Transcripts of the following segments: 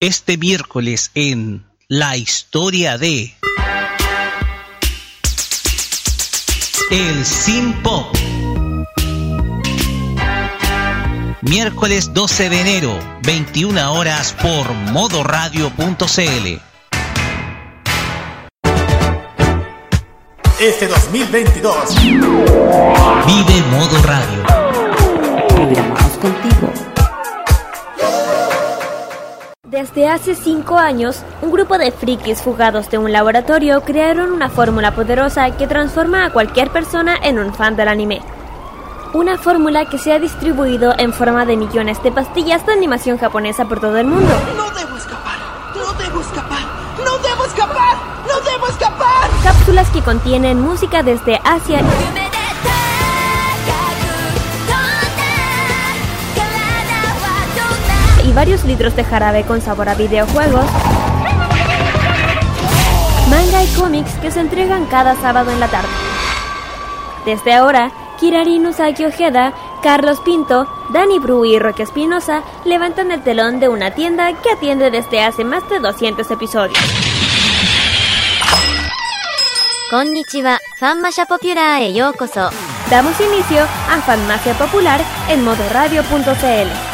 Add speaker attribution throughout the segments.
Speaker 1: Este miércoles en La historia de El Sin Pop. Miércoles 12 de enero, 21 horas por modoradio.cl.
Speaker 2: Este 2022
Speaker 1: Vive Modo Radio.
Speaker 3: Vibramos contigo.
Speaker 4: Desde hace cinco años, un grupo de frikis fugados de un laboratorio crearon una fórmula poderosa que transforma a cualquier persona en un fan del anime. Una fórmula que se ha distribuido en forma de millones de pastillas de animación japonesa por todo el mundo.
Speaker 5: No
Speaker 4: Cápsulas que contienen música desde Asia y varios litros de jarabe con sabor a videojuegos. Manga y cómics que se entregan cada sábado en la tarde. Desde ahora, Kirari Usagi Ojeda, Carlos Pinto, Dani Bru y Roque Espinosa levantan el telón de una tienda que atiende desde hace más de 200 episodios. Konnichiwa, Fanmasha Popular e. Damos inicio a Fanmacia Popular en modoradio.cl.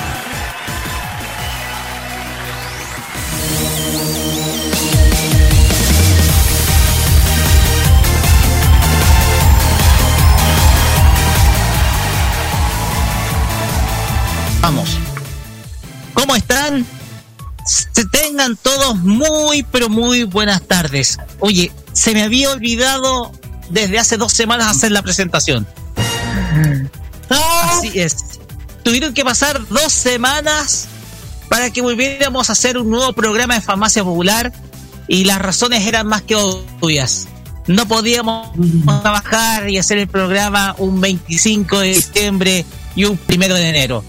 Speaker 1: tengan todos muy, pero muy buenas tardes. Oye, se me había olvidado desde hace dos semanas hacer la presentación. Así es. Tuvieron que pasar dos semanas para que volviéramos a hacer un nuevo programa de Farmacia Popular y las razones eran más que obvias. No podíamos trabajar y hacer el programa un 25 de diciembre y un primero de enero.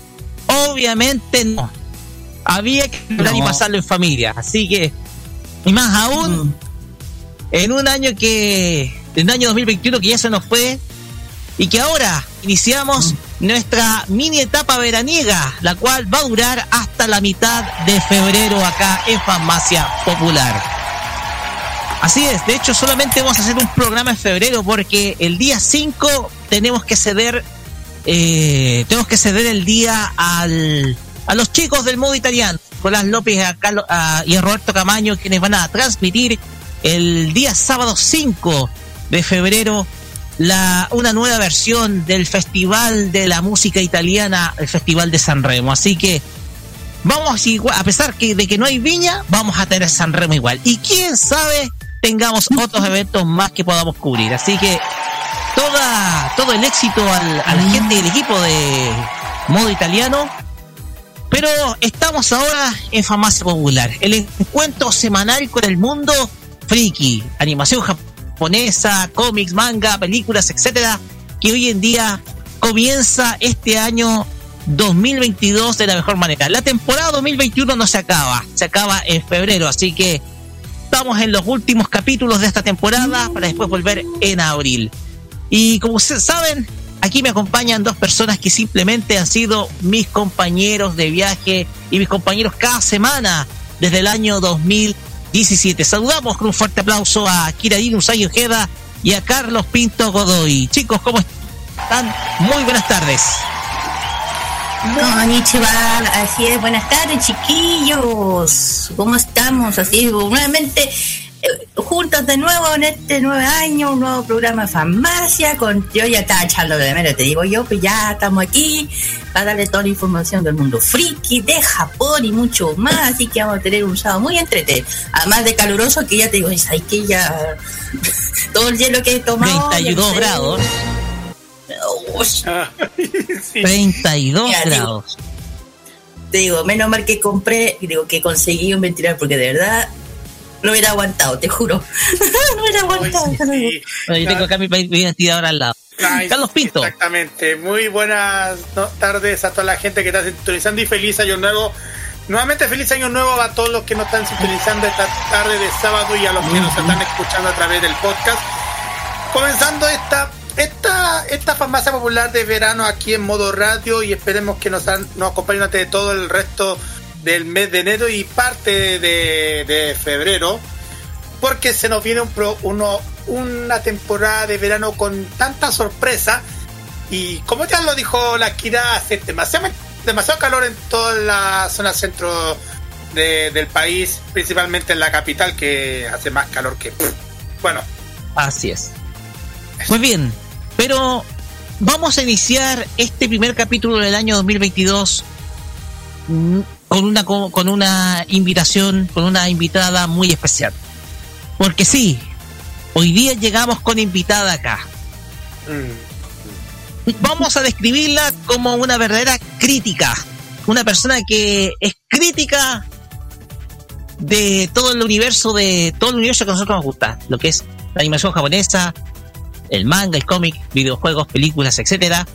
Speaker 1: Obviamente no. Había que hablar y pasarlo en familia. Así que, y más aún, en un año que, en un año 2021 que ya se nos fue, y que ahora iniciamos nuestra mini etapa veraniega, la cual va a durar hasta la mitad de febrero acá en Farmacia Popular. Así es, de hecho solamente vamos a hacer un programa en febrero porque el día 5 tenemos que ceder eh, tenemos que ceder el día al, a los chicos del modo italiano, Nicolás López a a- y a Roberto Camaño, quienes van a transmitir el día sábado 5 de febrero la, una nueva versión del Festival de la Música Italiana, el Festival de San Remo. Así que vamos igual, a pesar que, de que no hay viña, vamos a tener San Remo igual. Y quién sabe, tengamos otros eventos más que podamos cubrir. Así que toda, todo el éxito al, a la gente del equipo de modo italiano. Pero estamos ahora en Farmacia Popular, el encuentro semanal con el mundo friki, animación japonesa, cómics, manga, películas, etcétera, que hoy en día comienza este año 2022 de la mejor manera. La temporada 2021 no se acaba, se acaba en febrero, así que estamos en los últimos capítulos de esta temporada para después volver en abril. Y como ustedes saben, aquí me acompañan dos personas que simplemente han sido mis compañeros de viaje y mis compañeros cada semana desde el año 2017. Saludamos con un fuerte aplauso a Kiradin Usagi Ojeda y a Carlos Pinto Godoy. Chicos, ¿cómo están? Muy buenas tardes.
Speaker 3: Konnichiwa, así es, buenas tardes chiquillos, ¿cómo estamos? Así, nuevamente juntos de nuevo en este nuevo año, un nuevo programa de farmacia, con yo ya estaba echando de menos, te digo yo, pues ya estamos aquí para darle toda la información del mundo friki, de Japón y mucho más, así que vamos a tener un sábado muy entretenido, además de caluroso que ya te digo, hay que ya todo el hielo que he tomado.
Speaker 1: 32
Speaker 3: ya-
Speaker 1: grados.
Speaker 3: Uy.
Speaker 1: 32
Speaker 3: Mira, digo,
Speaker 1: grados.
Speaker 3: Te digo, menos mal que compré, digo, que conseguí un ventilador, porque de verdad no hubiera aguantado, te juro. no hubiera aguantado. digo.
Speaker 1: Bueno, yo tengo acá mi, mi ventilador al lado.
Speaker 6: Ay,
Speaker 1: Carlos Pinto.
Speaker 6: Exactamente. Muy buenas no- tardes a toda la gente que está sintonizando y feliz año nuevo. Nuevamente feliz año nuevo a todos los que nos están sintonizando esta tarde de sábado y a los que nos están escuchando a través del podcast. Comenzando esta esta farmacia popular de verano aquí en modo radio y esperemos que nos, nos acompañen ante todo el resto del mes de enero y parte de, febrero, porque se nos viene un uno, una temporada de verano con tanta sorpresa y como ya lo dijo la Kira, hace demasiado, demasiado calor en toda la zona centro del país, principalmente en la capital, que hace más calor que... Bueno.
Speaker 1: Así es. Muy bien, pero vamos a iniciar este primer capítulo del año 2022 mm, con una, con una invitación, con una invitada muy especial. Porque sí, hoy día llegamos con invitada acá. Mm. Vamos a describirla como una verdadera crítica. Una persona que es crítica de todo el universo de todo el universo que a nosotros nos gusta, lo que es la animación japonesa, el manga, el cómic, videojuegos, películas, etcétera.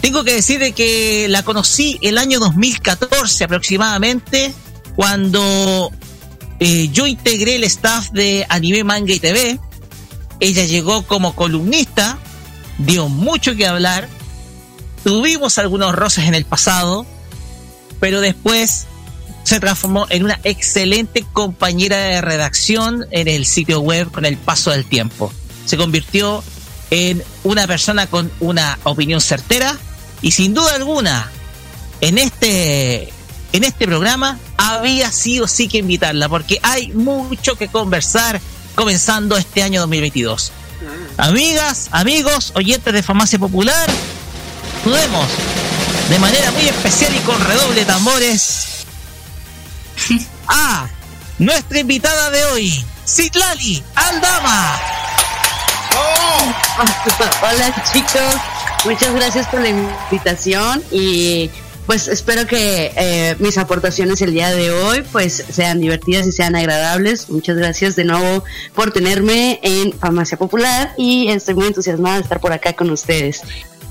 Speaker 1: Tengo que decir de que la conocí el año 2014 aproximadamente, cuando eh, yo integré el staff de Anime Manga y TV. Ella llegó como columnista, dio mucho que hablar, tuvimos algunos roces en el pasado, pero después se transformó en una excelente compañera de redacción en el sitio web con el paso del tiempo. Se convirtió en una persona con una opinión certera y sin duda alguna en este en este programa había sido sí que invitarla porque hay mucho que conversar comenzando este año 2022. Mm. Amigas, amigos, oyentes de Farmacia Popular, podemos de manera muy especial y con redoble de tambores a nuestra invitada de hoy, Citlali Aldama.
Speaker 2: Oh. Hola chicos, muchas gracias por la invitación y pues espero que eh, mis aportaciones el día de hoy pues sean divertidas y sean agradables. Muchas gracias de nuevo por tenerme en Farmacia Popular y estoy muy entusiasmada de estar por acá con ustedes.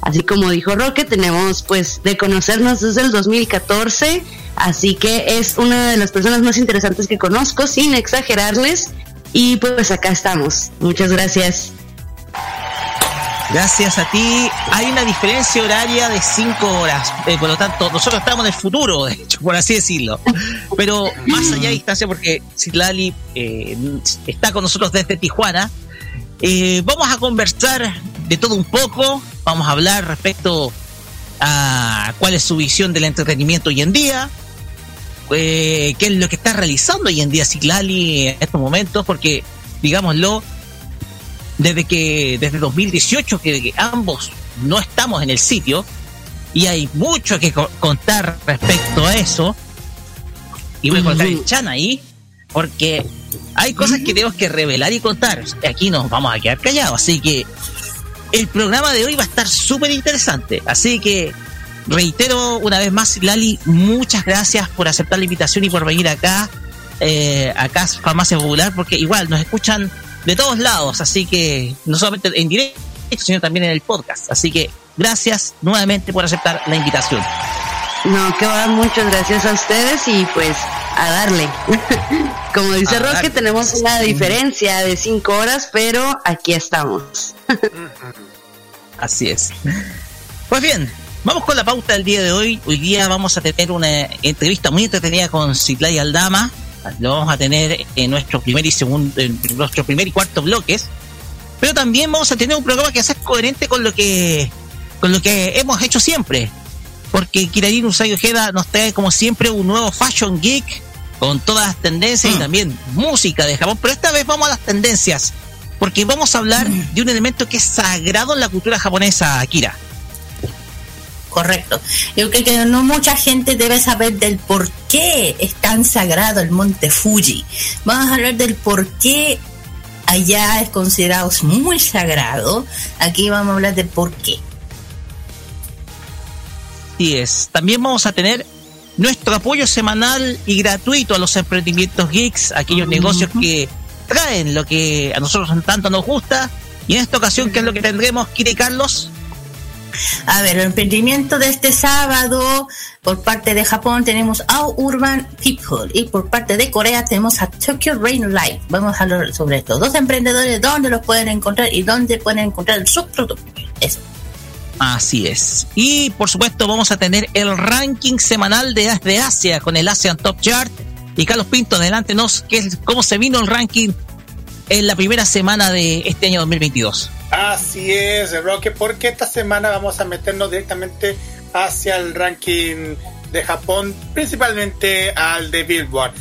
Speaker 2: Así como dijo Roque, tenemos pues de conocernos desde el 2014, así que es una de las personas más interesantes que conozco, sin exagerarles, y pues acá estamos. Muchas gracias.
Speaker 1: Gracias a ti. Hay una diferencia horaria de cinco horas, eh, por lo tanto, nosotros estamos en el futuro, de hecho, por así decirlo. Pero más allá de distancia, porque Citlali eh, está con nosotros desde Tijuana, eh, vamos a conversar de todo un poco. Vamos a hablar respecto a cuál es su visión del entretenimiento hoy en día, eh, qué es lo que está realizando hoy en día Citlali en estos momentos, porque, digámoslo, desde que desde 2018 que ambos no estamos en el sitio y hay mucho que contar respecto a eso. Y voy a colocar el chan ahí, porque hay cosas que tenemos que revelar y contar. Aquí nos vamos a quedar callados, así que el programa de hoy va a estar súper interesante. Así que reitero una vez más, Lali, muchas gracias por aceptar la invitación y por venir acá, eh, acá Farmacia Popular, porque igual nos escuchan de todos lados, así que no solamente en directo, sino también en el podcast. Así que gracias nuevamente por aceptar la invitación.
Speaker 2: No, que va, muchas gracias a ustedes y pues a darle. Como dice Roque, tenemos una diferencia de cinco horas, pero aquí estamos.
Speaker 1: Así es. Pues bien, vamos con la pauta del día de hoy. Hoy día vamos a tener una entrevista muy entretenida con Citlay Aldama. Lo vamos a tener en nuestro primer y segundo, en nuestro primer y cuarto bloques. Pero también vamos a tener un programa que sea coherente con lo que con lo que hemos hecho siempre. Porque Kirarin Usai Ojeda nos trae como siempre un nuevo Fashion Geek con todas las tendencias y mm. también música de Japón. Pero esta vez vamos a las tendencias porque vamos a hablar mm. de un elemento que es sagrado en la cultura japonesa, Akira.
Speaker 3: Correcto. Yo creo que no mucha gente debe saber del por qué es tan sagrado el monte Fuji. Vamos a hablar del por qué allá es considerado muy sagrado. Aquí vamos a hablar del por qué.
Speaker 1: Sí es. También vamos a tener nuestro apoyo semanal y gratuito a los emprendimientos geeks, aquellos negocios que traen lo que a nosotros tanto nos gusta. Y en esta ocasión, ¿qué es lo que tendremos, Kire Carlos?
Speaker 3: A ver, el emprendimiento de este sábado, por parte de Japón tenemos a Urban People y por parte de Corea tenemos a Tokyo Rain Light. Vamos a hablar sobre estos dos emprendedores, dónde los pueden encontrar y dónde pueden encontrar sus productos. Eso.
Speaker 1: Así es. Y por supuesto vamos a tener el ranking semanal de, Asia con el ASEAN Top Chart. Y Carlos Pinto, adelante nos, cómo se vino el ranking en la primera semana de este año 2022.
Speaker 6: Así es, Roque, porque esta semana vamos a meternos directamente hacia el ranking de Japón, principalmente al de Billboard.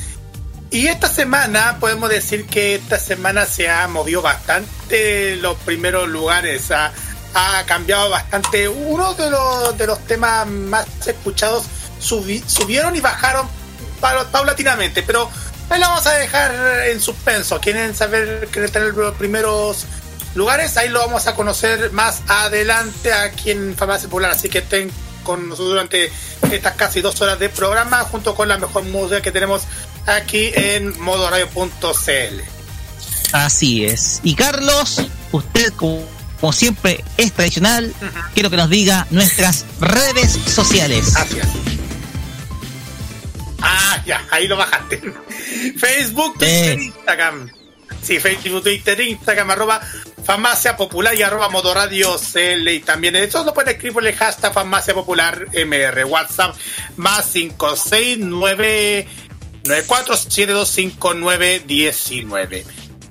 Speaker 6: Y esta semana podemos decir que esta semana se ha movido bastante los primeros lugares. Ha, ha cambiado bastante. Uno de los, de los temas más escuchados subieron y bajaron paulatinamente, pero ahí lo vamos a dejar en suspenso. ¿Quieren saber, quieren tener los primeros lugares? Ahí lo vamos a conocer más adelante aquí en Farmacia Popular. Así que estén con nosotros durante estas casi dos horas de programa, junto con la mejor música que tenemos aquí en modoradio.cl.
Speaker 1: Así es. Y Carlos, usted como como siempre es tradicional, quiero que nos diga nuestras redes sociales.
Speaker 6: Gracias. Ah, ya, ahí lo bajaste. Facebook, Twitter, Instagram. Sí, Facebook, Twitter, Instagram, arroba Farmacia Popular y arroba Modoradio CL. Y también hecho lo pueden escribir por el hashtag Farmacia Popular MR. WhatsApp más 569 94725919.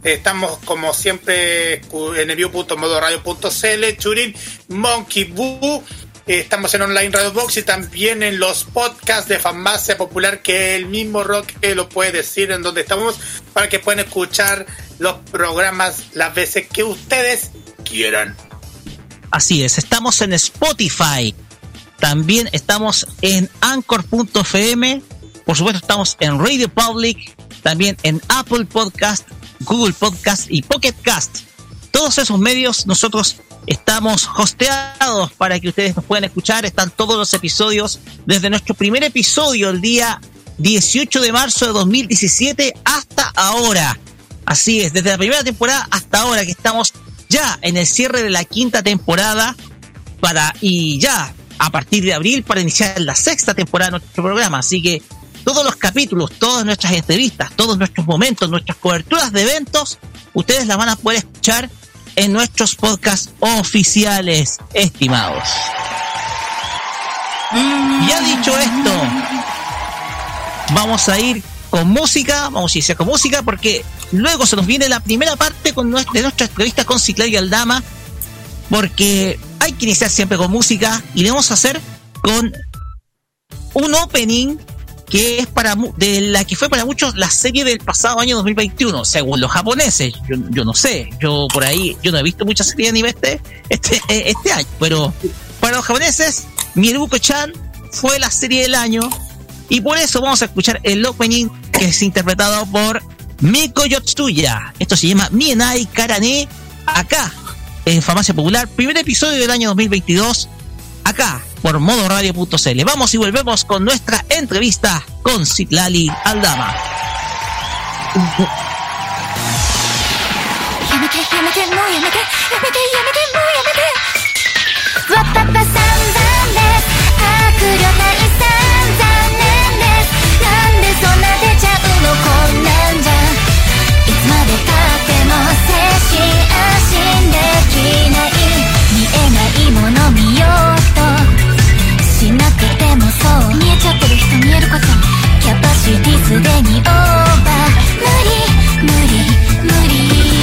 Speaker 6: Estamos como siempre en envío.modoradio.cl, Churin, Monkey Boo. Estamos en Online Radio Box y también en los podcasts de Farmacia Popular que el mismo Rock lo puede decir en donde estamos para que puedan escuchar los programas las veces que ustedes quieran.
Speaker 1: Así es, estamos en Spotify. También estamos en Anchor.fm. Por supuesto, estamos en Radio Public. También en Apple Podcast Google Podcast y Pocket Cast. Todos esos medios nosotros estamos hosteados para que ustedes nos puedan escuchar. Están todos los episodios desde nuestro primer episodio el día 18 de marzo de 2017 hasta ahora. Así es, desde la primera temporada hasta ahora que estamos ya en el cierre de la quinta temporada para y ya a partir de abril para iniciar la sexta temporada de nuestro programa. Así que todos los capítulos, todas nuestras entrevistas, todos nuestros momentos, nuestras coberturas de eventos, ustedes las van a poder escuchar en nuestros podcasts oficiales, estimados. Ya dicho esto, vamos a ir con música, vamos a irse con música porque luego se nos viene la primera parte con nuestra, de nuestra entrevista con Ciclaria Aldama, porque hay que iniciar siempre con música y le vamos a hacer con un opening que es para de la que fue para muchos la serie del pasado año 2021, según los japoneses. Yo, no sé, yo por ahí, yo no he visto muchas series a nivel este, este, este año, pero para los japoneses, Mieruko-chan fue la serie del año y por eso vamos a escuchar el opening que es interpretado por Miko Yotsuya. Esto se llama Mienai Karane, acá en Farmacia Popular, primer episodio del año 2022, acá por modoradio.cl. Vamos y volvemos con nuestra entrevista con Citlali Aldama.
Speaker 7: すでにオーバー無理無理無理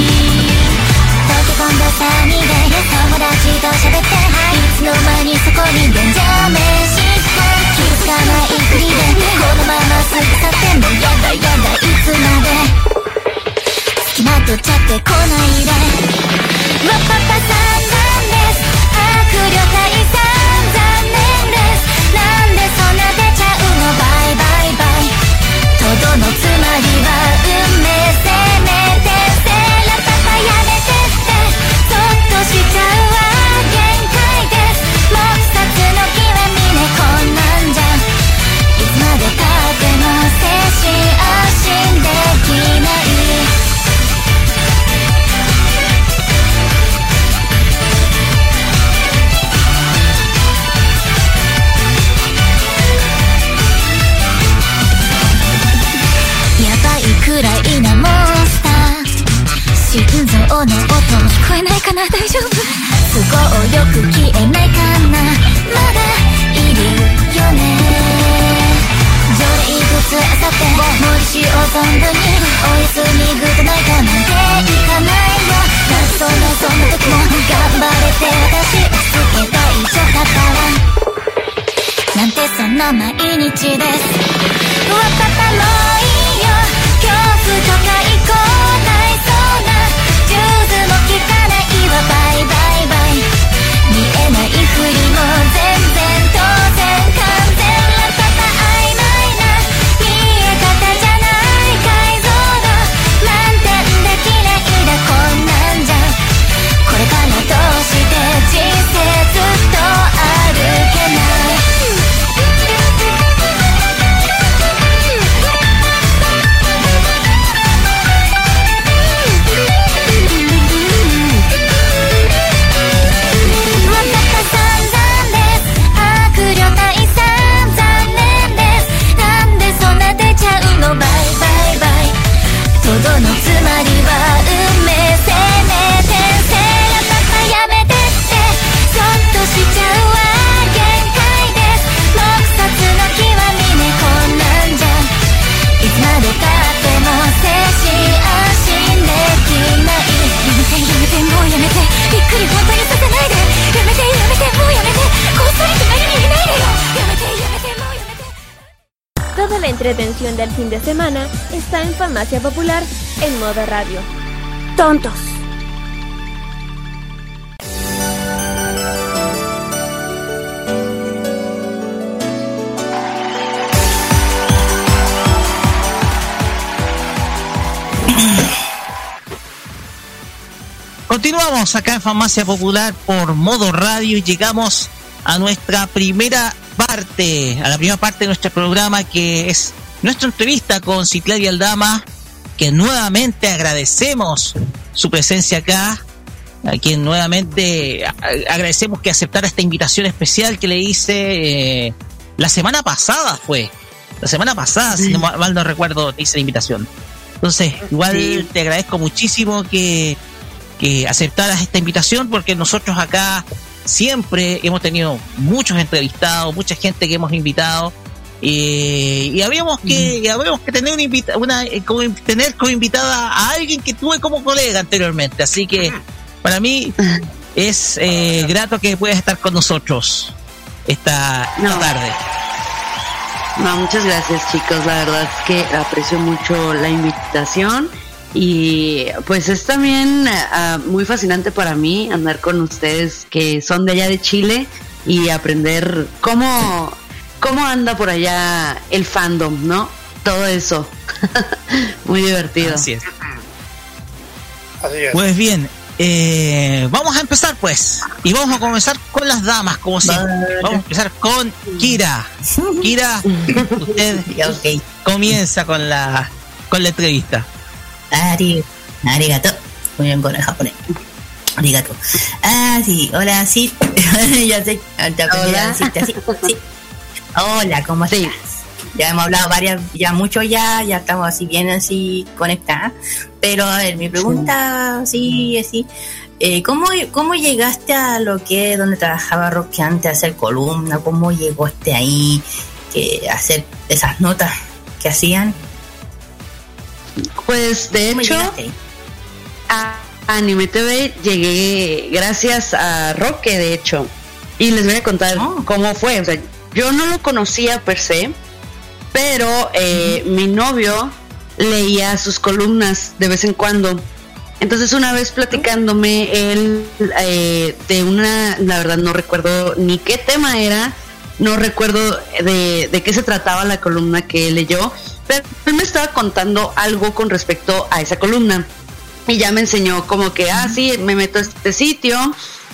Speaker 7: 溶け込んだサで友達と喋ってはいつの間にそこに現状名詞気づかないふりでこのまますぐ去ってもやだやだいつまで好き取っちゃってこないでわっぱさんなんです悪旅解散く消えないかな。まだいるよね。じゃあいくつあさって。無理しよう存分におやすみグッドナイトなんていかないよ。そんなそんな時も頑張れて私つけた以上だからなんてそんな毎日です。わパパもいいよ。恐怖とか行こう。ないそうな。ジュースも聞かないわ。バイバイ。ないふりも全然当
Speaker 4: 然か entretención del fin de semana está en Farmacia Popular en modo radio. ¡Tontos!
Speaker 1: Continuamos acá en Farmacia Popular por modo radio y llegamos a nuestra primera parte, a la primera parte de nuestro programa que es nuestra entrevista con Ciclaria Aldama, que nuevamente agradecemos su presencia acá, a quien nuevamente agradecemos que aceptara esta invitación especial que le hice eh, la semana pasada fue, la semana pasada, si no ma- mal no recuerdo, te hice la invitación. Entonces, igual
Speaker 2: Sí.
Speaker 1: te agradezco muchísimo que, que aceptaras esta invitación porque nosotros acá siempre hemos tenido muchos entrevistados, mucha gente que hemos invitado eh, y habíamos que y habíamos que tener una, invita- una eh, como tener como invitada a alguien que tuve como colega anteriormente, así que para mí es eh, grato que puedas estar con nosotros esta, esta
Speaker 2: No.
Speaker 1: tarde.
Speaker 2: No, muchas gracias chicos, la verdad es que aprecio mucho la invitación y pues es también ah, muy fascinante para mí andar con ustedes que son de allá de Chile y aprender cómo, cómo anda por allá el fandom, ¿no? Todo eso. muy divertido.
Speaker 1: Así es.
Speaker 6: Así es.
Speaker 1: Pues bien, eh, vamos a empezar pues. Y vamos a comenzar con las damas, como siempre. Vamos a empezar con Kira. Kira, usted comienza con la con la entrevista.
Speaker 3: Ari, arigato. Muy bien con el japonés. Arigato. Ah, sí, hola, sí. ya sé, te aprendí
Speaker 2: Hola.
Speaker 3: así. Sí. Hola, ¿cómo estás? Ya hemos hablado varias, ya mucho ya, ya estamos así bien así conectadas. Pero a ver, mi pregunta, sí, así. Eh, ¿cómo, ¿Cómo llegaste a lo que donde trabajaba Rocky antes a hacer columna? ¿Cómo llegó este ahí que a hacer esas notas que hacían?
Speaker 2: Pues de
Speaker 3: ¿Cómo
Speaker 2: hecho, a Anime TV llegué gracias a Roque, de hecho. Y les voy a contar
Speaker 3: Oh.
Speaker 2: cómo fue. O sea, yo no lo conocía per se, pero eh, mi novio leía sus columnas de vez en cuando. Entonces una vez platicándome él eh, de una, la verdad no recuerdo ni qué tema era, no recuerdo de, de qué se trataba la columna que leyó, pero me estaba contando algo con respecto a esa columna. Y ya me enseñó como que, ah, sí, me meto a este sitio,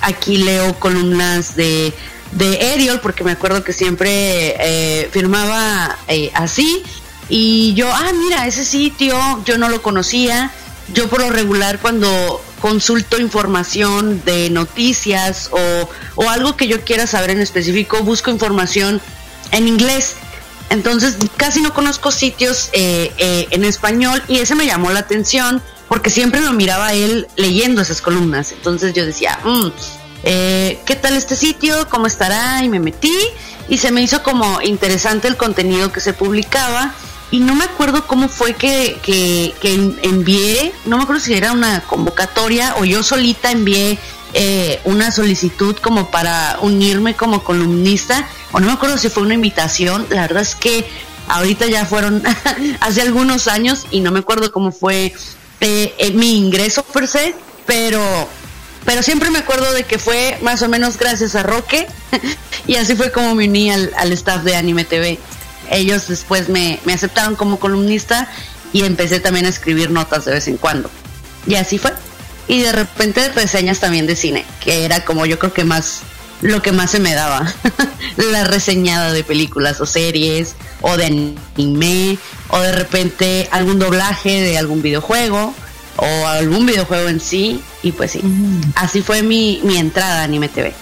Speaker 2: aquí leo columnas de, de Ariel, porque me acuerdo que siempre eh, firmaba eh, así. Y yo, ah, mira, ese sitio yo no lo conocía. Yo por lo regular cuando consulto información de noticias o, o algo que yo quiera saber en específico, busco información en inglés. Entonces casi no conozco sitios eh, eh, en español y ese me llamó la atención porque siempre lo miraba él leyendo esas columnas. Entonces yo decía, "Mm, eh, ¿qué tal este sitio? ¿Cómo estará? Y me metí y se me hizo como interesante el contenido que se publicaba y no me acuerdo cómo fue que, que, que envié, no me acuerdo si era una convocatoria o yo solita envié eh, una solicitud como para unirme como columnista, o no me acuerdo si fue una invitación, la verdad es que ahorita ya fueron hace algunos años y no me acuerdo cómo fue eh, eh, mi ingreso per se, pero pero siempre me acuerdo de que fue más o menos gracias a Roque y así fue como me uní al, al staff de Anime TV ellos después me, me aceptaron como columnista y empecé también a escribir notas de vez en cuando. Y así fue. Y de repente reseñas también de cine, que era como yo creo que más lo que más se me daba. la reseñada de películas o series, o de anime, o de repente algún doblaje de algún videojuego, o algún videojuego en sí. Y pues sí, así fue mi, mi entrada a Anime TV.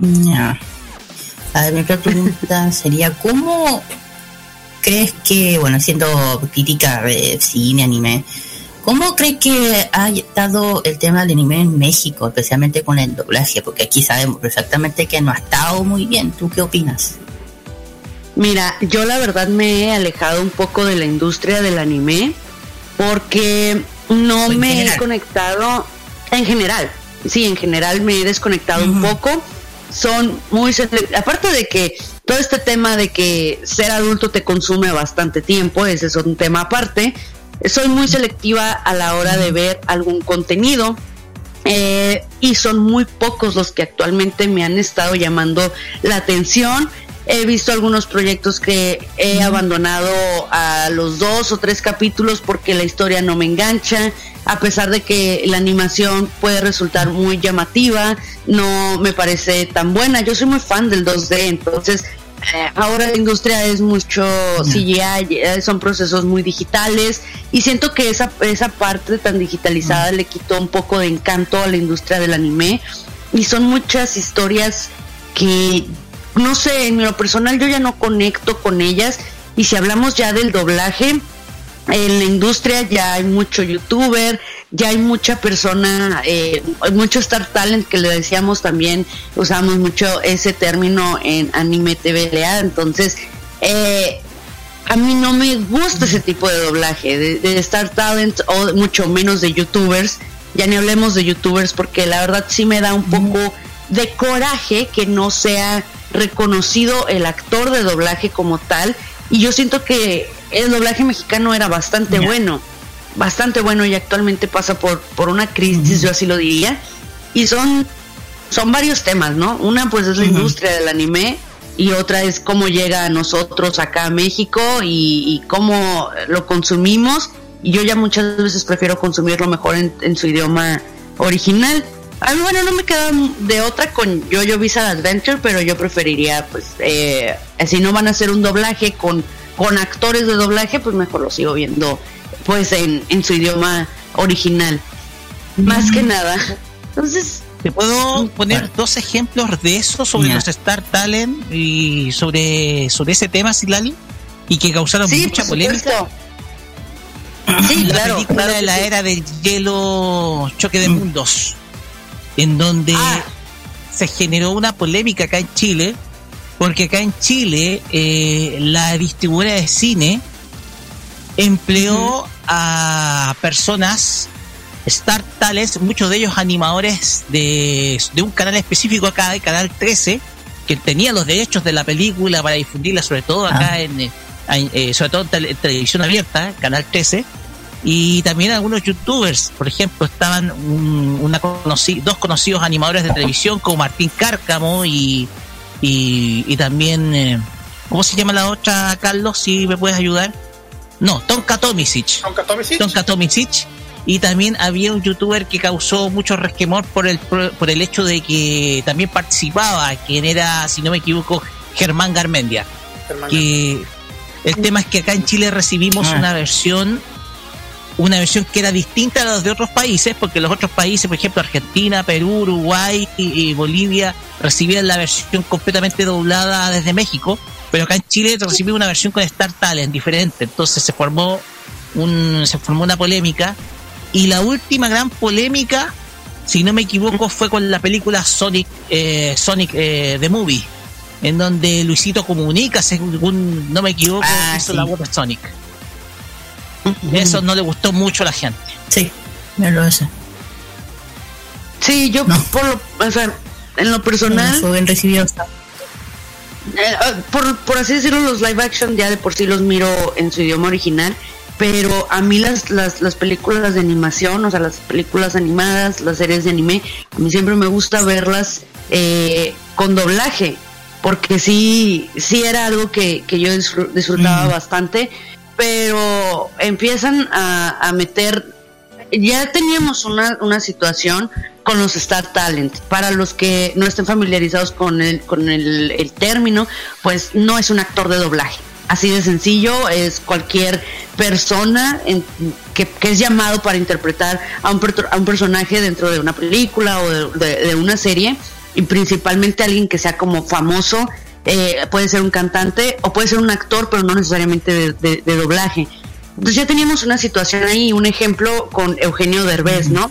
Speaker 3: Ya. A ver, mi otra pregunta sería, ¿cómo crees que, bueno, siendo crítica de cine, anime, ¿cómo crees que ha estado el tema del anime en México, especialmente con el doblaje? Porque aquí sabemos perfectamente que no ha estado muy bien. ¿Tú qué opinas?
Speaker 2: Mira, yo la verdad me he alejado un poco de la industria del anime porque no me
Speaker 3: general.
Speaker 2: he conectado en general. Sí, en general me he desconectado un poco. Son muy aparte de que todo este tema de que ser adulto te consume bastante tiempo, ese es un tema aparte. Soy muy selectiva a la hora de ver algún contenido. Eh, y son muy pocos los que actualmente me han estado llamando la atención. He visto algunos proyectos que he abandonado a los dos o tres capítulos porque la historia no me engancha, a pesar de que la animación puede resultar muy llamativa, no me parece tan buena. Yo soy muy fan del 2D, entonces eh, ahora la industria es mucho CGI, eh, son procesos muy digitales y siento que esa, esa parte tan digitalizada le quitó un poco de encanto a la industria del anime y son muchas historias que no sé, en lo personal yo ya no conecto con ellas y si hablamos ya del doblaje, en la industria ya hay mucho youtuber, ya hay mucha persona, eh, mucho Star Talent que le decíamos también, usamos mucho ese término en anime TVLA, entonces eh, a mí no me gusta ese tipo de doblaje, de, de Star Talent o mucho menos de youtubers, ya ni hablemos de youtubers porque la verdad sí me da un poco de coraje que no sea reconocido el actor de doblaje como tal y yo siento que el doblaje mexicano era bastante bueno, bastante bueno y actualmente pasa por, por una crisis, yo así lo diría, y son, son varios temas, ¿no? Una pues es la industria del anime y otra es cómo llega a nosotros acá a México y, y cómo lo consumimos y yo ya muchas veces prefiero consumirlo mejor en, en su idioma original. A mí, bueno, no me queda de otra con Jojo Bizarre Adventure, pero yo preferiría, pues, eh, si no van a hacer un doblaje con, con actores de doblaje, pues mejor lo sigo viendo, pues, en, en su idioma original. Más que nada. Entonces,
Speaker 1: Te puedo poner dos ejemplos de eso sobre los Star Talent y sobre, sobre ese tema, Silali, y que causaron
Speaker 2: sí,
Speaker 1: mucha polémica.
Speaker 2: Sí,
Speaker 1: la
Speaker 2: claro,
Speaker 1: película
Speaker 2: claro
Speaker 1: de la
Speaker 2: sí.
Speaker 1: era del hielo choque de mundos en donde
Speaker 2: Ah.
Speaker 1: se generó una polémica acá en Chile porque acá en Chile eh, la distribuidora de cine empleó a personas Star muchos de ellos animadores de, de un canal específico acá, de Canal 13, que tenía los derechos de la película para difundirla, sobre todo acá
Speaker 3: Ah.
Speaker 1: en, eh, en, eh, sobre todo en tele- televisión abierta, Canal 13, y también algunos youtubers, por ejemplo, estaban un- una dos conocidos animadores de televisión como Martín Cárcamo y, y, y también, eh, ¿cómo se llama la otra, Carlos? Si me puedes ayudar. No, Tonka Tomisic.
Speaker 6: Tonka Tomisic.
Speaker 1: Tonka Tomisic. Y también había un youtuber que causó mucho resquemor por el, por el hecho de que también participaba, quien era, si no me equivoco, Germán Garmendia
Speaker 6: Germán.
Speaker 1: que el tema es que acá en Chile recibimos
Speaker 3: Ah.
Speaker 1: una versión una versión que era distinta a las de otros países porque los otros países por ejemplo Argentina Perú Uruguay y, y Bolivia recibían la versión completamente doblada desde México pero acá en Chile recibimos una versión con Star Talent diferente entonces se formó un se formó una polémica y la última gran polémica si no me equivoco, fue con la película Sonic, eh, Sonic eh, The Movie, en donde Luisito Comunica, según no me equivoco,
Speaker 3: Ah,
Speaker 1: hizo
Speaker 3: sí.
Speaker 1: la voz de Sonic. Eso no le gustó mucho a la gente.
Speaker 3: Sí, me lo sé.
Speaker 2: Sí, yo
Speaker 3: No.
Speaker 2: por lo, o sea, en lo personal,
Speaker 3: Fue bien recibido.
Speaker 2: Eh, ah, por, por así decirlo, los live action ya de por sí los miro en su idioma original, pero a mí las, las, las películas de animación, o sea, las películas animadas, las series de anime, a mí siempre me gusta verlas eh, con doblaje, porque sí, sí era algo que, que yo disfr- disfrutaba
Speaker 3: Mm.
Speaker 2: bastante, pero empiezan a, a meter ya teníamos una, una situación con los Star Talent. Para los que no estén familiarizados con el, con el, el término, pues no es un actor de doblaje. Así de sencillo, es cualquier persona que, que es llamado para interpretar a un, a un personaje dentro de una película o de, de- una serie, y principalmente alguien que sea como famoso, eh, puede ser un cantante o puede ser un actor, pero no necesariamente de- de doblaje. Entonces ya teníamos una situación ahí, un ejemplo con Eugenio Derbez, ¿no?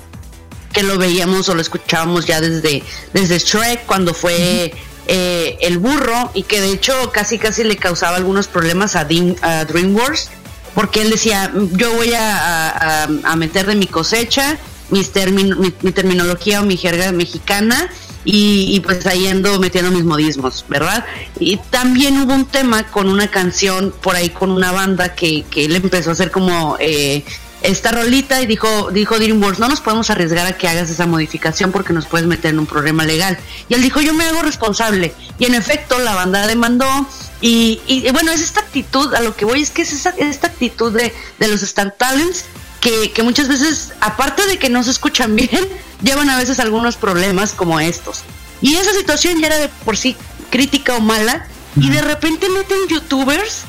Speaker 2: Que lo veíamos o lo escuchábamos ya desde, desde Shrek, cuando fue eh, el burro, y que de hecho casi casi le causaba algunos problemas a, Dream- a DreamWorks, porque él decía, yo voy a, meter de mi cosecha mis termin- mi, mi terminología o mi jerga mexicana, y, y pues ahí ando metiendo mis modismos, ¿verdad? Y también hubo un tema con una canción por ahí con una banda que, que él empezó a hacer como eh, esta rolita y dijo, dijo DreamWorks, no nos podemos arriesgar a que hagas esa modificación porque nos puedes meter en un problema legal. Y él dijo, yo me hago responsable. Y en efecto, la banda demandó. Y, y, bueno, es esta actitud, a lo que voy es que es esa, esta actitud de, de los Star Talents que, que muchas veces, aparte de que no se escuchan bien, llevan a veces algunos problemas como estos. Y esa situación ya era de por sí crítica o mala, y de repente meten youtubers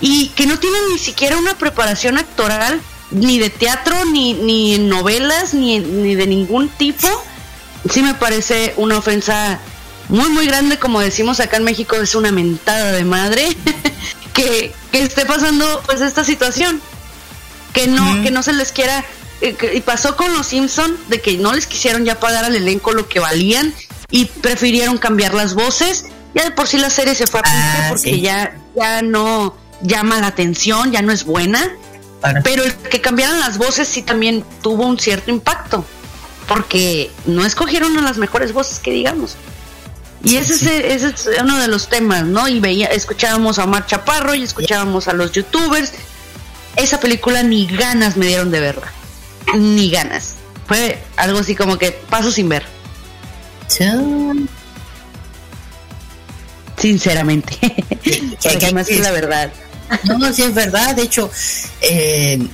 Speaker 2: y que no tienen ni siquiera una preparación actoral, ni de teatro, ni, ni en novelas, ni, ni de ningún tipo. Sí me parece una ofensa muy, muy grande, como decimos acá en México, es una mentada de madre que, que esté pasando pues esta situación. Que no, que no se les quiera eh, y pasó con los Simpson de que no les quisieron ya pagar al elenco lo que valían y prefirieron cambiar las voces. Ya de por sí la serie se fue a
Speaker 3: Ah,
Speaker 2: porque
Speaker 3: sí.
Speaker 2: ya, ya no llama la atención, ya no es buena. Pero el que cambiaran las voces sí también tuvo un cierto impacto. Porque no escogieron a las mejores voces que digamos. Y
Speaker 3: Sí,
Speaker 2: ese,
Speaker 3: sí.
Speaker 2: Es, ese es uno de los temas, ¿no? Y veía, escuchábamos a Omar Chaparro y escuchábamos a los youtubers. Esa película ni ganas me dieron de verla. Ni ganas. Fue algo así como que paso sin ver, sinceramente.
Speaker 3: que-
Speaker 2: Porque más que la verdad.
Speaker 3: No, sí es verdad. De hecho, eh,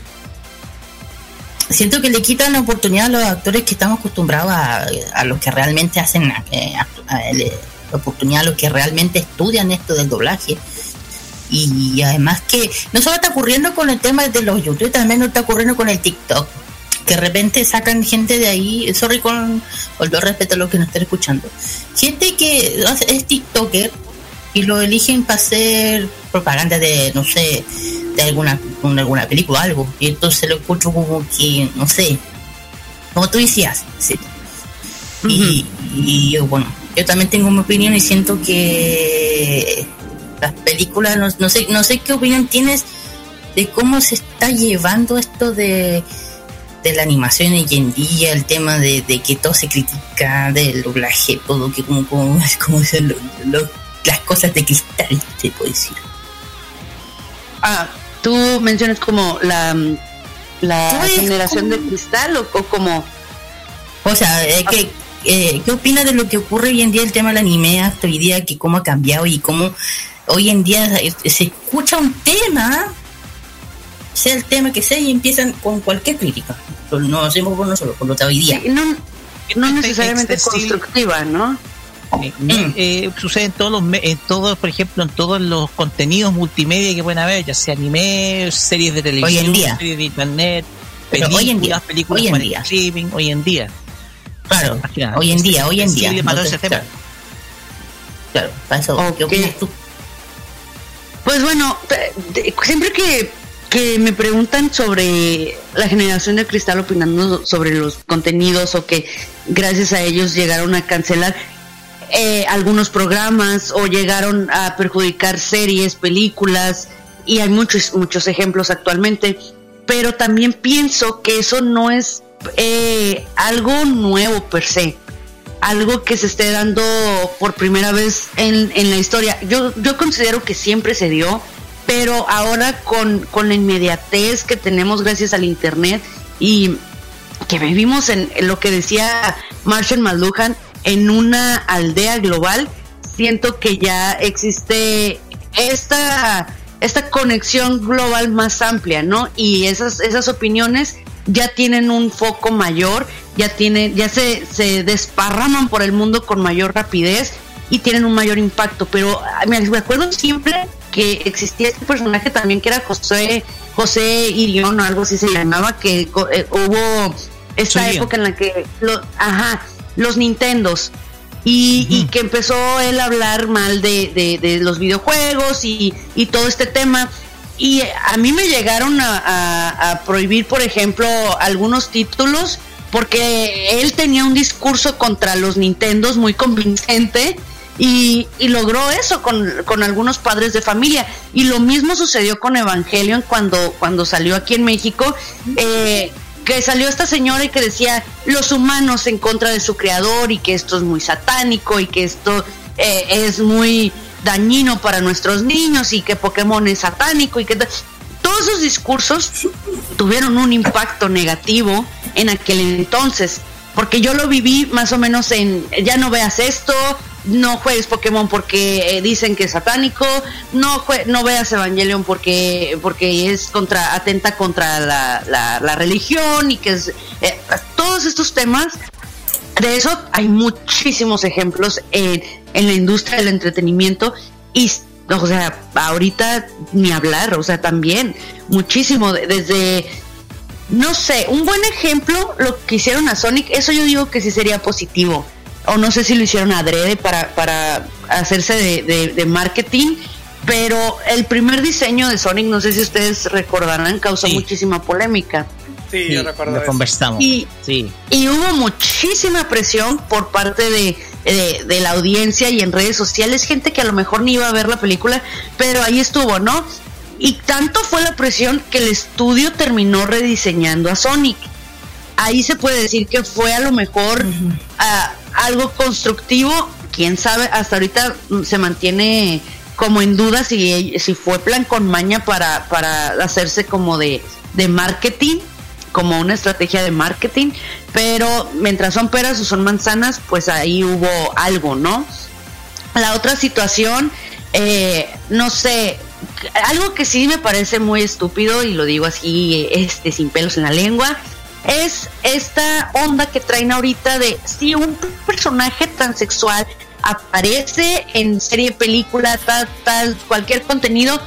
Speaker 3: siento que le quitan la oportunidad a los actores que estamos acostumbrados a, a los que realmente hacen eh, a- la oportunidad a los que realmente estudian esto del doblaje. Y, además que no solo está ocurriendo con el tema de los YouTube, también no está ocurriendo con el TikTok. Que de repente sacan gente de ahí, sorry con, con todo respeto a los que nos están escuchando. Gente que es TikToker y lo eligen para hacer propaganda de, no sé, de alguna, de alguna película o algo. Y entonces lo encuentro como que, no sé, como tú decías, sí. y, y yo, bueno, yo también tengo mi opinión y siento que las películas, no, no sé, no sé qué opinión tienes de cómo se está llevando esto de, de la animación hoy en día, el tema de, de que todo se critica, del doblaje, todo, que como, como, como son lo- lo- las cosas de cristal, se puede decir.
Speaker 2: Ah, tú mencionas como la, la generación de
Speaker 3: como-
Speaker 2: cristal o, o como...
Speaker 3: O sea, eh, ¿qué, eh, ¿qué opinas de lo que ocurre hoy en día el tema del anime hasta hoy día, que cómo ha cambiado y cómo hoy en día se escucha un tema, sea el tema que sea, y empiezan con cualquier crítica? No hacemos por nosotros, por lo que hoy día.
Speaker 2: Sí, no, no
Speaker 1: Es
Speaker 2: necesariamente constructiva, ¿no?
Speaker 1: Eh,
Speaker 3: Mm.
Speaker 1: eh, sucede en todos los me- en todos por ejemplo en todos los contenidos multimedia que pueden haber ya sea anime series de televisión
Speaker 3: Hoy en día.
Speaker 1: series de internet películas
Speaker 3: hoy en día,
Speaker 1: películas
Speaker 3: hoy en día.
Speaker 1: streaming hoy en día
Speaker 3: Claro, hoy en día, hoy en día.
Speaker 1: para.
Speaker 3: Claro, claro, para eso, ¿qué
Speaker 2: Ok.
Speaker 3: opinas tú?
Speaker 2: Pues bueno, siempre que, que me preguntan sobre la generación de cristal opinando sobre los contenidos o que gracias a ellos llegaron a cancelar eh, algunos programas o llegaron a perjudicar series, películas, y hay muchos, muchos ejemplos actualmente, pero también pienso que eso no es eh, algo nuevo per se, algo que se esté dando por primera vez en, en la historia. Yo, yo considero que siempre se dio, pero ahora con, con la inmediatez que tenemos gracias al Internet y que vivimos en, lo que decía Marshall McLuhan, en una aldea global, siento que ya existe esta, esta conexión global más amplia, ¿no? Y esas, esas opiniones ya tienen un foco mayor, ya tienen, ya se, se desparraman por el mundo con mayor rapidez y tienen un mayor impacto. Pero ah, me acuerdo siempre que existía este personaje también que era José, José Irión o algo así se llamaba, que eh, hubo esta
Speaker 1: Soy yo.
Speaker 2: época en la que lo, ajá, los Nintendos. Y, y que empezó él a hablar mal de, de- de los videojuegos y, y todo este tema. Y a mí me llegaron a, a- a prohibir, por ejemplo, algunos títulos porque él tenía un discurso contra los Nintendos muy convincente y, y logró eso con, con algunos padres de familia. Y lo mismo sucedió con Evangelion cuando, cuando salió aquí en México. eh, que salió esta señora y que decía los humanos en contra de su creador y que esto es muy satánico y que esto eh, es muy dañino para nuestros niños y que Pokémon es satánico y que todos esos discursos tuvieron un impacto negativo en aquel entonces porque yo lo viví más o menos en ya no veas esto no juegues Pokémon porque eh, dicen que es satánico, no no veas Evangelion porque porque es contra atenta contra la, la, religión y que es eh, todos estos temas de eso hay muchísimos ejemplos en, en la industria del entretenimiento y o sea ahorita ni hablar o sea también muchísimo de- desde no sé, un buen ejemplo, lo que hicieron a Sonic, eso yo digo que sí sería positivo. O no sé si lo hicieron adrede para, para hacerse de, de- de marketing, pero el primer diseño de Sonic, no sé si ustedes recordarán, causó
Speaker 1: Sí.
Speaker 2: muchísima polémica.
Speaker 6: Sí,
Speaker 1: Sí,
Speaker 6: yo recuerdo
Speaker 1: lo conversamos.
Speaker 2: Y-
Speaker 1: Sí.
Speaker 2: Y hubo muchísima presión por parte de, de- de la audiencia y en redes sociales, gente que a lo mejor ni iba a ver la película, pero ahí estuvo, ¿no? Y tanto fue la presión que el estudio terminó rediseñando a Sonic. Ahí se puede decir que fue a lo mejor ah, algo constructivo, quién sabe, hasta ahorita mm, se mantiene como en duda si, si fue plan con maña para, para hacerse como de, de marketing, como una estrategia de marketing, pero mientras son peras o son manzanas, pues ahí hubo algo, ¿no? La otra situación, eh, no sé, algo que sí me parece muy estúpido y lo digo así, este, sin pelos en la lengua, es esta onda que traen ahorita de si un personaje transexual aparece en serie, película, tal, tal, cualquier contenido,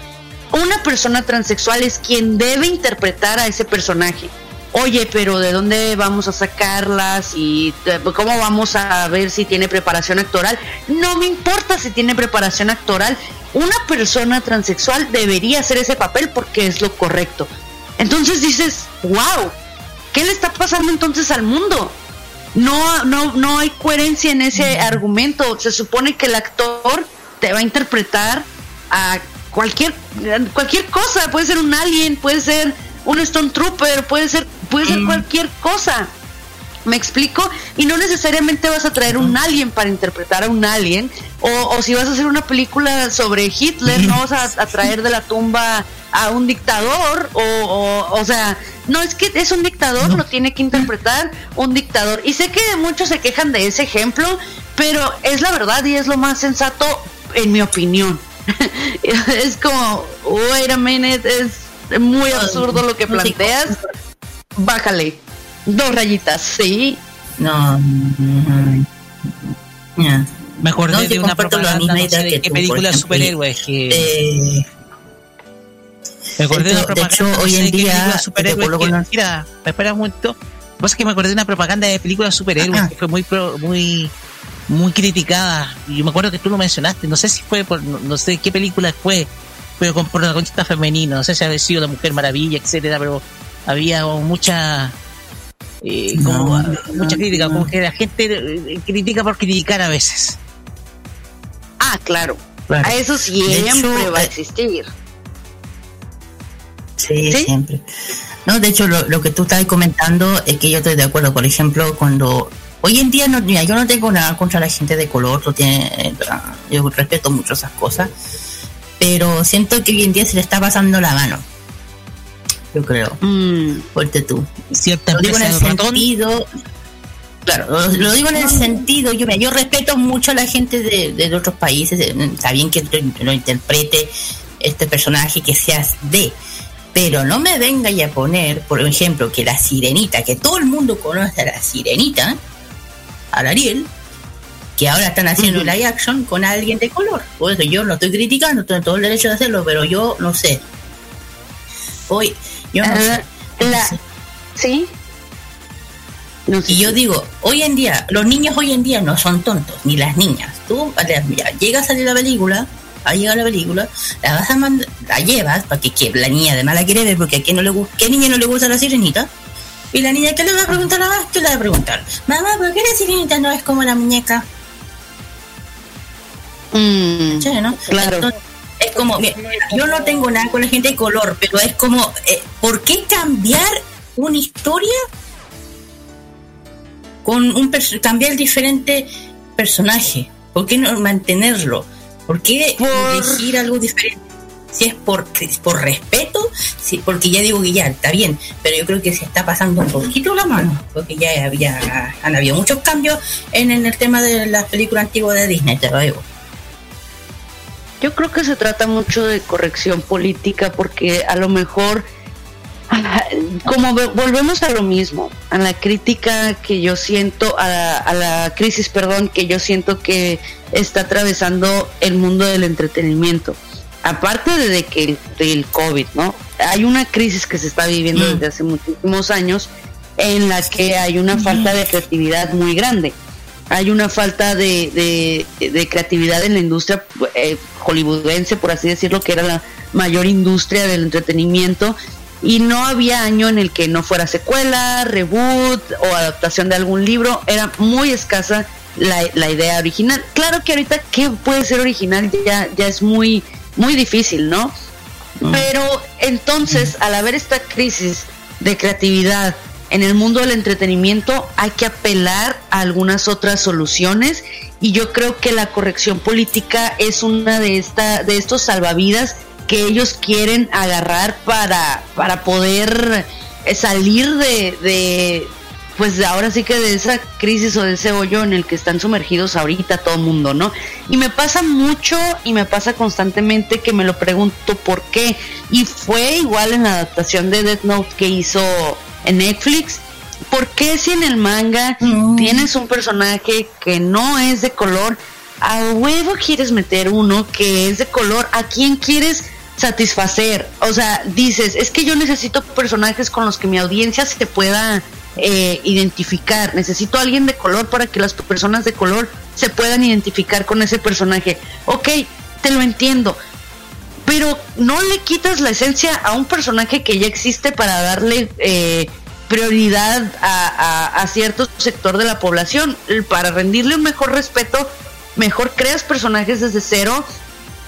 Speaker 2: una persona transexual es quien debe interpretar a ese personaje. Oye, pero ¿de dónde vamos a sacarlas? ¿Y cómo vamos a ver si tiene preparación actoral? No me importa si tiene preparación actoral. Una persona transexual debería hacer ese papel porque es lo correcto. Entonces dices, wow, ¿qué le está pasando entonces al mundo? No, no, no hay coherencia en ese argumento. Se supone que el actor te va a interpretar a cualquier, cualquier cosa. Puede ser un alien, puede ser un Stone Trooper, puede ser, puede ser cualquier cosa. ¿Me explico? Y no necesariamente vas a traer un alien para interpretar a un alien. O, o si vas a hacer una película sobre Hitler, no vas a, a traer de la tumba a un dictador. O, o, o sea, no es que es un dictador, lo tiene que interpretar un dictador. Y sé que muchos se quejan de ese ejemplo, pero es la verdad y es lo más sensato, en mi opinión. es como, wait a minute, es muy absurdo lo que
Speaker 3: no te
Speaker 2: planteas. Bájale. Dos rayitas, sí.
Speaker 3: No.
Speaker 1: Me acordé
Speaker 3: No,
Speaker 1: de una propaganda, no sé de
Speaker 3: que
Speaker 1: qué
Speaker 3: tú,
Speaker 1: película de superhéroes que...
Speaker 3: Eh,
Speaker 1: Me acordé de una
Speaker 3: de
Speaker 1: propaganda.
Speaker 3: hecho,
Speaker 1: no
Speaker 3: hoy en
Speaker 1: de
Speaker 3: día,
Speaker 1: película de que-
Speaker 3: con
Speaker 1: Mira, me espera un momento. Lo que pasa es que me acordé de una propaganda de películas de superhéroes que fue muy, pro- muy, muy criticada. Y yo me acuerdo que tú lo mencionaste. No sé si fue por, no, no sé qué película fue, pero con protagonista femenino. No sé si había sido La Mujer Maravilla, etcétera, pero había mucha. Eh, como mucha crítica, como que la gente eh, critica por criticar a veces.
Speaker 2: Ah, claro.
Speaker 1: Claro.
Speaker 2: A eso siempre
Speaker 3: hecho,
Speaker 2: va a
Speaker 3: eh,
Speaker 2: existir.
Speaker 3: Sí,
Speaker 2: ¿Sí?
Speaker 3: siempre. No, de hecho, lo, lo que tú estás comentando es que yo estoy de acuerdo. Por ejemplo, cuando hoy en día, no, mira, yo no tengo nada contra la gente de color, tú tienes- eh, yo respeto mucho esas cosas, pero siento que hoy en día se le está pasando la mano. Yo creo.
Speaker 2: Mm,
Speaker 3: Fuerte tú.
Speaker 1: Cierta
Speaker 3: Lo digo en el sentido. Claro, lo, digo en el sentido, yo, yo respeto mucho a la gente de, de otros países, eh, está bien que lo, lo interprete este personaje que seas de, pero no me venga a poner, por ejemplo, que la sirenita, que todo el mundo conoce a la sirenita, a la Ariel, que ahora están haciendo
Speaker 2: Ujú.
Speaker 3: live action con alguien de color. Por eso yo no estoy criticando, tengo todo el derecho de hacerlo, pero yo no sé. Hoy, yo no
Speaker 2: Ah,
Speaker 3: sé. no
Speaker 2: la-
Speaker 3: sé.
Speaker 2: ¿Sí? No sé
Speaker 3: Y yo digo, hoy en día, los niños hoy en día no son tontos, ni las niñas. Tú, ya, llega a salir la película, a llegar la película, la vas a mandar, la llevas, para que, que la niña además la quiere ver, porque a quién no le gusta, ¿qué niña no le gusta la sirenita? Y la niña, ¿qué le va a preguntar a más? ¿Qué le va a preguntar? Mamá, ¿por qué la sirenita no es como la muñeca?
Speaker 2: Mm,
Speaker 3: Sí, ¿no?
Speaker 2: Claro.
Speaker 3: Entonces, es como, mira, yo no tengo nada con la gente de color, pero es como, eh, ¿por qué cambiar una historia con un cambiar diferente personaje? ¿Por qué no mantenerlo? ¿Por qué
Speaker 2: Por-
Speaker 3: elegir algo diferente? Si es por, por respeto, sí, porque ya digo que ya está bien, pero yo creo que se está pasando un poquito la mano, porque ya había, han habido muchos cambios en, en el tema de las películas antiguas de Disney, te lo digo.
Speaker 2: Yo creo que se trata mucho de corrección política porque a lo mejor, como ve- volvemos a lo mismo, a la crítica que yo siento, a la, a la crisis, perdón, que yo siento que está atravesando el mundo del entretenimiento. Aparte de, de que el, del COVID, ¿no? Hay una crisis que se está viviendo
Speaker 3: Mm.
Speaker 2: desde hace muchísimos años en la que hay una falta de creatividad muy grande hay una falta de, de- de creatividad en la industria eh, hollywoodense, por así decirlo, que era la mayor industria del entretenimiento. Y no había año en el que no fuera secuela, reboot o adaptación de algún libro. Era muy escasa la, la idea original. Claro que ahorita, ¿qué puede ser original? Ya, ya es muy, muy difícil, ¿no? Pero entonces, al haber esta crisis de creatividad en el mundo del entretenimiento, hay que apelar a algunas otras soluciones y yo creo que la corrección política es una de esta de estos salvavidas que ellos quieren agarrar para para poder salir de, de pues ahora sí que de esa crisis o de ese hoyo en el que están sumergidos ahorita todo el mundo, ¿no? Y me pasa mucho y me pasa constantemente que me lo pregunto por qué. Y fue igual en la adaptación de Death Note que hizo en Netflix. ¿Por qué si en el manga tienes un personaje que no es de color, a huevo quieres meter uno que es de color? ¿A quién quieres satisfacer? O sea, dices, es que yo necesito personajes con los que mi audiencia se pueda eh, identificar. Necesito a alguien de color para que las personas de color se puedan identificar con ese personaje. Ok, te lo entiendo. Pero no le quitas la esencia a un personaje que ya existe para darle eh, prioridad a, a- cierto sector de la población. Para rendirle un mejor respeto, mejor creas personajes desde cero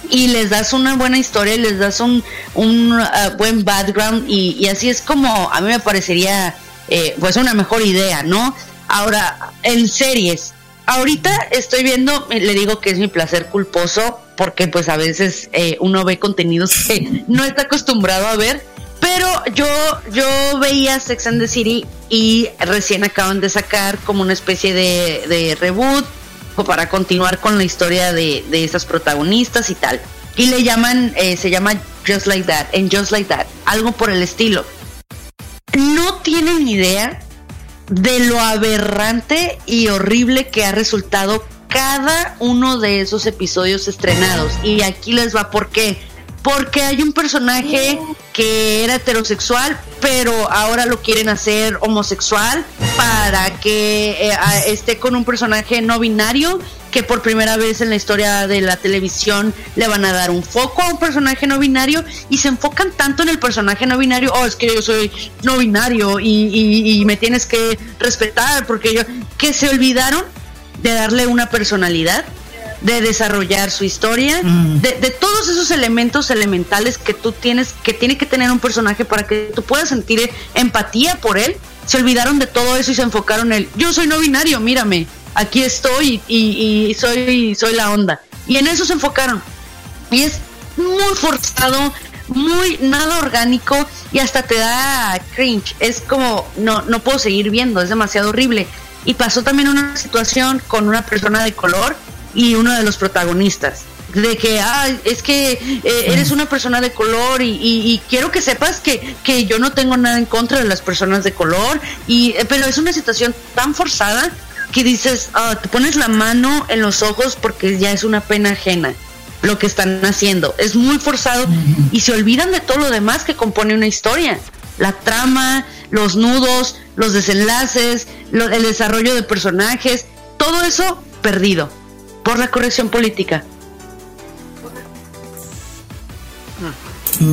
Speaker 2: y les das una buena historia les das un, un ah, buen background y, y así es como a mí me parecería eh, pues una mejor idea, ¿no? Ahora, en series, ahorita estoy viendo, le digo que es mi placer culposo porque pues a veces eh, uno ve contenidos que no está acostumbrado a ver, pero yo, yo veía Sex and the City y recién acaban de sacar como una especie de, de reboot para continuar con la historia de, de esas protagonistas y tal. Y le llaman, eh, se llama Just Like That, en Just Like That, algo por el estilo. No tienen idea de lo aberrante y horrible que ha resultado cada uno de esos episodios estrenados. Y aquí les va por qué. porque hay un personaje que era heterosexual, pero ahora lo quieren hacer homosexual para que eh, esté con un personaje no binario que por primera vez en la historia de la televisión le van a dar un foco a un personaje no binario y se enfocan tanto en el personaje no binario, oh, es que yo soy no binario y, y- y me tienes que respetar porque yo, que se olvidaron de darle una personalidad, de desarrollar su historia,
Speaker 3: Mm.
Speaker 2: de, de todos esos elementos elementales que tú tienes, que tiene que tener un personaje para que tú puedas sentir empatía por él. Se olvidaron de todo eso y se enfocaron en el, yo soy no binario, mírame, aquí estoy y, y soy, soy la onda. Y en eso se enfocaron. Y es muy forzado, muy nada orgánico y hasta te da cringe. Es como, no, no puedo seguir viendo, es demasiado horrible. Y pasó también una situación con una persona de color y uno de los protagonistas. De que, ah, es que eh, eres una persona de color y, y- y quiero que sepas que, que yo no tengo nada en contra de las personas de color. Y, eh, pero es una situación tan forzada que dices, ah, te pones la mano en los ojos porque ya es una pena ajena lo que están haciendo. Es muy forzado y se olvidan de todo lo demás que compone una historia. La trama, los nudos, los desenlaces, lo- el desarrollo de personajes, todo eso perdido por la corrección política.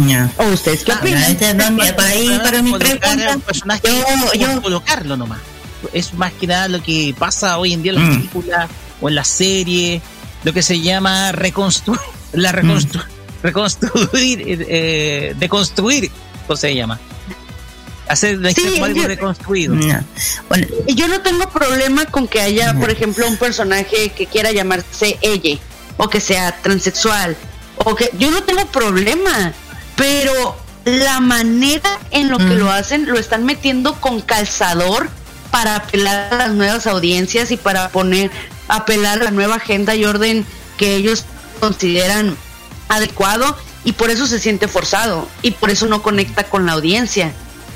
Speaker 3: Ya.
Speaker 2: ¿O ustedes qué
Speaker 3: Ah,
Speaker 2: opinan?
Speaker 3: este para para mi pregunta,
Speaker 1: un personaje
Speaker 3: yo- yo-
Speaker 1: colocarlo nomás. Es más que nada lo que pasa hoy en día en las
Speaker 3: Mm.
Speaker 1: películas o en las series, lo que se llama reconstruir, la reconstru- reconstruir, eh, eh, deconstruir, ¿cómo se llama? Hacer
Speaker 2: Sí,
Speaker 1: algo
Speaker 2: yo-
Speaker 1: reconstruido.
Speaker 3: Bueno,
Speaker 2: Y yo no tengo problema con que haya, por ejemplo, un personaje que quiera llamarse ella o que sea transexual o que yo no tengo problema, pero la manera en lo que
Speaker 3: Mm.
Speaker 2: lo hacen lo están metiendo con calzador para apelar a las nuevas audiencias y para poner apelar a la nueva agenda y orden que ellos consideran adecuado y por eso se siente forzado y por eso no conecta con la audiencia.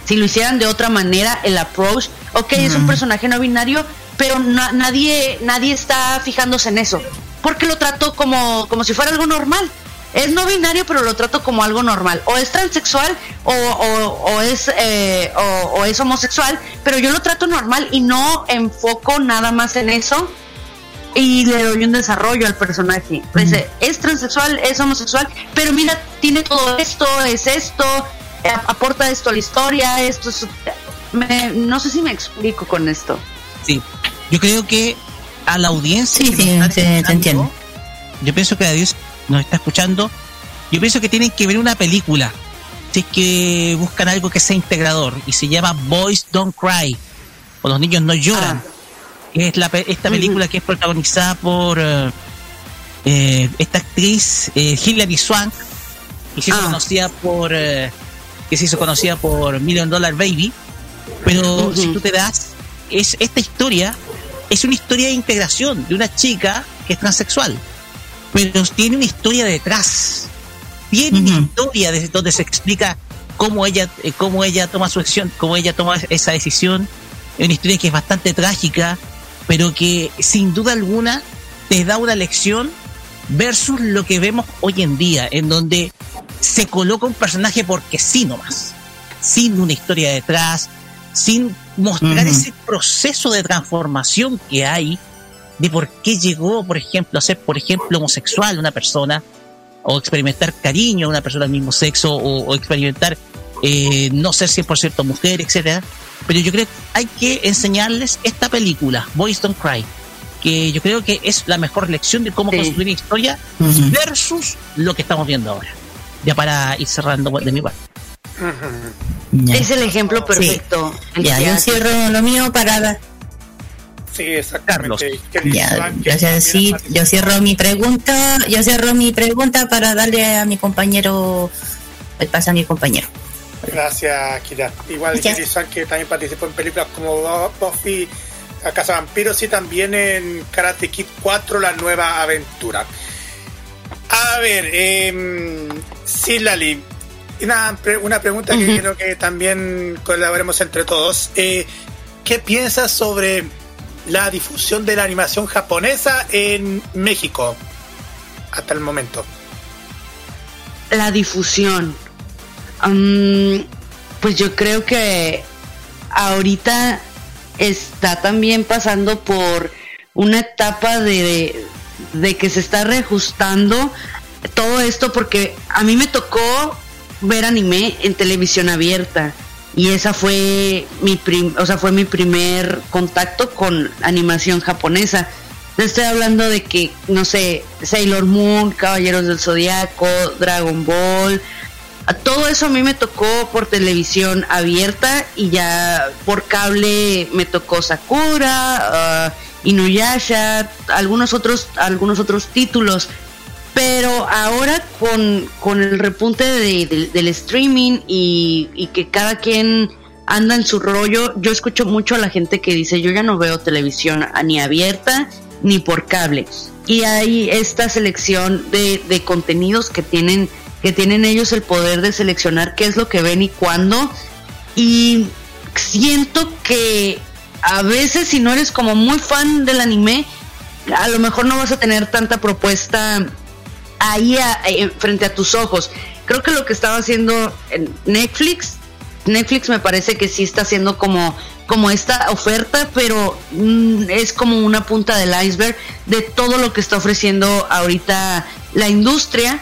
Speaker 2: Si lo hicieran de otra manera, el approach, ok, es un personaje no binario, pero na- nadie, nadie está fijándose en eso. Porque lo trato como, como si fuera algo normal. Es no binario, pero lo trato como algo normal. O es transexual o, o- o es, eh, o, o es homosexual, pero yo lo trato normal y no enfoco nada más en eso y le doy un desarrollo al personaje. Pues, eh, es transexual, es homosexual, pero mira, tiene todo esto, es esto, aporta esto a la historia, esto es... me- no sé si me explico con esto.
Speaker 1: Sí. Yo creo que a la audiencia
Speaker 3: Sí, te entiendo.
Speaker 1: yo pienso que a Dios nos está escuchando, yo pienso que tienen que ver una película, si es que buscan algo que sea integrador, y se llama Boys Don't Cry, o Los Niños No Lloran, que es la, pe- esta película que es protagonizada por eh, eh, esta actriz eh, Hilary Swank, que se
Speaker 2: Ah.
Speaker 1: conocida por eh, que se hizo conocida por Million Dollar Baby, pero si tú te das, es esta historia es una historia de integración de una chica que es transexual, pero tiene una historia detrás, tiene una historia desde donde se explica cómo ella eh, cómo ella toma su acción, cómo ella toma esa decisión, es una historia que es bastante trágica, pero que sin duda alguna te da una lección versus lo que vemos hoy en día, en donde se coloca un personaje porque sí nomás, sin una historia detrás, sin mostrar ese proceso de transformación que hay de por qué llegó, por ejemplo, a ser, por ejemplo, homosexual una persona, o experimentar cariño a una persona del mismo sexo, o, o experimentar eh, no ser 100% mujer, etcétera. Pero yo creo que hay que enseñarles esta película, Boys Don't Cry, que yo creo que es la mejor lección de cómo
Speaker 2: Sí.
Speaker 1: construir una historia versus lo que estamos viendo ahora. Ya para ir cerrando de mi parte.
Speaker 2: Es el ejemplo perfecto.
Speaker 3: Ya, yo cierro lo mío para dar.
Speaker 6: Sí, exactamente. Que
Speaker 3: Ya, gracias. Sí, yo cierro mi pregunta. Yo cierro mi pregunta para darle a mi compañero el pase a mi compañero.
Speaker 6: Gracias, Kira. Igual Swank, que también participó en películas como Buffy, La Casa Vampiros y también en Karate Kid 4, La Nueva Aventura. A ver, eh, sí, Lali. Una, pre- una pregunta que quiero que también colaboremos entre todos. Eh, ¿Qué piensas sobre la difusión de la animación japonesa en México hasta el momento?
Speaker 2: la difusión. Pues yo creo que ahorita está también pasando por una etapa de, de que se está reajustando todo esto porque a mí me tocó ver anime en televisión abierta y esa fue mi prim o sea, fue mi primer contacto con animación japonesa. Estoy hablando de que, no sé, Sailor Moon, Caballeros del Zodiaco, Dragon Ball, todo eso a mí me tocó por televisión abierta y ya por cable me tocó Sakura, uh, Inuyasha, algunos otros, algunos otros títulos. Pero ahora con, el repunte del streaming y, y que cada quien anda en su rollo, yo escucho mucho a la gente que dice yo ya no veo televisión ni abierta ni por cable. Y hay esta selección de, de contenidos que tienen que tienen ellos el poder de seleccionar qué es lo que ven y cuándo. Y siento que a veces si no eres como muy fan del anime, a lo mejor no vas a tener tanta propuesta ahí eh, frente a tus ojos. Creo que lo que estaba haciendo en Netflix, Netflix me parece que sí está haciendo como, como esta oferta, pero mm, es como una punta del iceberg de todo lo que está ofreciendo ahorita la industria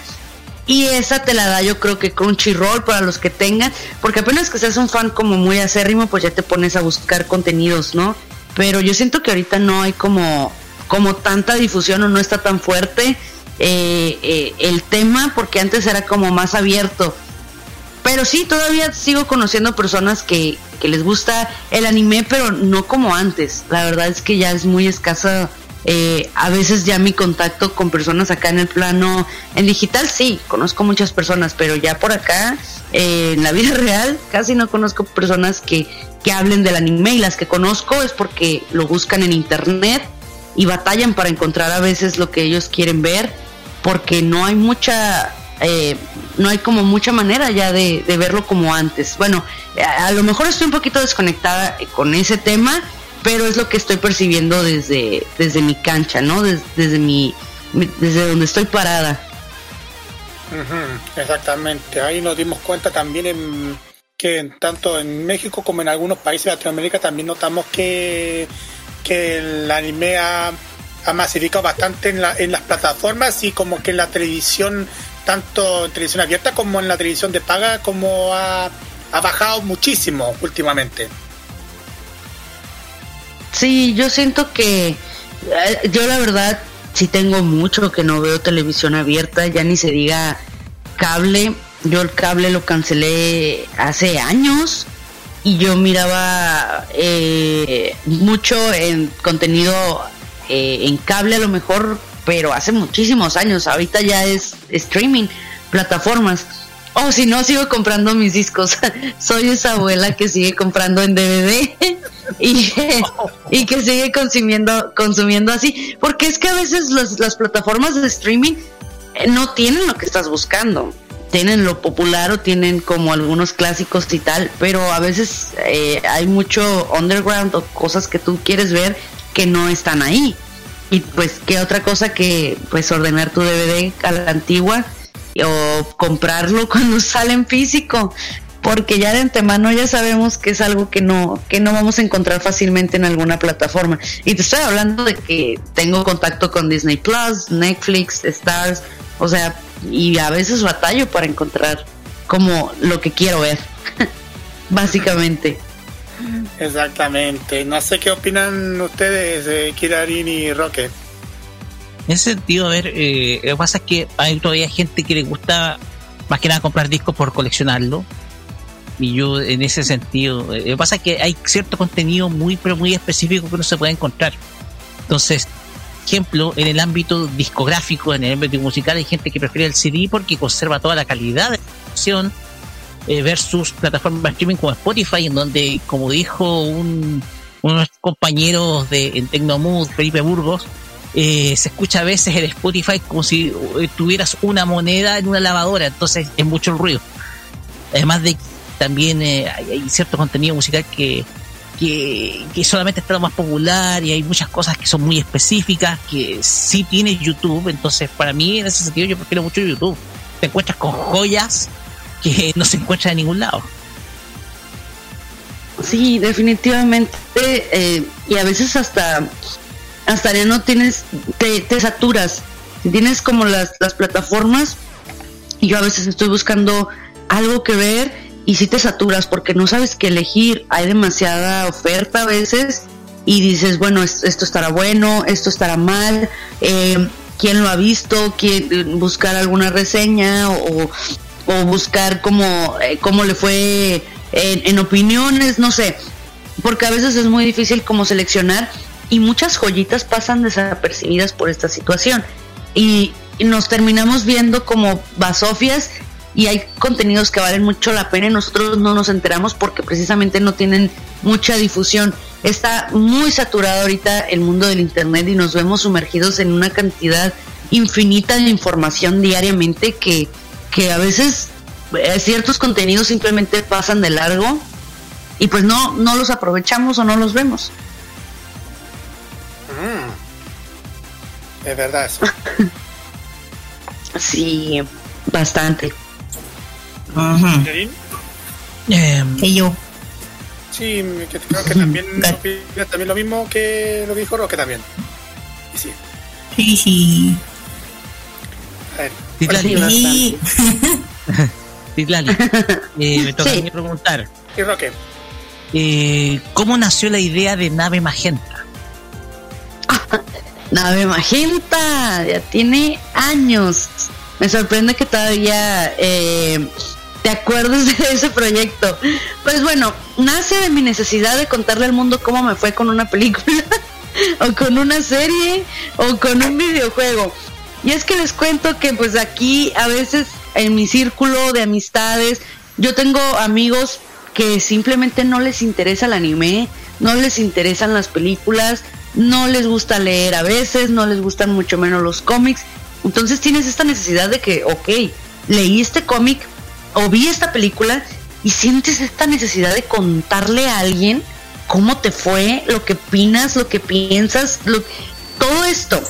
Speaker 2: y esa te la da yo creo que Crunchyroll para los que tengan, porque apenas que seas un fan como muy acérrimo, pues ya te pones a buscar contenidos, ¿no? Pero yo siento que ahorita no hay como, como tanta difusión o no está tan fuerte eh, eh, el tema, porque antes era como más abierto. Pero sí, todavía sigo conociendo personas que, que les gusta el anime, pero no como antes. La verdad es que ya es muy escasa eh, a veces ya mi contacto con personas acá en el plano, en digital sí, conozco muchas personas, pero ya por acá, eh, en la vida real, casi no conozco personas que, que hablen del anime y las que conozco es porque lo buscan en internet y batallan para encontrar a veces lo que ellos quieren ver, porque no hay mucha eh, no hay como mucha manera ya de, verlo como antes. Bueno, a, lo mejor estoy un poquito desconectada con ese tema, pero es lo que estoy percibiendo desde, desde mi cancha, ¿no? Desde, desde donde estoy parada.
Speaker 6: exactamente, ahí nos dimos cuenta también en, que tanto en México como en algunos países de Latinoamérica también notamos que, que el anime ha, masificado bastante en, la, en las plataformas y como que en la televisión, tanto en televisión abierta como en la televisión de paga, como ha, ha bajado muchísimo últimamente.
Speaker 2: Sí, yo siento que eh, yo la verdad sí tengo mucho que no veo televisión abierta, ya ni se diga cable. Yo el cable lo cancelé hace años y yo miraba eh, mucho en contenido eh, en cable a lo mejor, pero hace muchísimos años. Ahorita ya es streaming, plataformas. O si no, sigo comprando mis discos. Soy esa abuela que sigue comprando en DVD y, que sigue consumiendo, consumiendo así. Porque es que a veces las, plataformas de streaming eh, no tienen lo que estás buscando. Tienen lo popular o tienen como algunos clásicos y tal, pero a veces eh, hay mucho underground o cosas que tú quieres ver que no están ahí. Y pues, ¿qué otra cosa que pues ordenar tu DVD a la antigua? O comprarlo cuando sale en físico porque ya de antemano ya sabemos que es algo que no que no vamos a encontrar fácilmente en alguna plataforma y te estoy hablando de que tengo contacto con Disney Plus, Netflix, Stars, o sea, y a veces batallo para encontrar como lo que quiero ver, básicamente.
Speaker 6: Exactamente. No sé qué opinan ustedes, de Kirarin y Roque.
Speaker 1: En ese sentido, a ver, eh, lo que pasa es que hay todavía gente que le gusta más que nada comprar discos por coleccionarlo. Y yo en ese sentido, eh, lo que pasa es que hay cierto contenido muy, pero muy específico que no se puede encontrar. Entonces, ejemplo, en el ámbito discográfico, en el ámbito musical, hay gente que prefiere el CD porque conserva toda la calidad de la canción eh, versus plataformas de streaming como Spotify, en donde, como dijo un, uno de nuestros compañeros de, en Tecnomood, Felipe Burgos, eh, se escucha a veces el Spotify como si eh, tuvieras una moneda en una lavadora, entonces es mucho el ruido. Además de también eh, hay, cierto contenido musical que, que, solamente está lo más popular y hay muchas cosas que son muy específicas que sí tiene YouTube, entonces para mí en ese sentido yo prefiero mucho YouTube. te encuentras con joyas que no se encuentran en ningún lado.
Speaker 2: Sí, definitivamente. y a veces hasta, hasta ya no tienes, te, te saturas. Si tienes como las, las plataformas, yo a veces estoy buscando algo que ver y si te saturas porque no sabes qué elegir. Hay demasiada oferta a veces y dices, bueno, es- esto estará bueno, esto estará mal. Eh, ¿Quién lo ha visto? ¿Quién, buscar alguna reseña o, o buscar cómo, eh, cómo le fue en, en opiniones, no sé. Porque a veces es muy difícil como seleccionar y muchas joyitas pasan desapercibidas por esta situación. Y, nos terminamos viendo como basofias y hay contenidos que valen mucho la pena y nosotros no nos enteramos porque precisamente no tienen mucha difusión. Está muy saturado ahorita el mundo del Internet y nos vemos sumergidos en una cantidad infinita de información diariamente que, que a veces eh, ciertos contenidos simplemente pasan de largo y pues no, no los aprovechamos o no los vemos.
Speaker 6: Es verdad eso.
Speaker 2: Sí, bastante.
Speaker 1: Eh,
Speaker 3: Que yo.
Speaker 6: Sí, que creo que también opina también lo mismo que lo que dijo Roque también. Y sí,
Speaker 3: Sí, sí.
Speaker 6: a ver.
Speaker 1: Titlali,
Speaker 3: Sí.
Speaker 1: Titlali, eh, me toca
Speaker 2: Sí.
Speaker 1: a mí preguntar.
Speaker 6: Y Roque,
Speaker 1: eh, ¿Cómo nació la idea de Nave Magenta?
Speaker 2: Nave Magenta, ya tiene años. Me sorprende que todavía eh, te acuerdes de ese proyecto. Pues bueno, nace de mi necesidad de contarle al mundo cómo me fue con una película, o con una serie, o con un videojuego. Y es que les cuento que pues aquí a veces en mi círculo de amistades, yo tengo amigos que simplemente no les interesa el anime, no les interesan las películas, no les gusta leer a veces, no les gustan mucho menos los cómics. Entonces tienes esta necesidad de que, ok, leí este cómic o vi esta película y sientes esta necesidad de contarle a alguien cómo te fue, lo que opinas, lo que piensas, lo, todo esto.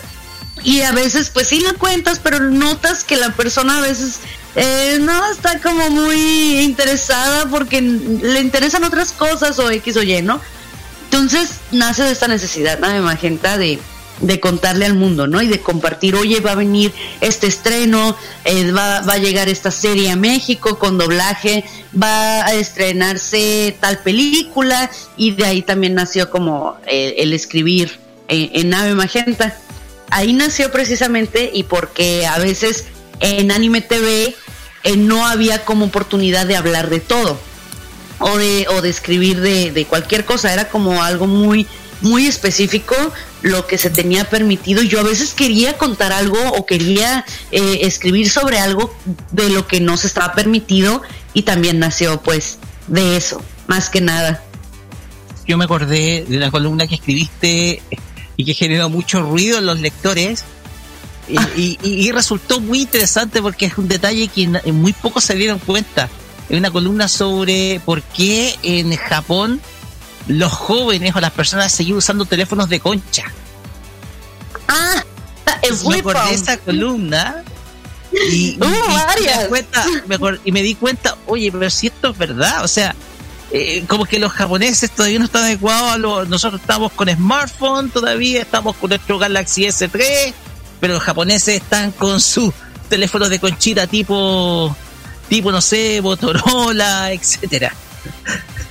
Speaker 2: Y a veces, pues sí lo cuentas, pero notas que la persona a veces eh, no está como muy interesada porque le interesan otras cosas o X o Y, ¿no? Entonces nace de esta necesidad, ¿no? de Magenta de, de contarle al mundo, ¿no? Y de compartir, oye, va a venir este estreno, eh, va, va a llegar esta serie a México con doblaje, va a estrenarse tal película y de ahí también nació como eh, el escribir eh, en Nave Magenta. Ahí nació precisamente y porque a veces en Anime TV no había como oportunidad de hablar de todo o de, o de escribir de, de cualquier cosa, era como algo muy, muy específico lo que se tenía permitido. Yo a veces quería contar algo o quería eh, escribir sobre algo de lo que no se estaba permitido y también nació pues de eso, más que nada.
Speaker 1: Yo me acordé de una columna que escribiste y que generó mucho ruido en los lectores. Y, y- resultó muy interesante porque es un detalle que muy pocos se dieron cuenta. Es una columna sobre por qué en Japón los jóvenes o las personas siguen usando teléfonos de concha.
Speaker 2: Ah, el
Speaker 1: me acordé esa columna y, y-
Speaker 2: Hubo
Speaker 1: y me cuenta, me acor- y me di cuenta, oye, pero si esto es verdad, o sea, eh, como que los japoneses todavía no están adecuados a lo, nosotros estamos con smartphone todavía, estamos con nuestro Galaxy S3, pero los japoneses están con sus teléfonos de conchita tipo, tipo, no sé, Motorola, etcétera.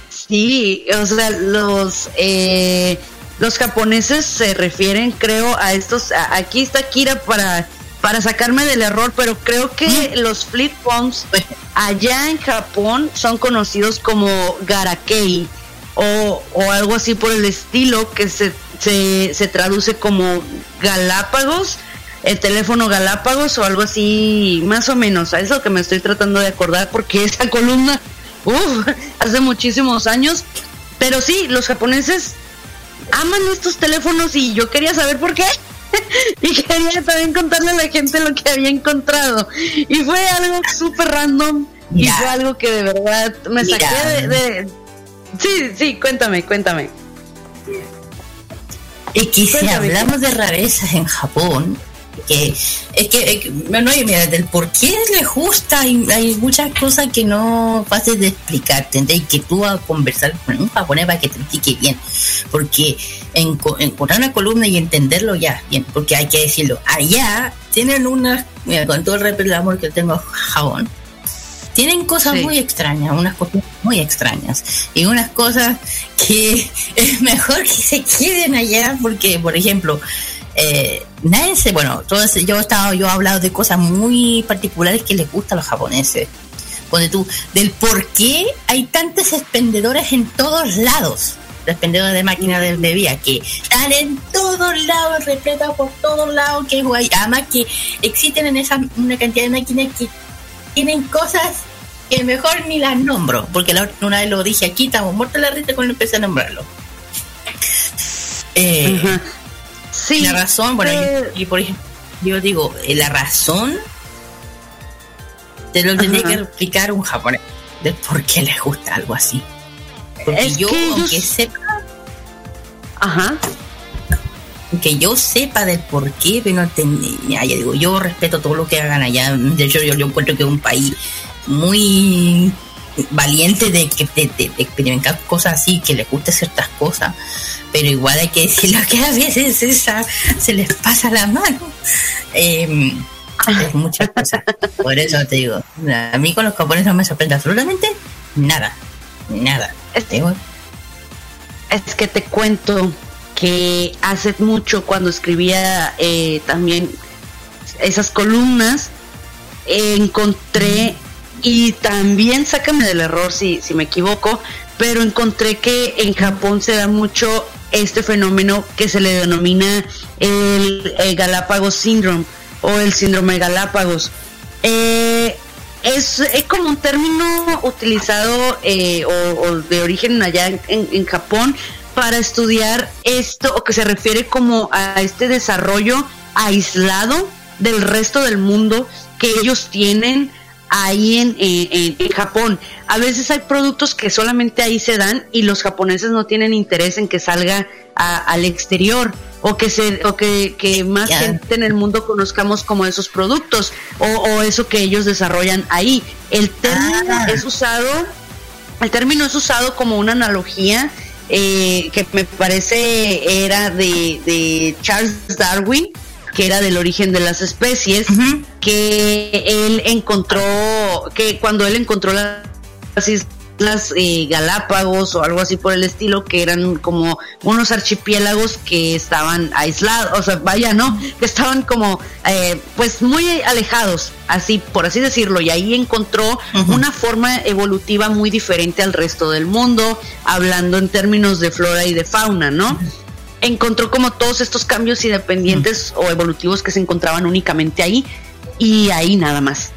Speaker 2: Sí, o sea, los eh, los japoneses se refieren, creo, a estos. a- aquí está Kira para para sacarme del error, pero creo que los flip phones allá en Japón son conocidos como garakei o, o algo así por el estilo que se, se, se traduce como Galápagos, el teléfono Galápagos o algo así, más o menos. A eso que me estoy tratando de acordar porque esa columna, uff, hace muchísimos años. Pero sí, los japoneses aman estos teléfonos y yo quería saber por qué. y quería también contarle a la gente lo que había encontrado. Y fue algo súper random y fue algo que de verdad me saqué de, de- Sí, sí, cuéntame, cuéntame.
Speaker 3: Es que si hablamos de rarezas en Japón, que es que, es que, no hay mira, del por qué les gusta hay, hay muchas cosas que no fácil de explicar ¿entendés? que tú vas a conversar con un japonés para que te explique bien porque en, encontrar una columna y entenderlo ya bien porque hay que decirlo allá tienen una mira, con todo el amor que tengo a Japón tienen cosas
Speaker 2: Sí.
Speaker 3: muy extrañas, unas cosas muy extrañas y unas cosas que es mejor que se queden allá porque, por ejemplo, eh, nadie se, bueno, todo ese- yo he estado, yo he hablado de cosas muy particulares que les gusta a los japoneses. Ponte tú, del por qué hay tantas expendedoras en todos lados. Expendedoras de máquinas de bebida que están en todos lados, repletas por todos lados, que guay. Además que existen en esa una cantidad de máquinas que tienen cosas que mejor ni las nombro, porque la, una vez lo dije aquí, estamos muertos la risa cuando empecé a nombrarlo. Eh.
Speaker 2: Sí.
Speaker 3: la razón, bueno,
Speaker 2: eh,
Speaker 3: y, y por ejemplo, yo digo, eh, la razón te lo tendría que explicar un japonés de por qué les gusta algo así. Porque
Speaker 2: Es
Speaker 3: yo,
Speaker 2: que ellos-
Speaker 3: aunque sepa,
Speaker 2: Ajá.
Speaker 3: que yo sepa del por qué, pero no ten- ya, ya digo, yo respeto todo lo que hagan allá. De hecho, yo, yo encuentro que es un país muy valiente de, que, de, de- de experimentar cosas así, que les guste ciertas cosas, pero igual hay que decirlo que a veces esa, se les pasa la mano. Eh, es muchas cosas. Por eso te digo, a mí con los japoneses no me sorprende absolutamente nada. Nada.
Speaker 2: Es- Es que te cuento que hace mucho cuando escribía eh, también esas columnas, eh, encontré, y también sácame del error si, si me equivoco, pero encontré que en Japón se da mucho este fenómeno que se le denomina el, el Galápagos Syndrome o el síndrome de Galápagos. Eh, es, es como un término utilizado eh, o, de origen allá en, en Japón para estudiar esto o que se refiere como a este desarrollo aislado del resto del mundo que ellos tienen ahí en, en- en Japón. A veces hay productos que solamente ahí se dan y los japoneses no tienen interés en que salga a- al exterior o que se o que, que más gente en el mundo conozcamos como esos productos o, o eso que ellos desarrollan ahí. El término
Speaker 3: Ah.
Speaker 2: es usado, el término es usado como una analogía eh, que me parece era de, de Charles Darwin, que era del origen de las especies. Que él encontró, que cuando él encontró las islas eh, Galápagos o algo así por el estilo, que eran como unos archipiélagos que estaban aislados, o sea, vaya, ¿no? Que estaban como, eh, pues muy alejados, así, por así decirlo, y ahí encontró una forma evolutiva muy diferente al resto del mundo, hablando en términos de flora y de fauna, ¿no? encontró como todos estos cambios independientes o evolutivos que se encontraban únicamente ahí y ahí nada más.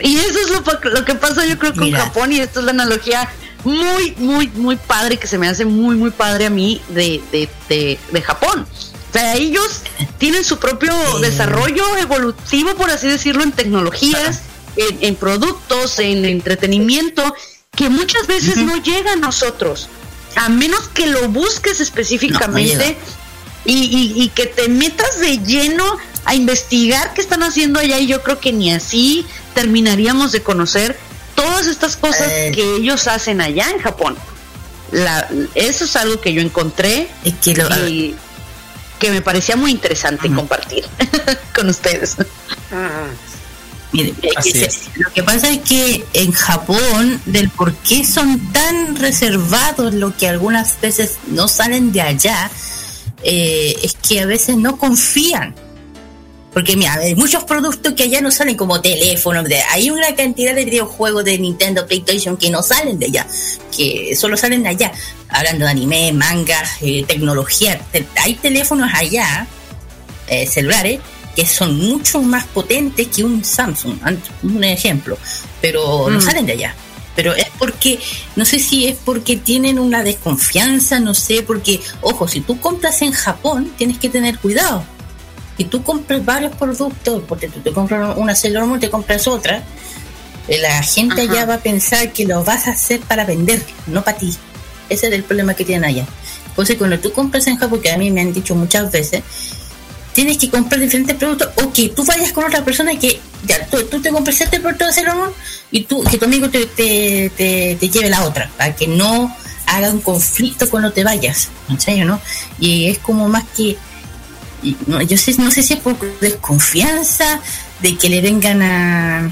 Speaker 2: Y eso es lo, lo que pasa yo creo con
Speaker 3: Mira.
Speaker 2: Japón y esto es la analogía muy, muy, muy padre que se me hace muy, muy padre a mí de, de, de, de Japón. O sea, ellos tienen su propio desarrollo evolutivo, por así decirlo, en tecnologías, en, en productos, en entretenimiento, que muchas veces no llega a nosotros. A menos que lo busques específicamente y- y que te metas de lleno a investigar qué están haciendo allá y yo creo que ni así terminaríamos de conocer todas estas cosas
Speaker 3: Eh.
Speaker 2: que ellos hacen allá en Japón. La, eso es algo que yo encontré
Speaker 3: es que lo,
Speaker 2: y que me parecía muy interesante compartir con ustedes.
Speaker 3: Que se-
Speaker 1: es.
Speaker 3: lo que pasa es que en Japón, del por qué son tan reservados, lo que algunas veces no salen de allá, eh, es que a veces no confían. Porque mira, hay muchos productos que allá no salen como teléfonos, hay una cantidad de videojuegos de Nintendo, PlayStation que no salen de allá, que solo salen de allá. Hablando de anime, mangas, eh, tecnología, te- hay teléfonos allá, eh, celulares, que son mucho más potentes que un Samsung, un ejemplo, pero no
Speaker 2: Mm.
Speaker 3: salen de allá. Pero es porque, no sé si es porque tienen una desconfianza, no sé, porque, ojo, si tú compras en Japón, tienes que tener cuidado. Si tú compras varios productos, porque tú te compras una Sailor Moon, te compras otra, eh, la gente
Speaker 2: Ajá.
Speaker 3: allá va a pensar que lo vas a hacer para vender, no para ti. Ese es el problema que tienen allá. Entonces, cuando tú compras en Japón, que a mí me han dicho muchas veces, tienes que comprar diferentes productos o que tú vayas con otra persona que ya tú, tú te compres este producto de Sailor Moon y tú que tu amigo te, te, te, te lleve la otra para que no haga un conflicto cuando te vayas ¿en serio, no? y es como más que no, yo sé, no sé si es por desconfianza de que le vengan a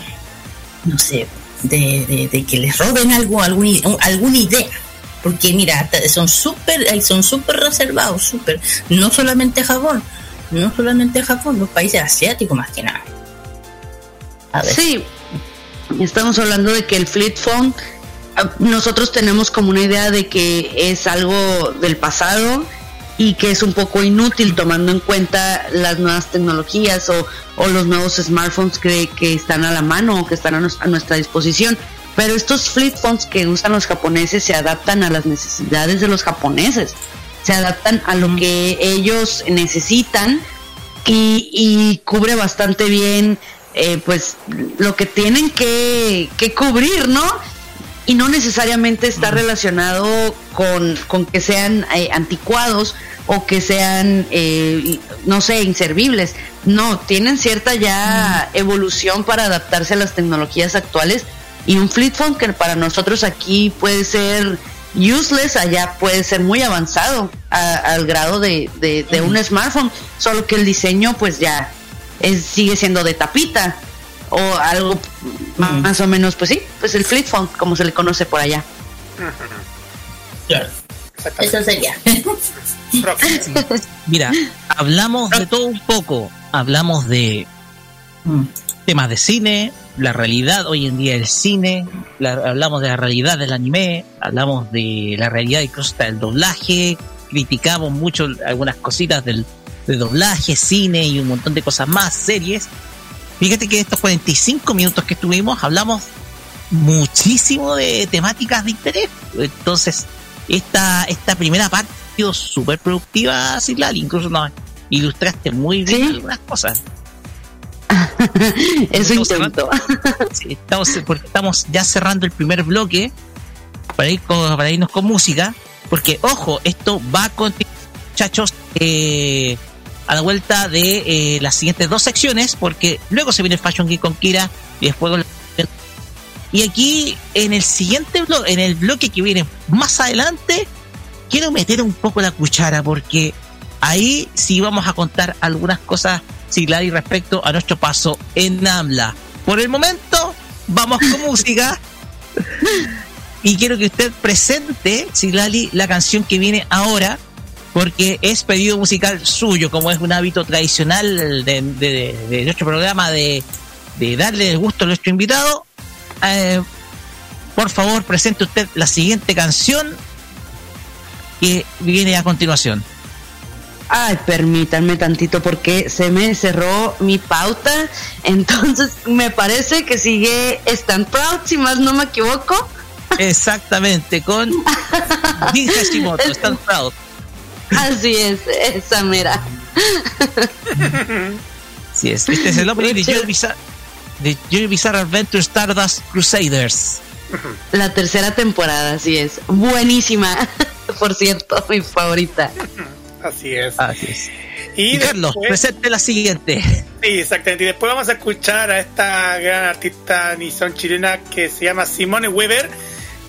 Speaker 3: no sé de, que les roben algo algún, alguna idea. Porque mira son súper son súper reservados súper no solamente Japón no solamente Japón los países asiáticos más que nada.
Speaker 2: Sí, estamos hablando de que el flip phone, ah, nosotros tenemos como una idea de que es algo del pasado y que es un poco inútil tomando en cuenta las nuevas tecnologías o, los nuevos smartphones que, que están a la mano o que están a, nuestra disposición. Pero estos flip phones que usan los japoneses se adaptan a las necesidades de los japoneses, se adaptan a lo que ellos necesitan y, y cubre bastante bien eh, pues lo que tienen que cubrir, ¿no? Y no necesariamente está relacionado con, con que sean eh, anticuados o que sean, eh, no sé, inservibles. No, tienen cierta ya evolución para adaptarse a las tecnologías actuales y un flip phone que para nosotros aquí puede ser useless, allá puede ser muy avanzado a- al grado de, de- de un smartphone, solo que el diseño pues ya es, sigue siendo de tapita o algo ma- más o menos, pues sí, pues el flip phone como se le conoce por allá.
Speaker 3: claro eso sería.
Speaker 1: Mira, hablamos de todo un poco. Hablamos de
Speaker 3: Mm.
Speaker 1: temas de cine, la realidad hoy en día del cine, la- hablamos de la realidad del anime, hablamos de la realidad incluso hasta del doblaje, criticamos mucho algunas cositas del, de doblaje, cine y un montón de cosas más, series. Fíjate que estos 45 minutos que estuvimos hablamos muchísimo de temáticas de interés. Entonces, esta, esta primera parte ha sido súper productiva, Silal, incluso nos ilustraste muy bien
Speaker 2: Sí.
Speaker 1: algunas cosas.
Speaker 2: Eso
Speaker 1: Estamos
Speaker 2: intento.
Speaker 1: Sí, estamos, porque estamos ya cerrando el primer bloque para, ir con- para irnos con música. Porque, ojo, esto va a continuar, muchachos, eh, a la vuelta de eh, las siguientes dos secciones. Porque luego se viene el Fashion Geek con Kira y después con Y aquí, en el siguiente bloque, en el bloque que viene más adelante, quiero meter un poco la cuchara. Porque ahí sí vamos a contar algunas cosas, Siglari, respecto a nuestro paso en NAMLA. Por el momento, vamos con música. Y quiero que usted presente, Siglali, la canción que viene ahora, porque es pedido musical suyo, como es un hábito tradicional de, de- de nuestro programa de, de darle el gusto a nuestro invitado. Eh, por favor, presente usted la siguiente canción que viene a continuación.
Speaker 2: Ay, permítanme tantito porque se me cerró mi pauta. Entonces me parece que sigue Stand Proud, si más no me equivoco.
Speaker 1: Exactamente, con Jin Hashimoto, Stand Proud.
Speaker 2: Así es, esa mera.
Speaker 1: Sí, es. Este es el opening de Joy Bizarre, de Joy Bizarre Adventure Stardust Crusaders.
Speaker 2: La tercera temporada, así es. Buenísima. Por cierto, mi favorita.
Speaker 6: Así es.
Speaker 1: Así es.
Speaker 6: Y,
Speaker 1: Y Carlos,
Speaker 6: después-
Speaker 1: presente la siguiente.
Speaker 6: Sí, exactamente. Y después vamos a escuchar a esta gran artista nison chilena que se llama Simone Weber,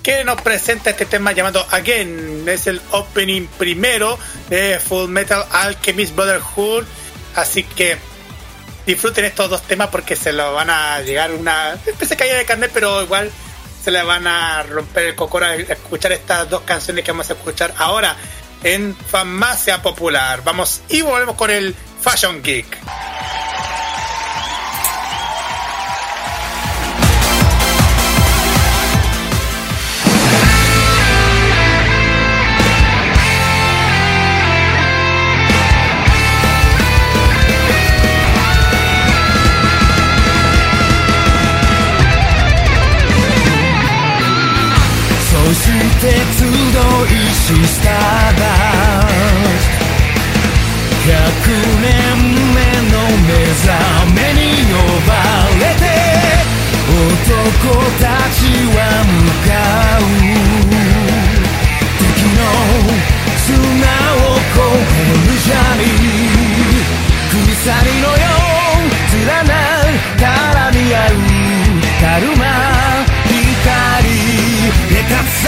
Speaker 6: que nos presenta este tema llamado Again. Es el opening primero de Full Metal Alchemist Brotherhood. Así que disfruten estos dos temas porque se lo van a llegar una especie de caída de carnet, pero igual se le van a romper el cocoro a escuchar estas dos canciones que vamos a escuchar ahora en Farmacia Popular. Vamos y volvemos con el Fashion Geek.
Speaker 8: しスターダス100年目の目覚めに呼ばれて男たちは向かう敵の砂を越えるジャーニー崩
Speaker 9: 鎖のよう連なる絡み合うカルマ光でかさ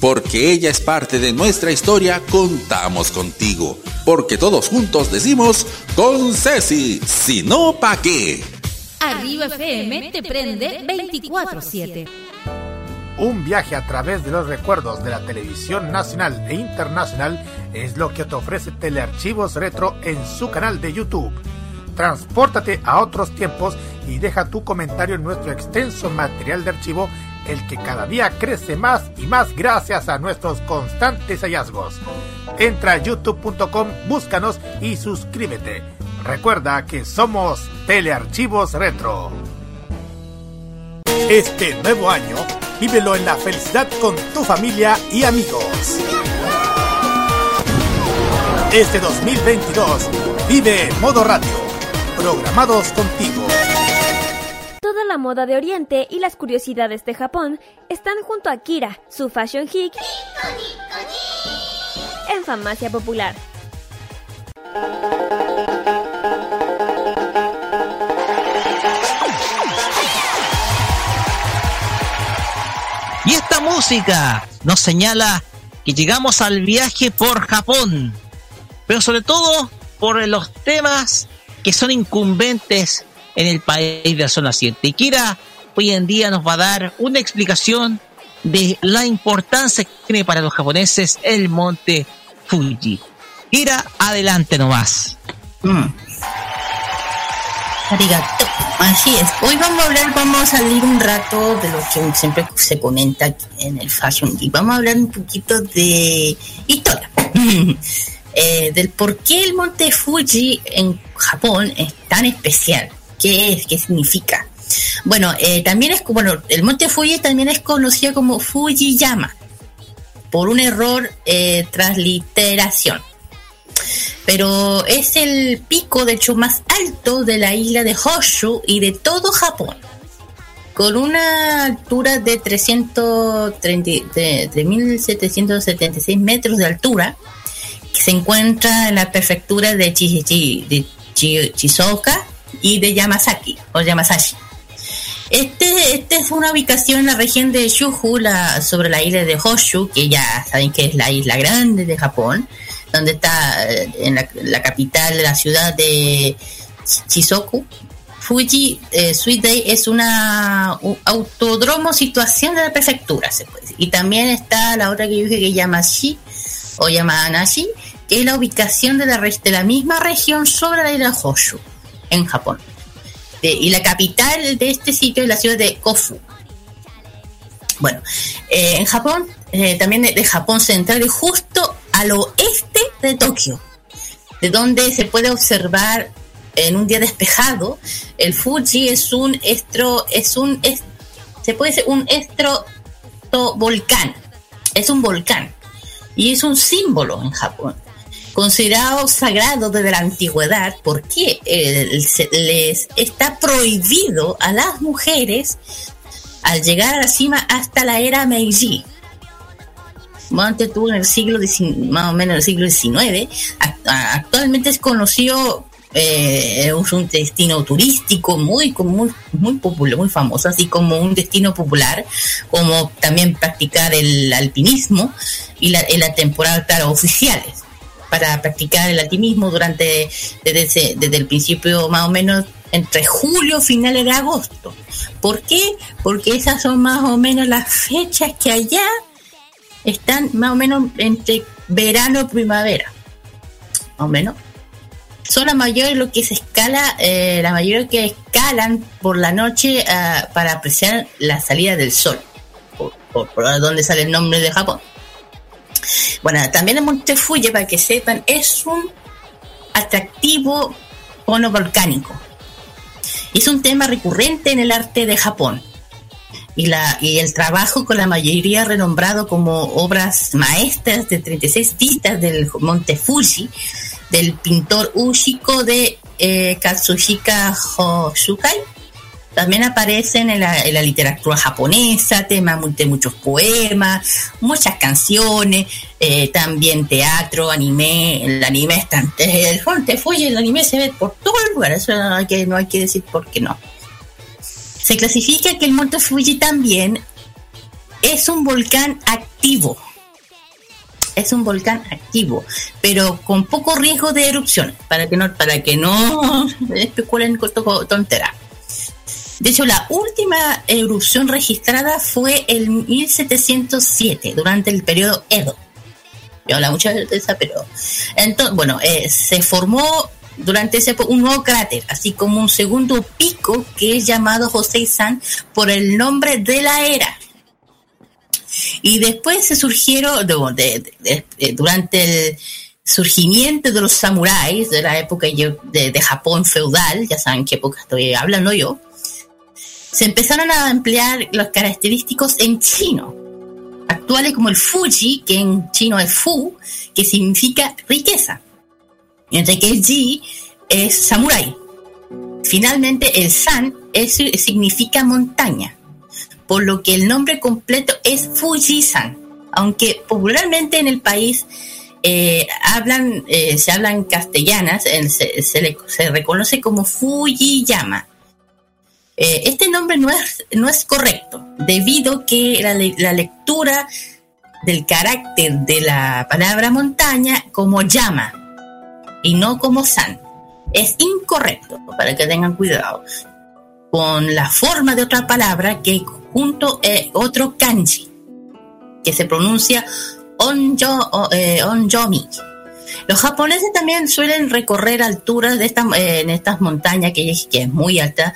Speaker 10: porque ella es parte de nuestra historia, contamos contigo. Porque todos juntos decimos con Ceci, si no pa' qué.
Speaker 11: Arriba FM te prende 24-7.
Speaker 12: Un viaje a través de los recuerdos de la televisión nacional e internacional es lo que te ofrece Telearchivos Retro en su canal de YouTube. Transpórtate a otros tiempos y deja tu comentario en nuestro extenso material de archivo, el que cada día crece más y más gracias a nuestros constantes hallazgos. Entra a youtube.com, búscanos y suscríbete. Recuerda que somos Telearchivos Retro. Este nuevo año, vívelo en la felicidad con tu familia y amigos. Este 2022, vive modo radio, programados contigo.
Speaker 4: Toda la moda de Oriente y las curiosidades de Japón están junto a Kira, su Fashion Geek, en Farmacia Popular.
Speaker 1: Y esta música nos señala que llegamos al viaje por Japón, pero sobre todo por los temas que son incumbentes en el país de la zona naciente. Y Kira hoy en día nos va a dar una explicación de la importancia que tiene para los japoneses el monte Fuji. Kira, adelante nomás.
Speaker 3: Mm. Arigato. Así es. Hoy vamos a hablar, vamos a salir un rato de lo que siempre se comenta aquí en el Fashion y vamos a hablar un poquito de historia. Eh, del por qué el monte Fuji en Japón es tan especial. ¿Qué es? ¿Qué significa? Bueno, eh, también es bueno, el monte Fuji también es conocido como Fujiyama por un error eh, transliteración pero es el pico de hecho más alto de la isla de Honshu y de todo Japón, con una altura de 330 de 3.776 metros de altura, que se encuentra en la prefectura de, Chi- Chi- de y de Yamazaki, o Yamasashi. Este, este es una ubicación en la región de Shuju, la, sobre la isla de Honshu, que ya saben que es la isla grande de Japón, donde está eh, en la, la capital de la ciudad de Chizoku. Fuji eh, Sweet Day es una un autódromo situación de la prefectura, se puede decir. Y también está la otra que yo dije que llama Shi o Yamanashi, que es la ubicación de la, de la misma región sobre la isla de Honshu, en Japón. Y la capital de este sitio es la ciudad de Kofu. Bueno, eh, en Japón, eh, también de, Japón central, y justo al oeste de Tokio, de donde se puede observar en un día despejado, el Fuji es un estro, es un, es- se puede decir un volcán, es un volcán y es un símbolo en Japón considerado sagrado desde la antigüedad porque eh, les está prohibido a las mujeres al llegar a la cima hasta la era Meiji. Monte tuvo en el siglo más o menos el siglo XIX. Actualmente es conocido, eh, es un destino turístico muy, muy, muy popular, muy famoso, así como un destino popular, como también practicar el alpinismo y la, en la temporada claro, oficiales para practicar el alpinismo durante desde, ese- desde el principio más o menos entre julio finales de agosto. ¿Por qué? Porque esas son más o menos las fechas que allá están más o menos entre verano y primavera. Más o menos. Son la mayoría lo que se escala, eh, la mayoría que escalan por la noche ah, para apreciar la salida del sol. Por, por, por donde sale el nombre de Japón. Bueno, también el Monte Fuji, para que sepan, es un atractivo cono volcánico. Es un tema recurrente en el arte de Japón. y, la, y el trabajo con la mayoría renombrado como obras maestras de 36 pistas del Monte Fuji, del pintor Ushiko de eh, Hoshukai. También aparecen en la, literatura japonesa, temas de muchos poemas, muchas canciones, eh, también teatro, anime. El anime está el Monte Fuji, el anime se ve por todo el lugar, eso no hay que, no hay que decir por qué no. Se clasifica que el Monte Fuji también es un volcán activo. Es un volcán activo, pero con poco riesgo de erupción, para que no, para que no especulen con to- tontera. De hecho, la última erupción registrada fue en 1707, durante el periodo Edo. Yo habla mucho de esa, pero. Entonces, bueno, eh, se formó durante ese un nuevo cráter, así como un segundo pico que es llamado Josei-san por el nombre de la era. Y después se surgieron, de- durante el surgimiento de los samuráis de la época de Japón feudal, ya saben qué época estoy hablando yo, se empezaron a emplear los característicos en chino, actuales como el Fuji, que en chino es Fu, que significa riqueza, mientras que el Ji es samurái. Finalmente, el San es- significa montaña, por lo que el nombre completo es Fuji-san, aunque popularmente en el país eh, hablan, eh, se hablan castellanas, eh, se, le- se reconoce como Fujiyama. Eh, este nombre no es, no es correcto, debido que la, la lectura del carácter de la palabra montaña como llama y no como san es incorrecto, para que tengan cuidado, con la forma de otra palabra que junto eh, otro kanji, que se pronuncia onjo, o, eh, onjomi. Los japoneses también suelen recorrer alturas de estas, en estas montañas, que, es- muy alta,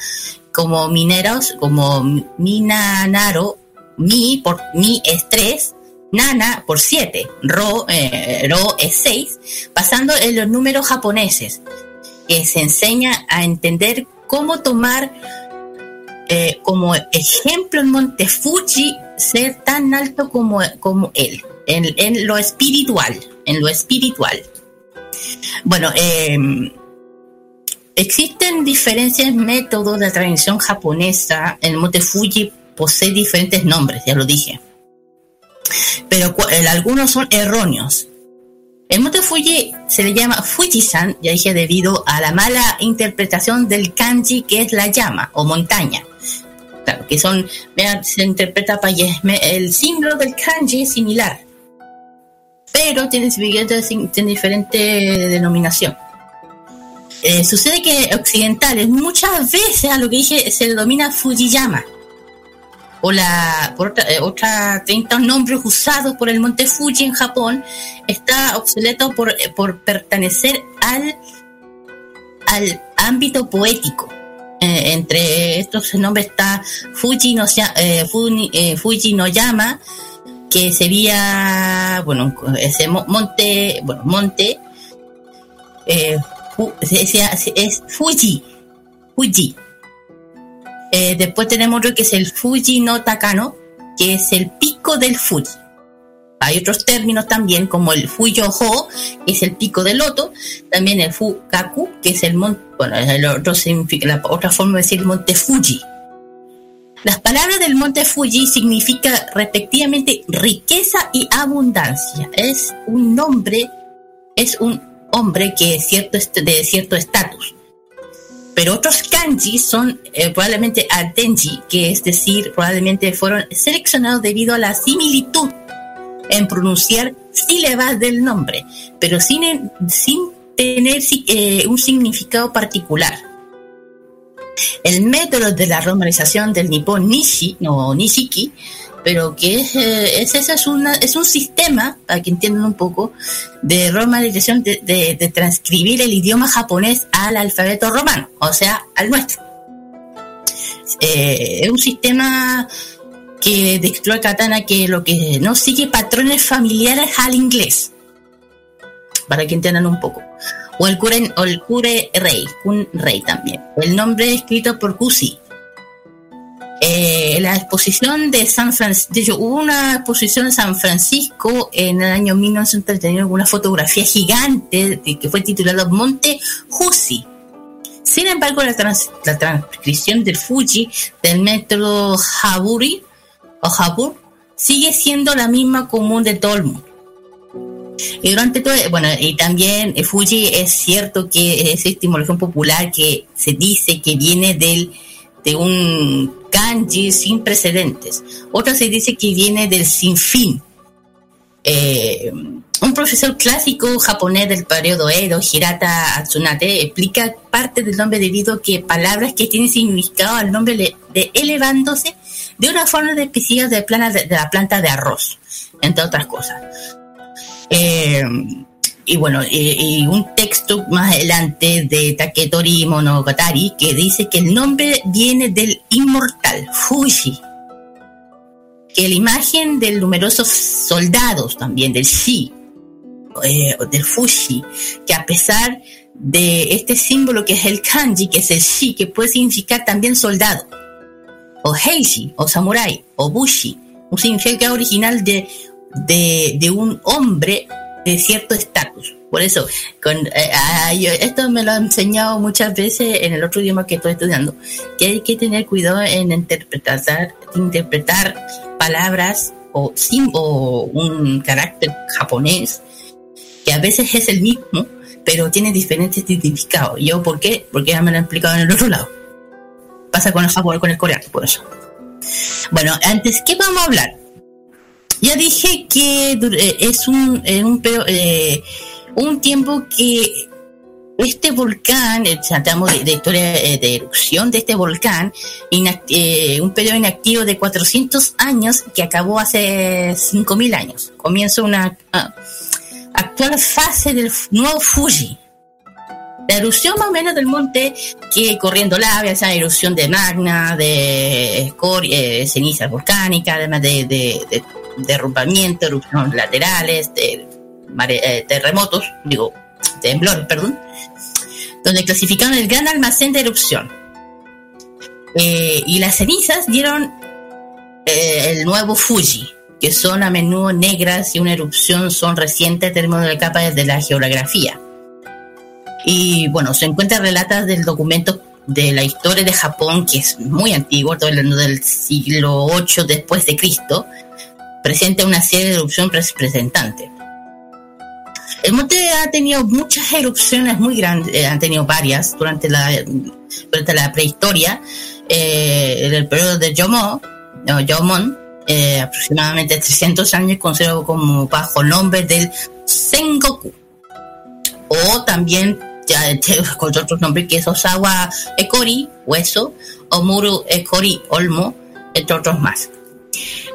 Speaker 3: como mineros, como Minanaro, Mi por Mi es 3, Nana por 7, Ro, eh, Ro es 6, pasando en los números japoneses, que se enseña a entender cómo tomar eh, como ejemplo en Monte Fuji ser tan alto como, como él, en lo espiritual, en lo espiritual. Bueno, eh, existen diferentes métodos de tradición japonesa. El Monte Fuji posee diferentes nombres, ya lo dije. Pero algunos son erróneos. El Monte Fuji se le llama Fujisan, ya dije, debido a la mala interpretación del kanji que es la llama o montaña. Claro, que son, vean, se interpreta para el símbolo del kanji es similar, pero tiene, diferente- tiene diferente denominación. Eh, sucede que occidentales muchas veces a lo que dije se denomina Fujiyama o la por otra, eh, otra 30 nombres usados por el monte Fuji en Japón está obsoleto por, eh, por pertenecer al al ámbito poético entre estos nombres está Fuji no, eh, Fuji no Yama que sería bueno ese mo- monte bueno monte eh, es Fuji Fuji Eh, después tenemos otro que es el Fuji no Takano, que es el pico del Fuji. Hay otros términos también, como el Fuyo-ho, que es el pico del loto, también el Fukaku, que es el monte, bueno, el otro significa, la otra forma de decir monte Fuji. Las palabras del monte Fuji significa respectivamente riqueza y abundancia. Es un nombre, es un hombre que es cierto de cierto estatus pero otros kanji son eh, probablemente atenji, que es decir, probablemente fueron seleccionados debido a la similitud en pronunciar sílabas del nombre, pero sin, sin tener eh, un significado particular. El método de la romanización del nipón nishi, no nishiki, pero que es, eh, es, una, es un sistema, para que entiendan un poco, de romanización, de, de, transcribir el idioma japonés al alfabeto romano, o sea, al nuestro. Eh, es un sistema que de Katana que lo que no sigue patrones familiares al inglés, para que entiendan un poco. O el cure, o el cure rey, un rey también. El nombre es escrito por Kusi. Eh, la exposición de San Francisco, hubo una exposición en San Francisco en el año 1931 con una fotografía gigante que fue titulada Monte Fuji. Sin embargo, la transcripción del Fuji del método Haburi o Habur sigue siendo la misma común de todo el mundo. Y durante todo, bueno, y también eh, Fuji es cierto que es estimulación popular que se dice que viene del de un kanji sin precedentes. Otra se dice que viene del sinfín. Eh, un profesor clásico japonés del periodo Edo, Hirata Atsunate, explica parte del nombre debido a que palabras que tienen significado al nombre de elevándose de una forma de específica de, plana de, de la planta de arroz, entre otras cosas. Eh, y bueno, y un texto más adelante de Taketori Monogatari que dice que el nombre viene del inmortal Fuji, que la imagen de numerosos soldados también del Shi, eh, del Fuji, que a pesar de este símbolo que es el kanji, que es el Shi, que puede significar también soldado, o Heishi, o Samurai, o Bushi, un significado original de, de, de un hombre de cierto estatus. Por eso, con, eh, esto me lo han enseñado muchas veces en el otro idioma que estoy estudiando, que hay que tener cuidado en interpretar, interpretar palabras o, sim- un carácter japonés que a veces es el mismo, pero tiene diferentes significados. ¿Yo por qué? Porque ya me lo han explicado en el otro lado. Pasa con el japonés, con el coreano, por eso. Bueno, antes, ¿qué vamos a hablar? Ya dije que eh, es un, eh, un, eh, un tiempo que este volcán, tratamos de, historia de erupción de este volcán, un periodo inactivo de 400 años que acabó hace 5.000 años. Comienza una ah, actual fase del nuevo Fuji. La erupción más o menos del monte que corriendo lava, esa erupción de magna, de escoria, eh, cenizas volcánicas, además de, de, de derrumbamiento, erupciones laterales, de mare- eh, terremotos, digo, temblores, perdón, donde clasificaron el gran almacén de erupción. Eh, y las cenizas dieron eh, el nuevo Fuji, que son a menudo negras y una erupción son recientes en términos de capas de la geografía. Y bueno, se encuentran relatas del documento de la historia de Japón, que es muy antiguo, todo hablando del siglo VIII después de Cristo, presenta una serie de erupciones representantes. El monte ha tenido muchas erupciones muy grandes, eh, han tenido varias durante la, durante la prehistoria, eh, en el periodo de Yomo, no, Yomon, eh, aproximadamente 300 años, considerado como bajo el nombre del Sengoku. O también ya este, con otros nombres que es Osawa Ekori, hueso, o Muru Ekori, olmo, entre otros más.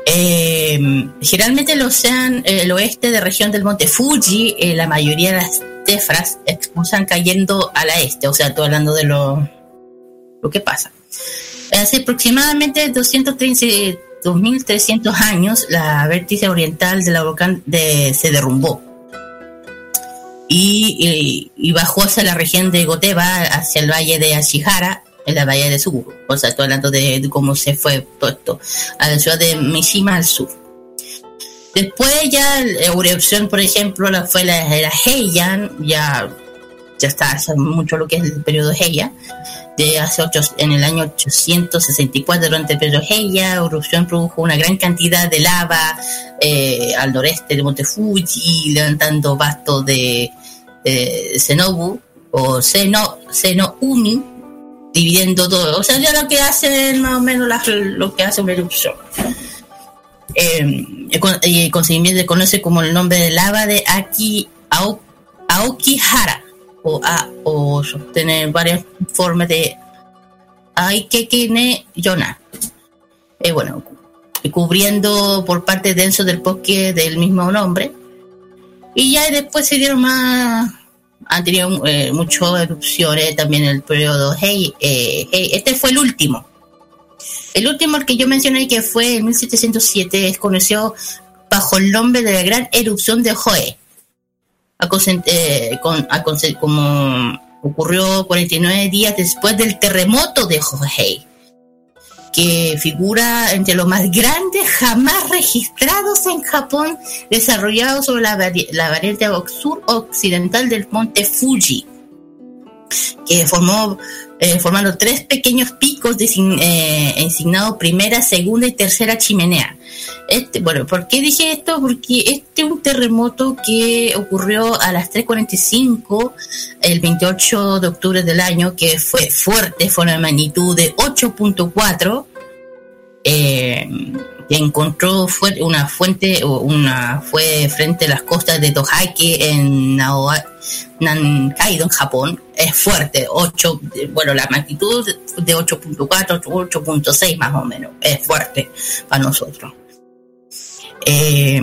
Speaker 3: Eh, generalmente el océano, el oeste de región del monte Fuji, eh, la mayoría de las tefras expulsan cayendo a la este, o sea, estoy hablando de lo, lo que pasa. Hace aproximadamente 230, 2300 años, la vértice oriental de la volcán se derrumbó y, y- y bajó hacia la región de Goteba, hacia el valle de Ashihara, en la bahía de Suguru. O sea, estoy hablando de, de cómo se fue todo esto a la ciudad de Mishima al sur. Después ya la erupción, por ejemplo, la, fue la era Heian, ya, ya está hace mucho lo que es el periodo Heian, de hace ocho, en el año 864 durante el periodo Heian, erupción produjo una gran cantidad de lava eh, al noreste del monte Fuji, levantando bastos de, de Zenobu o Seno, Senoumi, dividiendo todo. O sea, ya lo que hace más o menos lo que hace una erupción. Eh, y el conseguimiento se conoce como el nombre de lava de Aki Ao- Aokihara o, a, o tener varias formas de Aikekine Yona. Eh, bueno, cubriendo por parte denso del bosque del mismo nombre. Y ya después se dieron más, han tenido eh, muchas erupciones también en el periodo Hei, eh. Este fue el último. El último, que yo mencioné, que fue en 1707, es conocido bajo el nombre de la gran erupción de Hohe. A eh, con- a como ocurrió 49 días después del terremoto de Hohei, que figura entre los más grandes jamás registrados en Japón, desarrollado sobre la, la variante sur occidental del monte Fuji, que formó eh, formando tres pequeños picos design- eh, primera, segunda y tercera chimenea. Este, bueno, ¿por qué dije esto? Porque este es un terremoto que ocurrió a las 3.45 el 28 de octubre del año, que fue fuerte, fue una magnitud de 8.4, eh, encontró fue una fuente, una fue frente a las costas de Tohaki en Naoa- Nankaido, en Japón. Es fuerte, 8, bueno, la magnitud de 8.4, 8.6 más o menos, es fuerte para nosotros. Eh,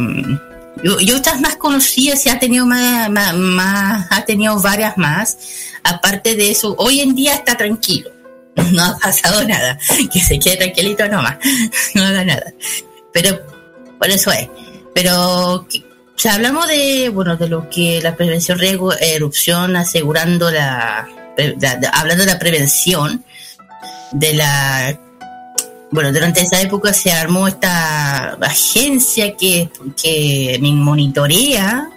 Speaker 3: yo estas más conocidas sí ha tenido más- ha tenido varias más. Aparte de eso, hoy en día está tranquilo. No ha pasado nada. Que se quede tranquilito nomás. No haga nada. Pero por eso es. Pero sea, hablamos de bueno de lo que la prevención riesgo erupción asegurando la- de- hablando de la prevención de la bueno, durante esa época se armó esta agencia que, que monitorea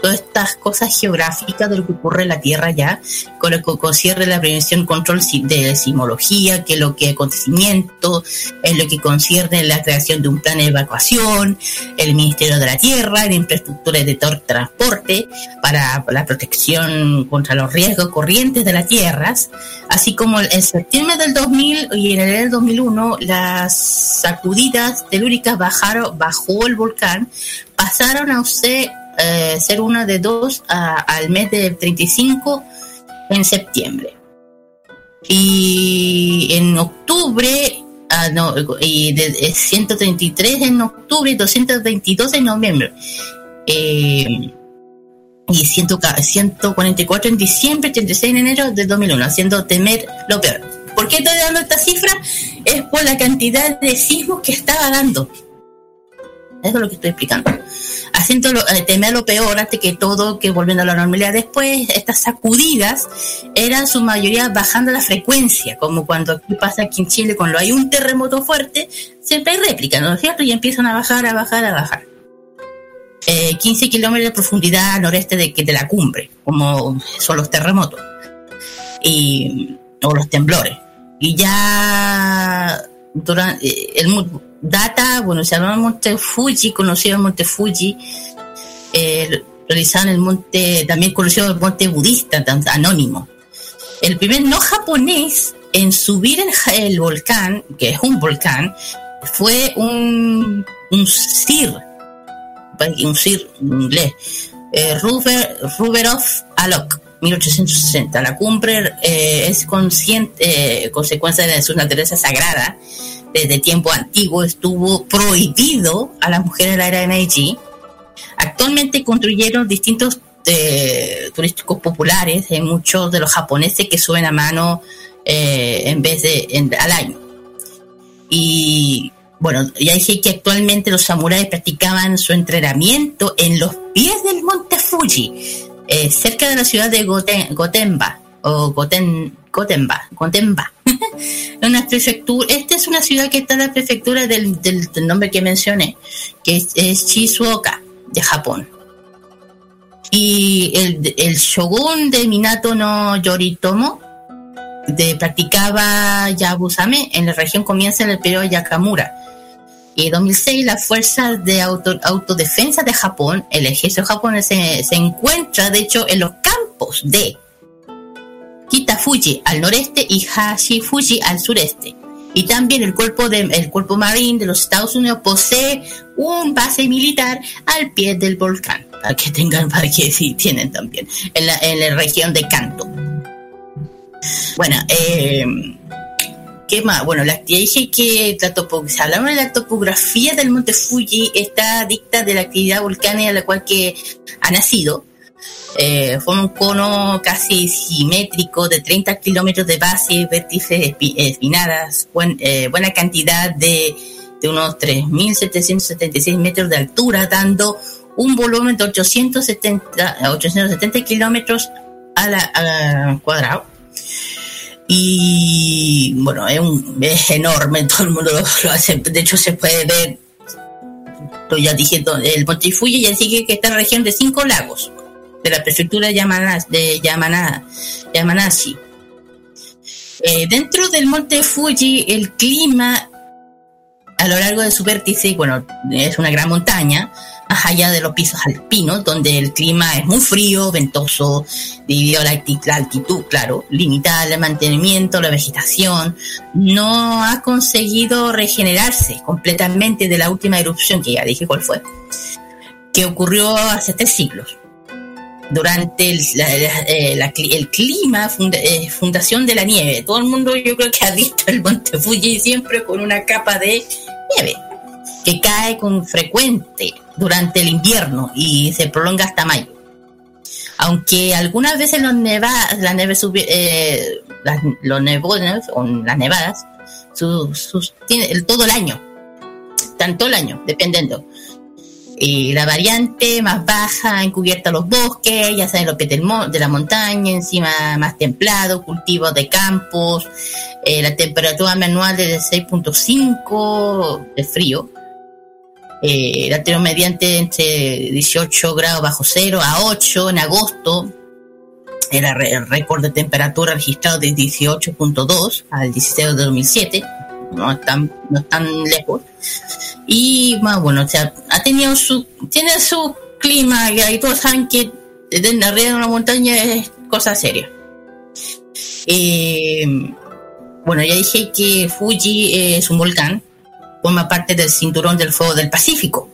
Speaker 3: todas estas cosas geográficas de lo que ocurre en la Tierra ya, con lo que concierne la prevención control de sismología, que lo que es acontecimiento, es lo que concierne la creación de un plan de evacuación, el Ministerio de la Tierra, la infraestructura de transporte para la protección contra los riesgos corrientes de las tierras, así como en septiembre del 2000 y en enero del 2001 las sacudidas telúricas bajaron, bajó el volcán, pasaron a ser, eh, ser una de dos a- al mes de 35 en septiembre. Y en octubre, ah, no, y de, de 133 en octubre y 222 en noviembre. Eh, y 100 ca- 144 en diciembre, 36 en enero de 2001, haciendo temer lo peor. ¿Por qué estoy dando esta cifra? Es por la cantidad de sismos que estaba dando. Eso es lo que estoy explicando. Haciendo eh, temer lo peor antes que todo, que volviendo a la normalidad. Después, estas sacudidas eran su mayoría bajando la frecuencia, como cuando aquí pasa aquí en Chile, cuando hay un terremoto fuerte, siempre hay réplica, ¿no es cierto? Y empiezan a bajar, a bajar, a bajar. Eh, 15 kilómetros de profundidad al noreste de, de la cumbre, como son los terremotos y, o los temblores. Y ya durante el mu- data, bueno, se llama Monte Fuji, conocido el Monte Fuji, eh, realizaron el monte, también conocido el monte budista, anónimo. El primer no japonés en subir el, volcán, que es un volcán, fue un, Sir, un Sir inglés, eh, Ruber, Ruberov Alok, 1860. La cumbre eh, es consciente, eh, consecuencia de su naturaleza sagrada. Desde tiempo antiguo estuvo prohibido a las mujeres de la era de Meiji. Actualmente construyeron distintos eh, turísticos populares en muchos de los japoneses que suben a mano eh, en vez de al año. Y bueno, ya dije que actualmente los samuráis practicaban su entrenamiento en los pies del monte Fuji, eh, cerca de la ciudad de Goten- Gotemba, o Goten, Gotemba, Gotemba. una prefectura, esta es una ciudad que está en la prefectura del, nombre que mencioné, que es, Shizuoka, de Japón. Y el, shogun de Minato no Yoritomo de, practicaba Yabusame en la región comienza en el periodo Yakamura. Y en 2006 las fuerzas de auto- autodefensa de Japón, el ejército japonés se, se encuentra de hecho en los campos de Kitafuji al noreste y Hashifuji al sureste. Y también el cuerpo de cuerpo marín de los Estados Unidos posee un base militar al pie del volcán, para que tengan, para que sí tienen también, en la, en la región de Kanto. Bueno, eh, ¿qué más? Bueno, la, ya dije que la topo, hablamos de la topografía del monte Fuji, está dicta de la actividad volcánica a la cual que ha nacido. Eh, forma un cono casi simétrico de 30 kilómetros de base, vértices espi- espinadas, eh, buena cantidad de, de unos 3.776 metros de altura, dando un volumen de 870, 870 kilómetros a la, cuadrado. Y bueno, es, un, es enorme, todo el mundo lo, hace. De hecho, se puede ver, lo ya dije, todo, el Monte Fuji ya sigue que la región de cinco lagos, de la prefectura de, Yamana, de Yamana, Yamanashi. Eh, dentro del Monte Fuji, el clima a lo largo de su vértice, bueno, es una gran montaña, más allá de los pisos alpinos, donde el clima es muy frío, ventoso, debido a la, la altitud, claro, limitada el mantenimiento, la vegetación, no ha conseguido regenerarse completamente de la última erupción, que ya dije cuál fue, que ocurrió hace tres siglos. Durante el, la- la- eh, el clima, eh, fundación de la nieve. Todo el mundo yo creo que ha visto el Monte Fuji siempre con una capa de nieve que cae con frecuente durante el invierno y se prolonga hasta mayo. Aunque algunas veces los neva, la nieve subi- eh, las, los nevones o las nevadas su- todo el año, todo el año, dependiendo. Y la variante más baja encubierta los bosques, ya saben, los pies de la montaña, encima más templado, cultivos de campos, eh, la temperatura anual es de 6.5 de frío, eh, la temperatura mediante entre 18 grados bajo cero a 8 en agosto, era el récord de temperatura registrado de 18.2 al 16 de 2007, no están, no están lejos. Y más bueno, o sea, ha tenido su, tiene su clima, y todos saben que desde arriba de una montaña es cosa seria. Eh, bueno, ya dije que Fuji es un volcán, forma parte del cinturón del fuego del Pacífico.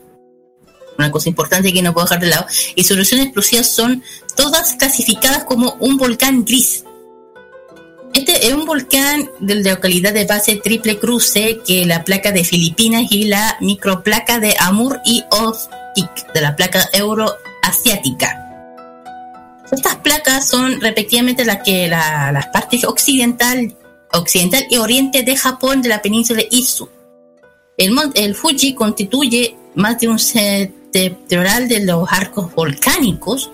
Speaker 3: Una cosa importante que no puedo dejar de lado. Y sus erupciones explosivas son todas clasificadas como un volcán gris. Este es un volcán de la localidad de base triple cruce que la placa de Filipinas y la microplaca de Amur y Ostic de la placa euroasiática. Estas placas son respectivamente las que la- las partes occidental, occidental y oriente de Japón de la península Izu. El, el Fuji constituye más de un septentrional de los arcos volcánicos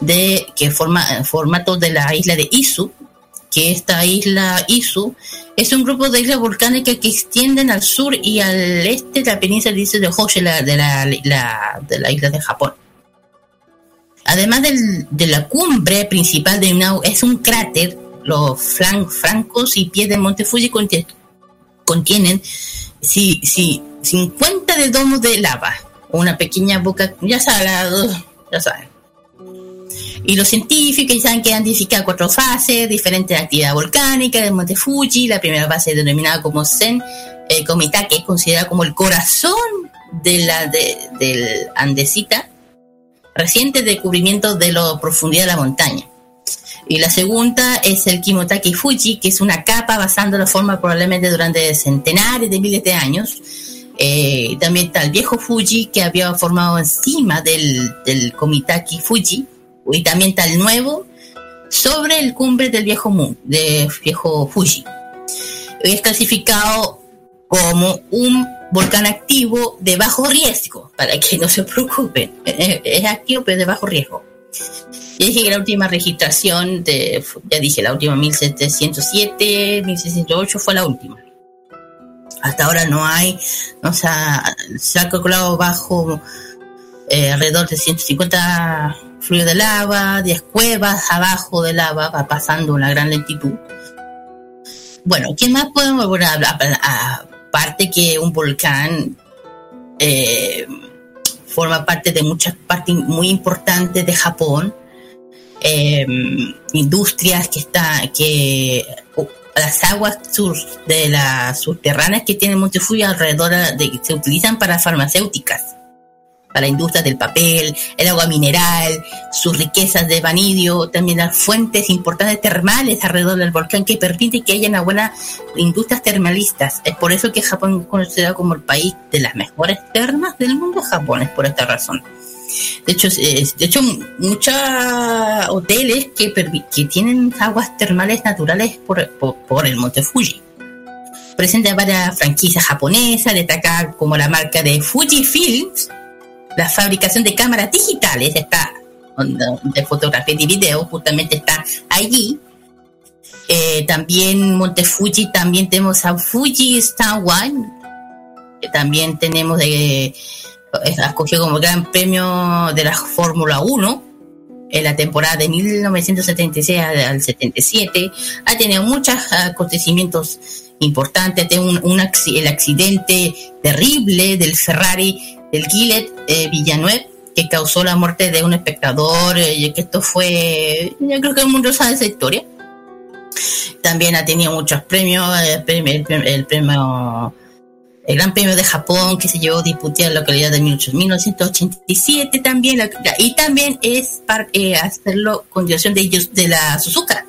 Speaker 3: de que forma formato de la isla de Izu, que esta isla Izu es un grupo de islas volcánicas que extienden al sur y al este de la península de Honshu, la- de la, de la isla de Japón. Además del- de la cumbre principal de Unau, es un cráter. Los flan- flancos y pies del monte Fuji conti- contienen sí, sí, 50 de domos de lava. Una pequeña boca, ya saben, ya saben. Y los científicos saben que han identificado cuatro fases diferentes de actividad volcánica del monte Fuji. La primera fase denominada como Zen eh, Komitake, es considerada como el corazón de la de, del andesita reciente descubrimiento de la profundidad de la montaña. Y la segunda es el Kimotaki Fuji, que es una capa basando la forma probablemente durante centenares de miles de años. Eh, también está el viejo Fuji, que había formado encima del, del Komitaki Fuji. Y también está el nuevo sobre el cumbre del viejo, Mu- de viejo Fuji. Es clasificado como un volcán activo de bajo riesgo, para que no se preocupen. Es activo, pero de bajo riesgo. Ya dije que la última registración, de, ya dije, la última 1707, 1608 fue la última. Hasta ahora no hay, o sea, se ha calculado bajo eh, alrededor de 150 fluidos de lava, 10 cuevas abajo de lava, va pasando una gran lentitud. Bueno, ¿qué más podemos bueno, hablar? Aparte que un volcán eh, forma parte de muchas partes muy importantes de Japón, eh, industrias que está que las aguas sur, de las subterráneas que tiene Monte Fuji alrededor de se utilizan para farmacéuticas para industrias del papel, el agua mineral, sus riquezas de vanidio, también las fuentes importantes termales alrededor del volcán que permiten que haya una buena industrias termalistas. Es por eso que Japón es considerado como el país de las mejores termas del mundo. Japón es por esta razón. De hecho, de hecho muchos hoteles que tienen aguas termales naturales por, por, por el monte Fuji. Presenta varias franquicias japonesas, destaca como la marca de Fuji Films, la fabricación de cámaras digitales está de fotografía y video justamente está allí Eh, también Monte Fuji, también tenemos a Fuji Star One, que también tenemos de, escogido como gran premio de la Fórmula 1 en la temporada de 1976 al 77. Ha tenido muchos acontecimientos importantes. Tiene un, el accidente terrible del Ferrari del Gillet eh, Villanueva que causó la muerte de un espectador. eh, que esto fue, yo creo que el mundo sabe esa historia. También ha tenido muchos premios, eh, el, premio- el el Gran Premio de Japón que se llevó disputar en la localidad de 1987 también y también es para hacerlo con dirección de de la Suzuka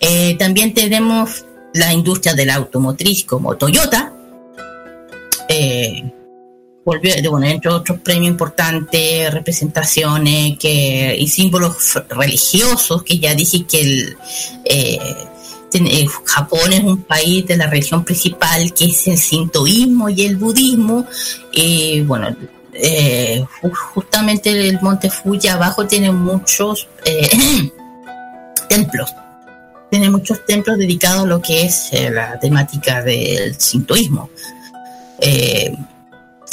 Speaker 3: Eh, también tenemos la industria de la automotriz como Toyota eh, volvió bueno entre otros premios importantes representaciones que y símbolos religiosos que ya dije que el eh, eh, Japón es un país de la religión principal que es el sintoísmo y el budismo y bueno eh, ju- justamente el monte Fuji abajo tiene muchos templos. Tiene muchos templos dedicados a lo que es la temática del sintoísmo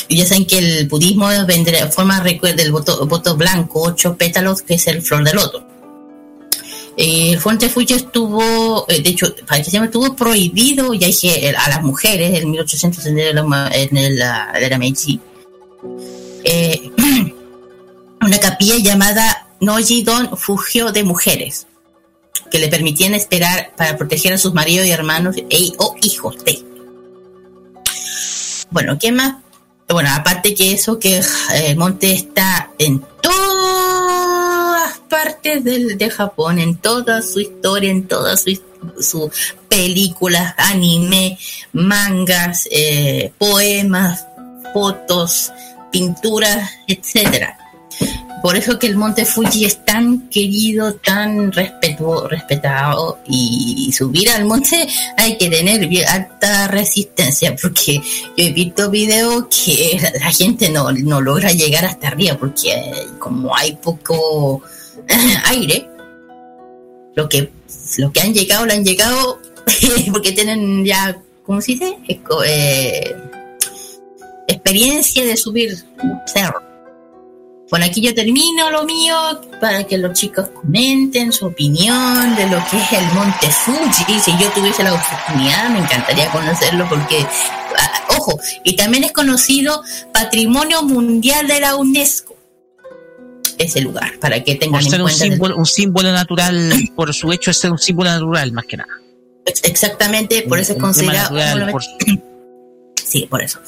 Speaker 3: ya saben que el budismo vendrá, forma recuerda el voto, voto blanco, ocho pétalos, que es el flor de loto. Eh, el Fuente Fuji estuvo, eh, de hecho, llame, estuvo prohibido ya dije, a las mujeres en 1800 en el, en ah, era Meiji. Eh, una capilla llamada Noji-don Fugio de Mujeres, que le permitían esperar para proteger a sus maridos y hermanos e, o hijos de. Bueno, ¿qué más? Bueno, aparte que eso, que eh, el monte está en todas partes del, de Japón, en toda su historia, en todas sus su películas, anime, mangas, eh, poemas, fotos, pinturas, etcétera. Por eso que el monte Fuji es tan querido, tan respetuo, respetado y subir al monte hay que tener alta resistencia porque yo he visto videos que la gente no, no logra llegar hasta arriba porque eh, como hay poco aire, lo que, lo que han llegado, lo han llegado porque tienen ya, ¿cómo se dice? Eh, experiencia de subir cerro. Bueno, aquí yo termino lo mío para que los chicos comenten su opinión de lo que es el Monte Fuji. Si yo tuviese la oportunidad, me encantaría conocerlo porque, ah, ojo, y también es conocido Patrimonio Mundial de la UNESCO. Ese lugar, para que tengan
Speaker 1: Por
Speaker 3: en
Speaker 1: un
Speaker 3: cuenta.
Speaker 1: símbolo, un símbolo natural, por su hecho de ser un símbolo natural, más que nada.
Speaker 3: Ex- Exactamente, por eso es considerado.
Speaker 1: natural,
Speaker 3: uno-
Speaker 1: por-
Speaker 3: Sí, por eso.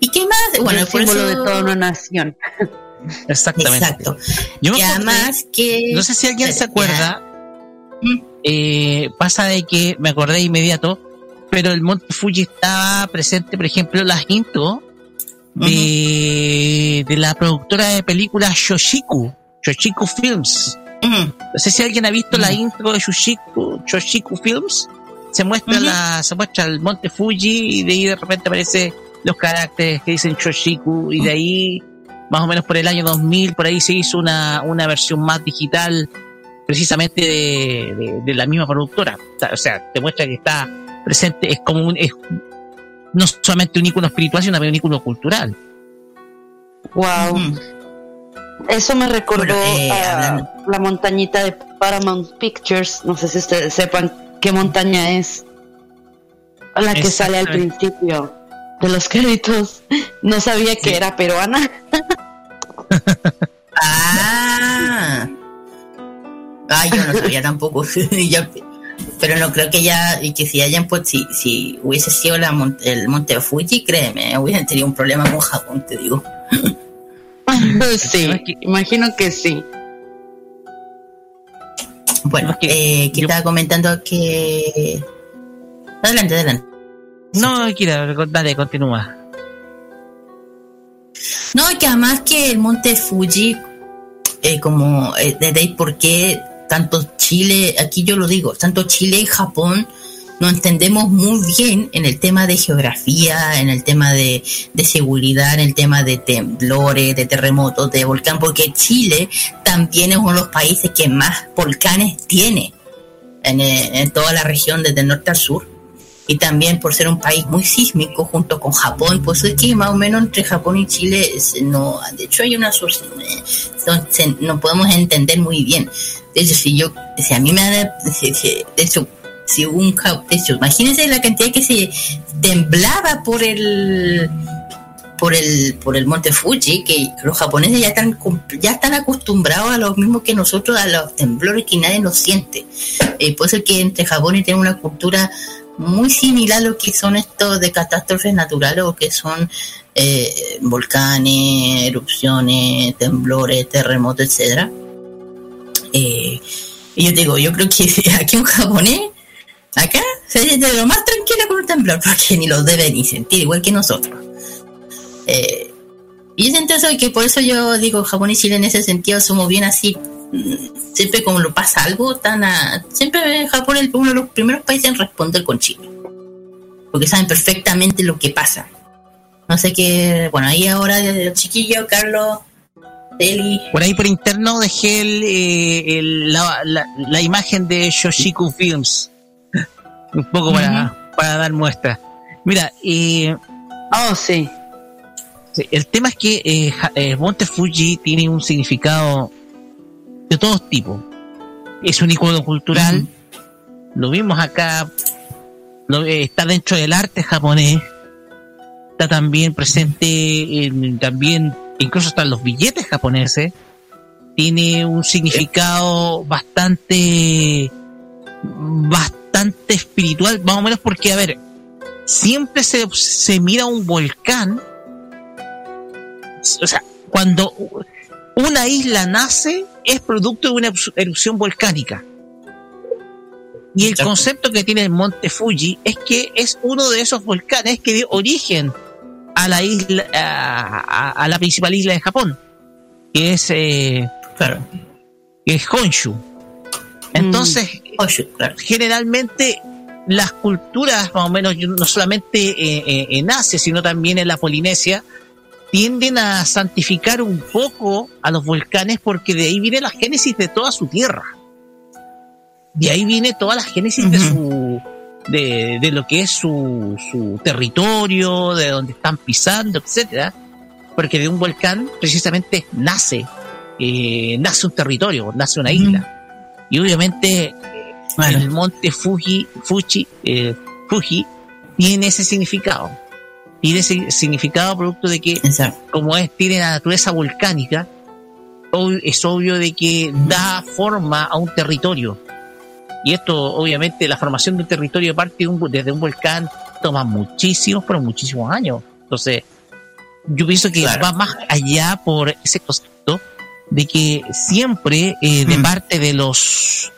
Speaker 3: ¿Y qué más? Bueno,
Speaker 2: el
Speaker 3: por
Speaker 2: símbolo
Speaker 3: eso-
Speaker 2: de toda una nación.
Speaker 1: Exactamente.
Speaker 3: Exacto.
Speaker 1: Yo me
Speaker 3: y
Speaker 1: acordé-
Speaker 3: además que.
Speaker 1: No sé si alguien se acuerda. eh, pasa de que me acordé de inmediato, pero el Monte Fuji estaba presente, por ejemplo, las intro de, de la productora de películas Shoshiku, Shoshiku Films. No sé si alguien ha visto la intro de Shoshiku, Shoshiku Films. Se muestra la, se muestra el Monte Fuji y de ahí de repente aparece los caracteres que dicen Shoshiku y de ahí más o menos por el año 2000 por ahí se hizo una, una versión más digital precisamente de, de- de la misma productora O sea, te muestra que está presente es como un es no solamente un ícono espiritual sino también un ícono cultural
Speaker 2: Wow. Eso me recordó
Speaker 3: eh,
Speaker 2: a la montañita de Paramount Pictures. No sé si ustedes sepan qué montaña es. La que sale al principio de los créditos. No sabía que era peruana.
Speaker 3: Ah. Ay, yo no sabía tampoco. Yo- pero no creo que ya, y que si hayan, pues, si, si hubiese sido la mon- el Monte Fuji, créeme, hubiesen tenido un problema con Japón, te digo.
Speaker 2: sí, imagino que sí.
Speaker 3: Bueno, eh, que estaba comentando que. Adelante, adelante.
Speaker 1: No Kira dale continúa
Speaker 3: No, que además que el monte Fuji, eh, como eh, de ¿por qué tanto Chile, aquí yo lo digo, tanto Chile y Japón no entendemos muy bien en el tema de geografía, en el tema de, de seguridad, en el tema de temblores, de terremotos, de volcán, porque Chile también es uno de los países que más volcanes tiene. en, eh, en toda la región desde el norte al sur y también por ser un país muy sísmico junto con Japón, pues es que más o menos entre Japón y Chile no, de hecho hay una eh, no podemos entender muy bien. De hecho, si yo, si a mí me da, de hecho, si un, de hecho, imagínense la cantidad que se temblaba por el por el por el monte Fuji que los japoneses ya están ya están acostumbrados a lo mismo que nosotros a los temblores que nadie nos siente eh, puede ser que entre Japón y tienen una cultura muy similar a lo que son estos de catástrofes naturales o que son eh, volcanes, erupciones, temblores, terremotos, etcétera. Eh, y yo digo, yo creo que aquí un japonés, acá, se siente lo más tranquila con un temblor, porque ni lo debe ni sentir, igual que nosotros. Eh, y siento eso, que por eso yo digo, Japón y Chile en ese sentido somos bien así, siempre como lo pasa algo, tan a, siempre Japón es uno de los primeros países en responder con Chile, porque saben perfectamente lo que pasa. No sé qué, bueno, ahí ahora el chiquillo, Carlos, Deli,
Speaker 1: Por ahí por interno dejé el, eh, el- la, la- la imagen de Shoshiku Films. Un poco para, para dar muestra. Mira, eh,
Speaker 2: Oh, sí.
Speaker 1: el tema es que eh, eh, Monte Fuji tiene un significado de todos tipos. Es un icono cultural. Lo vimos acá. lo- eh, está dentro del arte japonés. Está también presente en, también, incluso están los billetes japoneses. Tiene un significado bastante, bastante espiritual, más o menos porque, a ver, siempre se, se mira un volcán. O sea, cuando una isla nace es producto de una erupc- erupción volcánica. Y el concepto que tiene el monte Fuji es que es uno de esos volcanes que dio origen a la isla, a, a- a la principal isla de Japón, que es, eh,
Speaker 3: claro,
Speaker 1: que es Honshu. Entonces,
Speaker 3: Honshu, claro.
Speaker 1: generalmente las culturas, más o menos, no solamente eh, eh, en Asia, sino también en la Polinesia, tienden a santificar un poco a los volcanes porque de ahí viene la génesis de toda su tierra. De ahí viene toda la génesis de su de, de lo que es su, su territorio, de donde están pisando, etcétera, porque de un volcán precisamente nace eh, nace un territorio, nace una isla. Y obviamente el monte Fuji, Fuji, eh, Fuji tiene ese significado. Tiene significado producto de que,
Speaker 3: Exacto.
Speaker 1: como es, tiene la naturaleza volcánica, es obvio de que da forma a un territorio. Y esto, obviamente, la formación de un territorio parte de un- desde un volcán toma muchísimos, pero muchísimos años. Entonces, yo pienso que
Speaker 3: Claro.
Speaker 1: va más allá por ese concepto de que siempre eh, de parte de los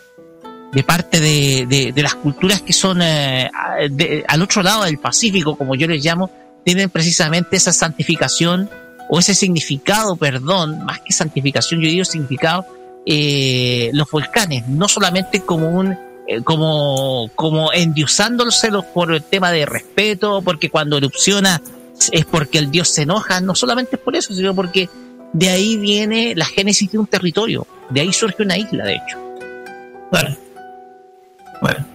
Speaker 1: de parte de, de- de las culturas que son eh, de- al otro lado del Pacífico, como yo les llamo, tienen precisamente esa santificación o ese significado, perdón, más que santificación, yo digo significado, eh, los volcanes, no solamente como un eh, como como endiosándoselos por el tema de respeto, porque cuando erupciona es porque el dios se enoja, no solamente es por eso, sino porque de ahí viene la génesis de un territorio, de ahí surge una isla, de hecho.
Speaker 3: Bueno. Bueno.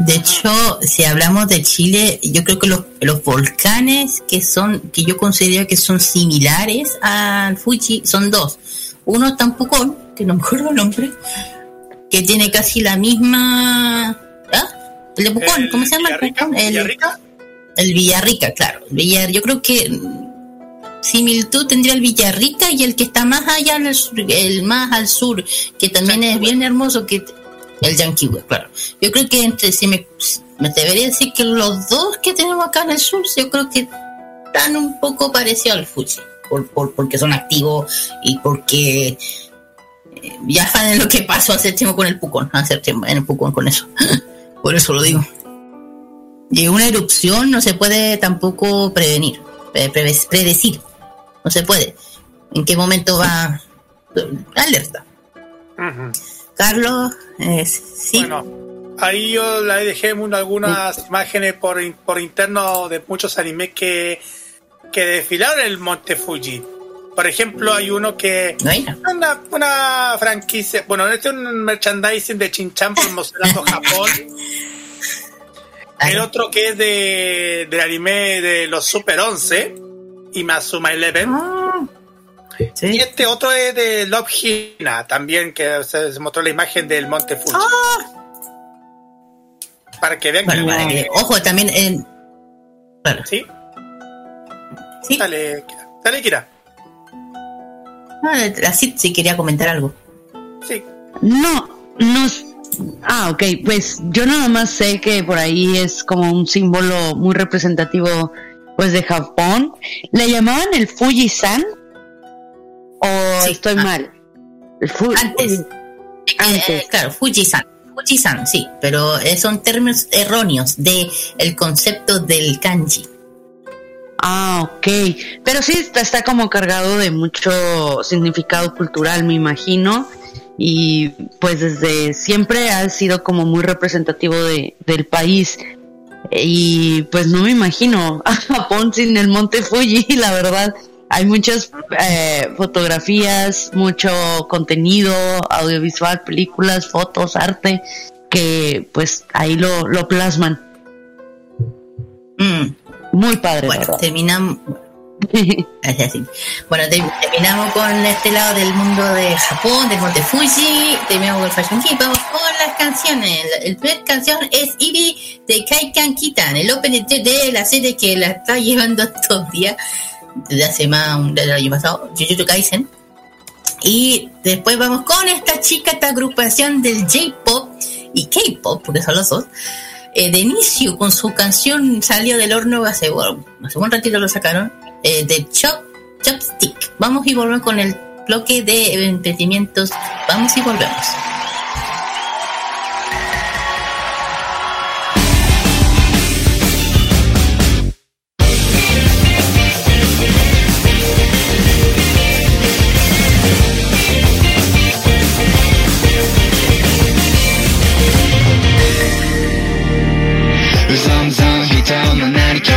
Speaker 3: De hecho, si hablamos de Chile, yo creo que los, los volcanes que son, que yo considero que son similares al Fuji, son dos. Uno está en Pucón, que no me acuerdo el nombre, que tiene casi la misma. ¿Ah? El de Pucón, ¿cómo se llama?
Speaker 6: Villarrica,
Speaker 3: el,
Speaker 6: Villarrica.
Speaker 3: el Villarrica, claro. El Villar, yo creo que similitud tendría el Villarrica y el que está más allá, en el, sur, el más al sur, que también es bien hermoso, que el Yanquihue, claro. Yo creo que entre, si me, me debería decir que los dos que tenemos acá en el sur, yo creo que están un poco parecidos al Fuji, por, por- porque son activos y porque eh, ya saben lo que pasó hace tiempo con el Pucón, hace tiempo en el Pucón con eso. por eso lo digo. Y una erupción no se puede tampoco prevenir, pre- preve- predecir. No se puede. ¿En qué momento va? Alerta. Carlos, eh, sí.
Speaker 6: Bueno, ahí yo le dejé un- algunas imágenes por, por interno de muchos animes que, que desfilaron el Monte Fuji. Por ejemplo, hay uno que. Una, una franquicia. Bueno, este es un merchandising de Chinchan promocionando Japón. El otro que es de, del anime de los Super 11 y Masuma Eleven. Y este otro es de Love Hina, también que se, mostró la imagen del Monte Fuji. Para que vean
Speaker 3: Bueno,
Speaker 6: que.
Speaker 3: para que- ojo, también en.
Speaker 6: ¿Sí? Dale, Kira. Dale, Kira.
Speaker 3: Ah, Así sí quería comentar algo.
Speaker 6: Sí.
Speaker 2: No, no. Ah, ok, pues yo nada más sé que por ahí es como un símbolo muy representativo pues de Japón. ¿Le llamaban el Fuji-san? ¿O estoy mal? El Fu-
Speaker 3: Antes. Eh, claro, Fuji-san. Fuji-san, sí, pero eh, son términos erróneos de el concepto del kanji.
Speaker 2: Ah, ok. Pero sí, está, está como cargado de mucho significado cultural, me imagino. Y pues desde siempre ha sido como muy representativo de, del país. Y pues no me imagino a Japón sin el monte Fuji, la verdad. Hay muchas eh, fotografías, mucho contenido audiovisual, películas, fotos, arte, que pues ahí lo, lo plasman. Muy padre.
Speaker 3: Bueno,
Speaker 2: verdad.
Speaker 3: terminamos. Bueno, te- terminamos con este lado del mundo de Japón, del Monte Fuji, terminamos con el Fashion Key, vamos con las canciones. La, el primer canción es Ibi de Kaikan Kitan, el opening de, de la serie que la está llevando estos días, desde hace más del año pasado, Jujutsu Kaisen. Y después vamos con esta chica, esta agrupación del J-pop y K-pop, porque son los dos. Eh, de inicio, con su canción salió del horno hace, bueno, hace un ratito lo sacaron, eh, de Chop, Chopstick. Vamos y volvemos con el bloque de emprendimientos. Vamos y volvemos.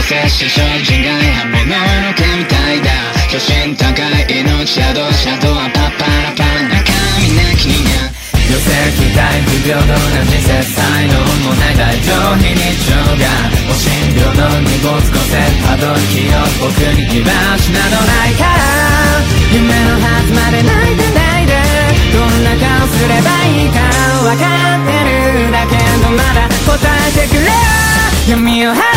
Speaker 13: なり強制し精進外反物の毛みたいだ巨神高い命宿シャドはパッパラパラ中身なきにゃ
Speaker 8: 寄せ期待不平等な人生才能もない大上非日常がお診療の濁す個性たどりきよ僕に気ばしなどないから夢のはずまで泣いてないでどんな顔すればいいか分かってるだけどまだ答えてくれよ闇を払って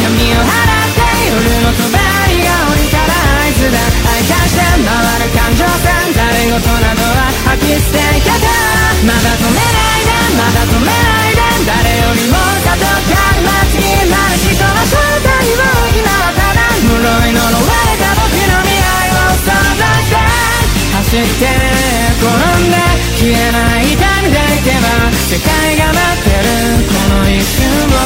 Speaker 8: 闇を払って夜の隣が降りたら合図だ愛化して回る感情線誰事などは吐き捨てけたまだ止めないでまだ止めないで誰よりも加藤感待ちになる人の正体を今はただ。呪い呪われたのして走って転んで消えない痛みでいけば世界が待ってるこの一瞬を。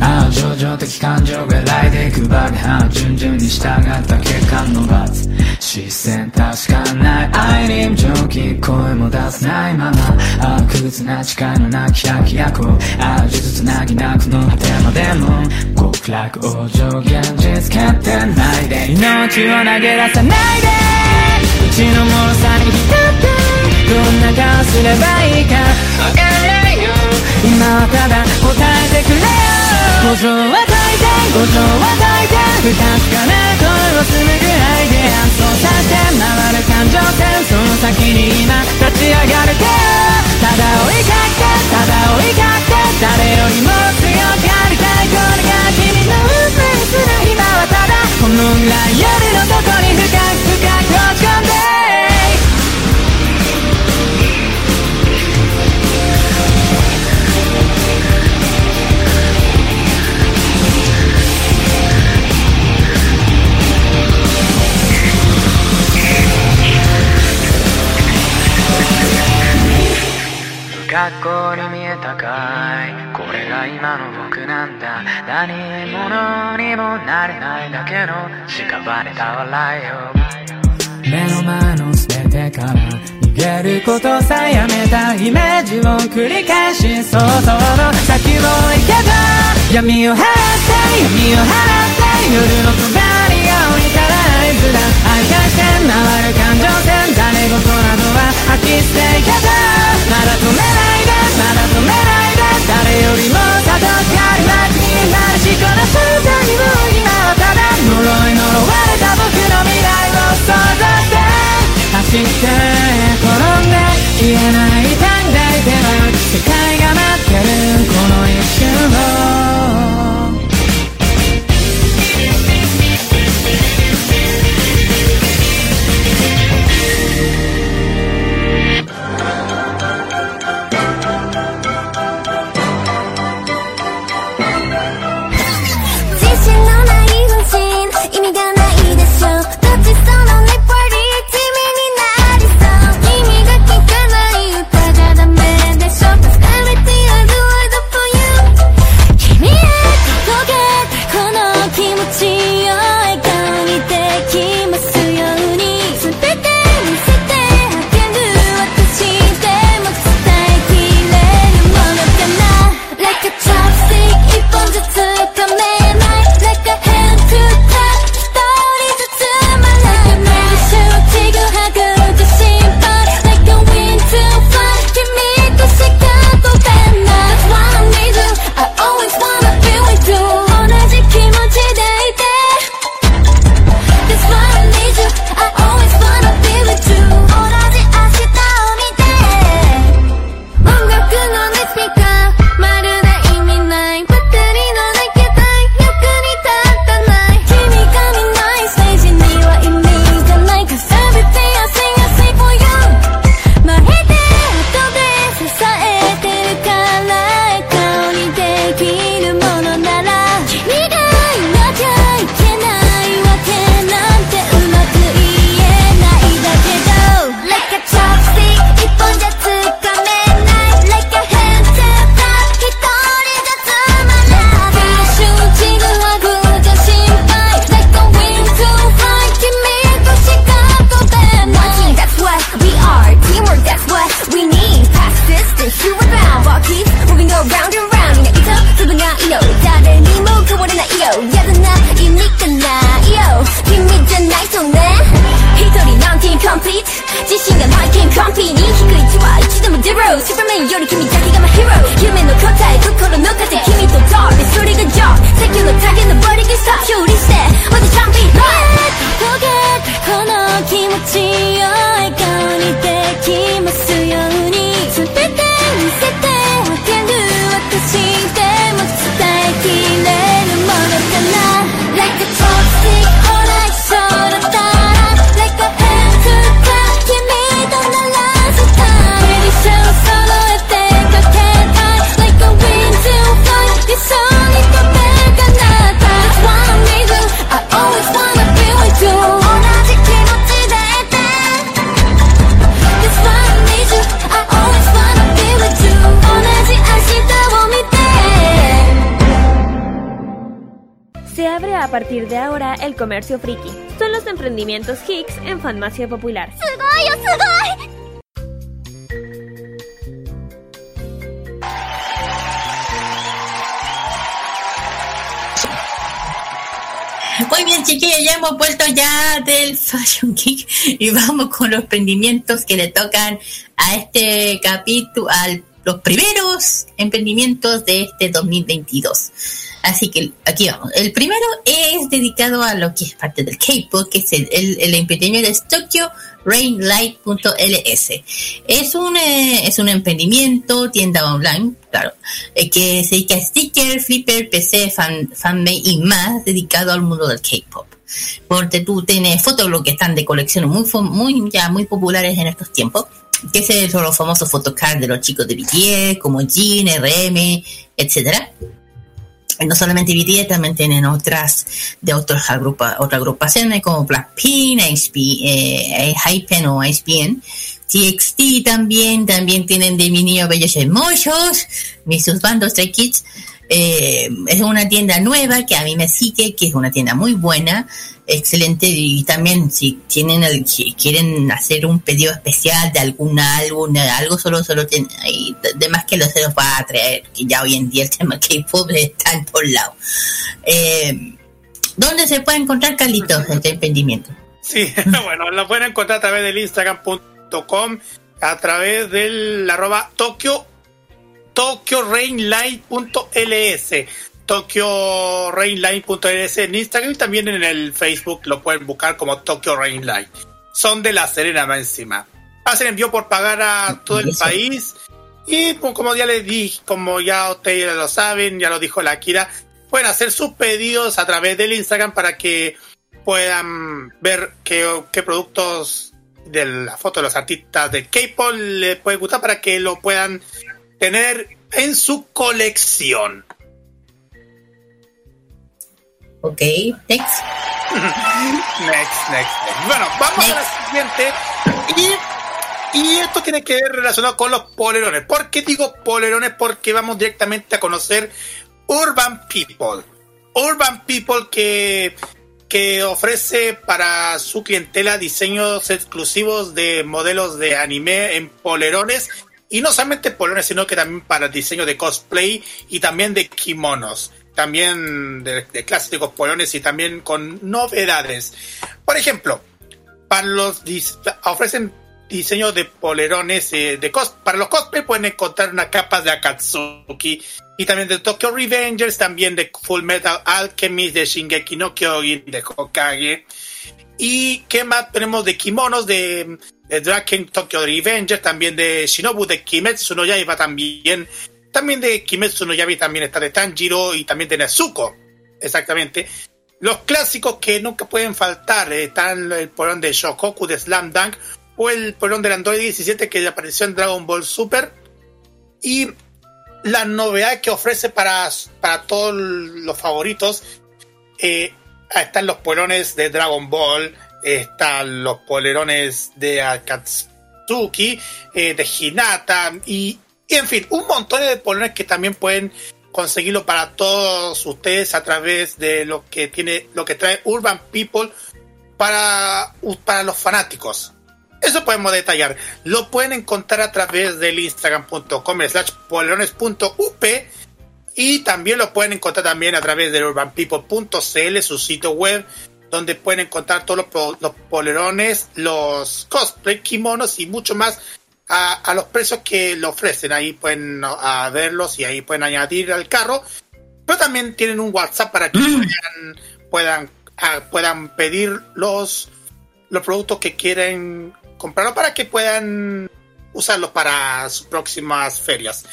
Speaker 8: ああ情状的感情が来で配りは順々に従った結果の罰。視線確かない愛に蒸気声も出せないままああ苦痛な誓いのなき百役をああ呪術つなぎなくの果てまでも極楽往生現実決定ないで命を投げ出さないでうちの脆さに浸ってどんな顔すればいいかわからないよ今はただ答えてくれよ五条は解いて五条は解いて不確かな声をするぐらいで操作して回る感情線その先に今立ち上がるけただ追いかけただ追いかけ誰よりも強くありたいこれが君の運命する今はただ。この未来夜のどこに深く深く落ち込んで不格好に見えたかい。これが今の僕なんだ。何者にもなれないだけの屍た笑いよ
Speaker 7: 目の前の全てから逃げることさえやめたイメージを繰り返し想像の先を行けば。闇を払って闇を払って夜の隣が降りたら合図だ。愛回線回る感情線誰事などは吐き捨ていけば。まだ止めない。誰よりもたどってある街になるし。この瞬間にも今はただ呪い呪われた僕の未来を想像し。て走って転んで言えない短大では世界が待ってる。この一瞬を。
Speaker 4: Farmacia Popular.
Speaker 14: Oh,
Speaker 3: Muy bien, chiquillos, ya hemos vuelto ya del Fashion Geek y vamos con los emprendimientos que le tocan a este capítulo, a los primeros emprendimientos de este 2022. Así que aquí vamos. El primero es dedicado a lo que es parte del K-pop, que es el, el, el emprendimiento de Tokyo Rainlight.ls. Es un, eh, es un emprendimiento, tienda online, claro, eh, que se dedica a sticker, flipper, PC, fan, fanmade y más dedicado al mundo del K-pop. Porque tú tienes fotoblog que están de colección muy, muy, ya muy populares en estos tiempos, que son los famosos photocards de los chicos de BTS, como Jin, RM, etcétera. No solamente BTS, también tienen otras de otras agrupa, otras agrupaciones como Blackpink, eh, Hypen o. TXT también, también tienen de mi niño bellos hermosos, mis bandos Stray Kids. Eh, es una tienda nueva que a mí me sigue, que es una tienda muy buena, excelente y también si tienen el, si quieren hacer un pedido especial de algún álbum, algo solo solo tienen ahí, que lo se los va a traer, que ya hoy en día el tema K-pop está en todos lados. Eh, ¿Dónde se puede encontrar Carlitos este emprendimiento?
Speaker 6: Sí, bueno, lo pueden encontrar a través del instagram.com, a través del arroba Tokyo, tokyorainline.ls, tokyorainline.ls en Instagram y también en el Facebook lo pueden buscar como Tokyo Rainline. Son de La Serena más encima. Hacen envío por pagar a todo el país y pues, como ya les dije, como ya ustedes lo saben, ya lo dijo la Kira, pueden hacer sus pedidos a través del Instagram para que puedan ver qué, qué productos de la foto de los artistas de K-pop les puede gustar para que lo puedan tener en su colección.
Speaker 3: Ok, next.
Speaker 6: next, next, next. Bueno, vamos a la siguiente. Y, y esto tiene que ver relacionado con los polerones. ¿Por qué digo polerones? Porque vamos directamente a conocer Urban People. Urban People que, que ofrece para su clientela diseños exclusivos de modelos de anime en polerones. Y no solamente polerones, sino que también para diseño de cosplay y también de kimonos. También de, clásicos polerones y también con novedades. Por ejemplo, para los dis- ofrecen diseños de polerones eh, de cos para los cosplay pueden encontrar unas capas de Akatsuki y también de Tokyo Revengers, también de Full Metal Alchemist, de Shingeki no Kyojin, de Hokage. Y qué más tenemos de kimonos de, de Draken Tokyo Revengers, también de Shinobu de Kimetsu no Yaiba también. También de Kimetsu no Yaiba también está de Tanjiro y también de Nezuko. Exactamente. Los clásicos que nunca pueden faltar eh, están el polón de Shokoku de Slam Dunk o el polón del Android 17 que apareció en Dragon Ball Super. Y la novedad que ofrece para, para todos los favoritos eh, están los polerones de Dragon Ball, están los polerones de Akatsuki, eh, de Hinata y, en fin, un montón de polerones que también pueden conseguirlo para todos ustedes a través de lo que tiene, lo que trae Urban People para, para los fanáticos. Eso podemos detallar. Lo pueden encontrar a través del instagram.com slash polerones.up y también lo pueden encontrar también a través del urbanpeople.cl, su sitio web, donde pueden encontrar todos los, los polerones, los cosplay, kimonos y mucho más a, a, los precios que lo ofrecen. Ahí pueden a verlos y ahí pueden añadir al carro. Pero también tienen un WhatsApp para que puedan, puedan, a, puedan pedir los, los productos que quieren comprarlo para que puedan usarlos para sus próximas ferias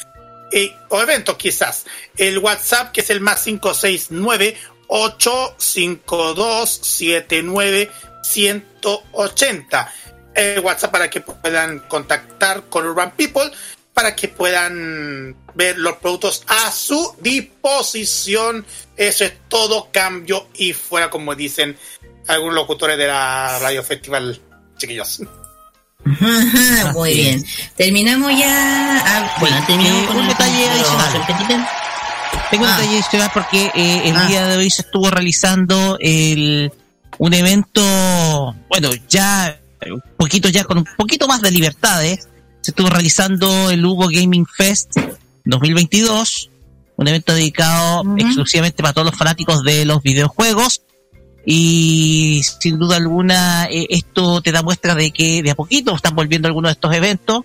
Speaker 6: eh, o eventos quizás. El WhatsApp que es el más 569 852 79 180. El WhatsApp para que puedan contactar con Urban People para que puedan ver los productos a su disposición. Eso es todo cambio y fuera como dicen algunos locutores de la Radio Festival, chiquillos.
Speaker 3: Muy bien. Terminamos ya. Ah, bueno, terminamos con
Speaker 1: un detalle adicional. Tengo un
Speaker 3: Ah.
Speaker 1: detalle adicional porque eh, el
Speaker 3: Ah.
Speaker 1: día de hoy se estuvo realizando el, un evento, bueno, ya un poquito ya con un poquito más de libertades. Se estuvo realizando el Hugo Gaming Fest 2022, un evento dedicado exclusivamente para todos los fanáticos de los videojuegos. Y sin duda alguna, eh, esto te da muestra de que de a poquito están volviendo algunos de estos eventos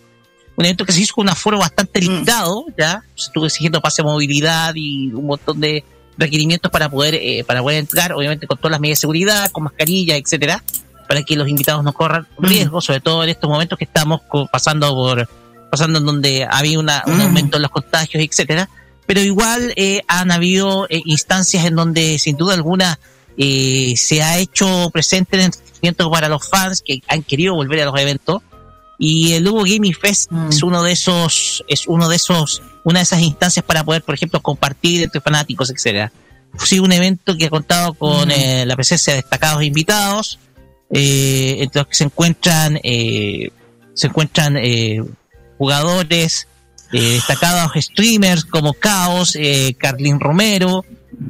Speaker 1: un evento que se hizo con un aforo bastante limitado, ya se estuvo exigiendo pase de movilidad y un montón de requerimientos para poder eh, para poder entrar, obviamente con todas las medidas de seguridad, con mascarilla, etcétera, para que los invitados no corran riesgo, sobre todo en estos momentos que estamos pasando por pasando en donde había una, un aumento en los contagios, etcétera. Pero igual eh, han habido eh, instancias en donde sin duda alguna eh, se ha hecho presente el entretenimiento para los fans que han querido volver a los eventos y el Hugo Gaming Fest es uno de esos, es uno de esos, una de esas instancias para poder, por ejemplo, compartir entre fanáticos, etcétera. Sí, un evento que ha contado con
Speaker 3: Mm.
Speaker 1: eh, la presencia de destacados invitados, eh, entre los que se encuentran, eh, se encuentran eh, jugadores destacados streamers como Chaos, Carlin Romero,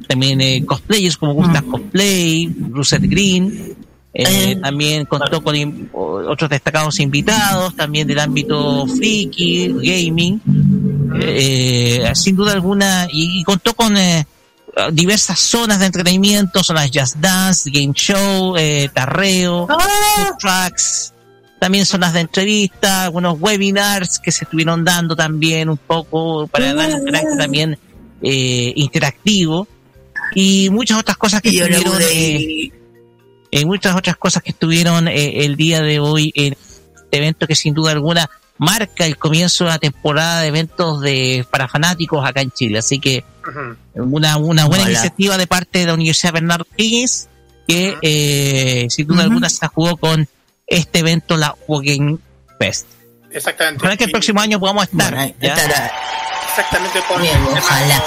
Speaker 1: también eh, cosplayers como Gustav Cosplay, Lucet Green, eh, también contó con in- otros destacados invitados, también del ámbito friki, gaming, eh, sin duda alguna, y, y contó con eh, diversas zonas de entretenimiento, zonas Just Dance, Game Show, Tarreo, food trucks, también zonas de entrevista, algunos webinars que se estuvieron dando también un poco para dar un carácter también interactivo y muchas otras cosas que
Speaker 3: Y
Speaker 1: estuvieron
Speaker 3: pude
Speaker 1: eh, eh, muchas otras cosas que estuvieron eh, el día de hoy en este evento que sin duda alguna marca el comienzo de la temporada de eventos de para fanáticos acá en Chile así que una, una buena iniciativa de parte de la Universidad Bernardo Higgins que eh, sin duda alguna se jugó con este evento, la Game Fest.
Speaker 6: Exactamente.
Speaker 1: Ojalá que el próximo año podamos estar.
Speaker 3: Bueno, ahí
Speaker 1: ¿ya?
Speaker 3: estará.
Speaker 6: Exactamente por
Speaker 3: Bien, ojalá.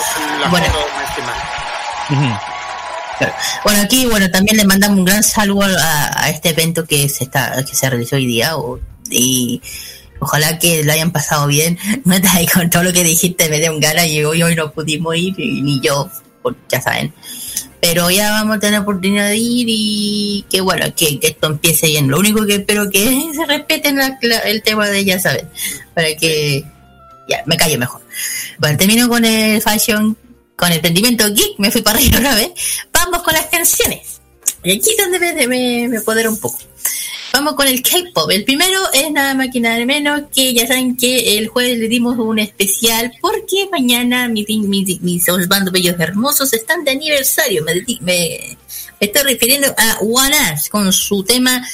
Speaker 3: Bueno.
Speaker 6: foto, mi estimado.
Speaker 1: Ujú.
Speaker 3: Bueno, aquí bueno también le mandamos un gran saludo a, este evento que se está que se realizó hoy día y ojalá que lo hayan pasado bien. Con todo lo que dijiste me dio un gana y hoy hoy no pudimos ir ni yo, ya saben. Pero ya vamos a tener oportunidad de ir y que bueno, que, esto empiece bien. Lo único que espero que se respeten la- la- el tema de ya saben, para que ya me callo mejor. Bueno, termino con el fashion, con el emprendimiento geek, me fui para arriba otra vez. Vamos con las canciones. Y aquí es donde me, me, me apodero un poco. Vamos con el K-pop. El primero es nada más que nada menos que ya saben que el jueves le dimos un especial porque mañana mis, mis, mis bellos hermosos están de aniversario. Me, me- estoy refiriendo a One Us con su tema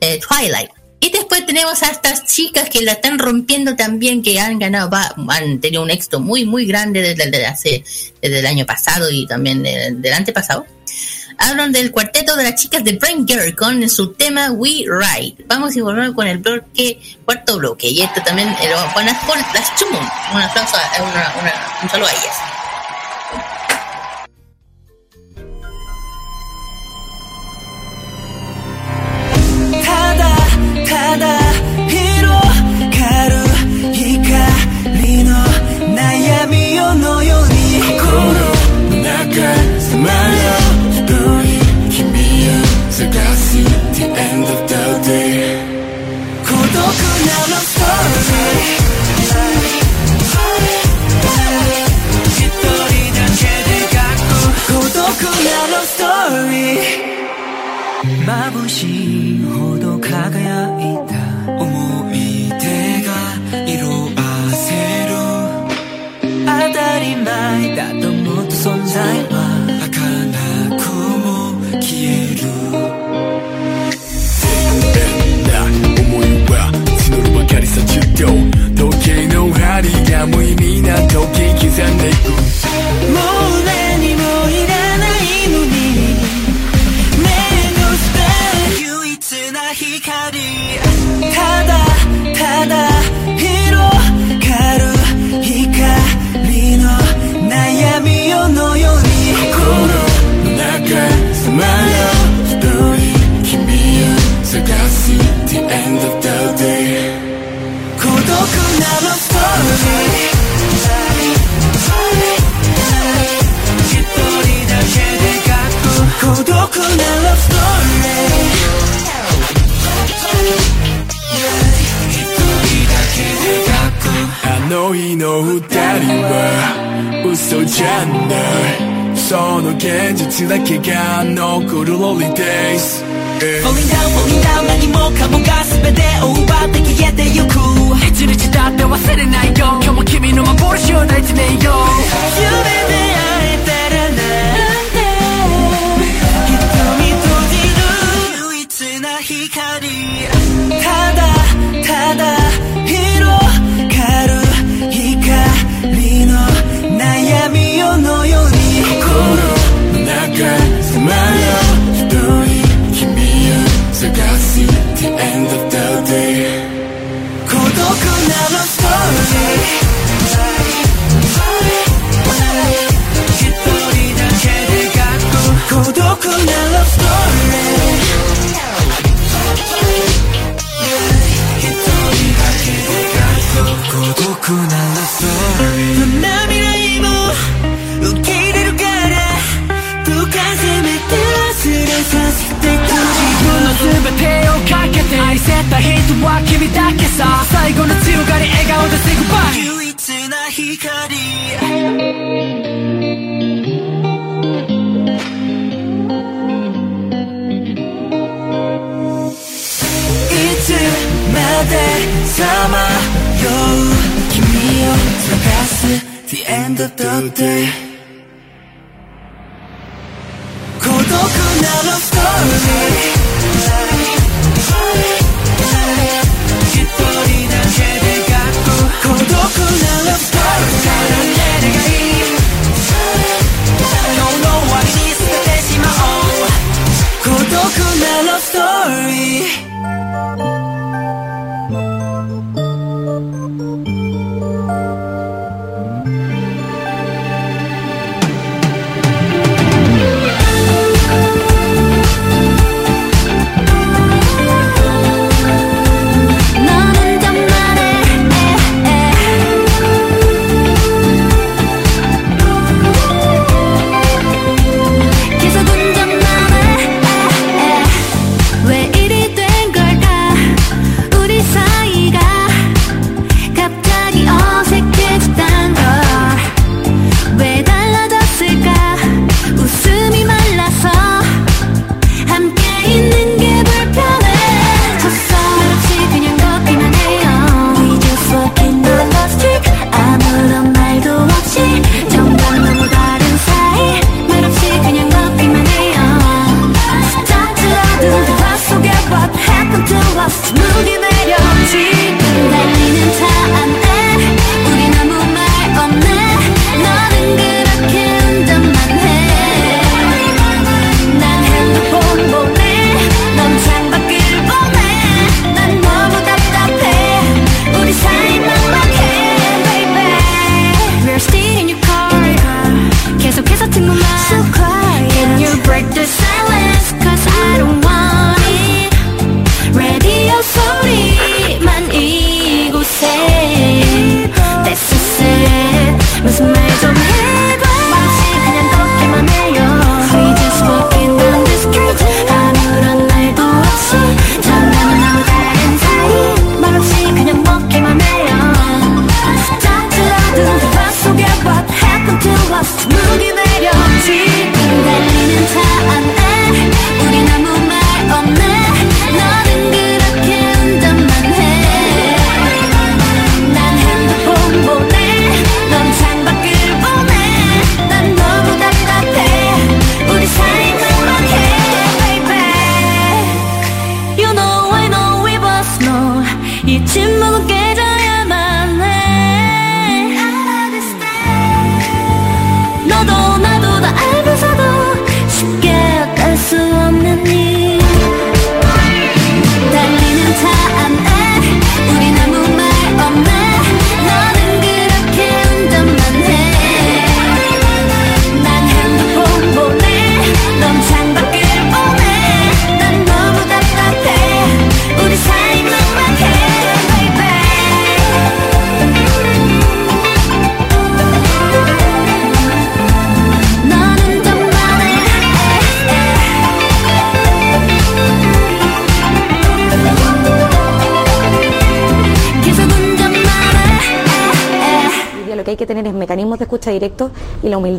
Speaker 3: eh, Twilight. Y después tenemos a estas chicas que la están rompiendo también, que han ganado, va- han tenido un éxito muy, muy grande desde, hace, desde el año pasado y también eh, del antepasado. Hablan del cuarteto de las chicas de Brain Girl con su tema We Ride. Vamos a volver con el bloque, cuarto bloque. Y esto también eh, lo van a por las Chumon. Un aplauso, a- una, una, un saludo a ellas.
Speaker 8: ただ広がる光の悩みよのように心の中さまよ一人君を探す The end of the day 孤独なのストーリー孤独なのストーリー。眩しいほど輝いた。思い出が色あせる。当たり前だと思った存在は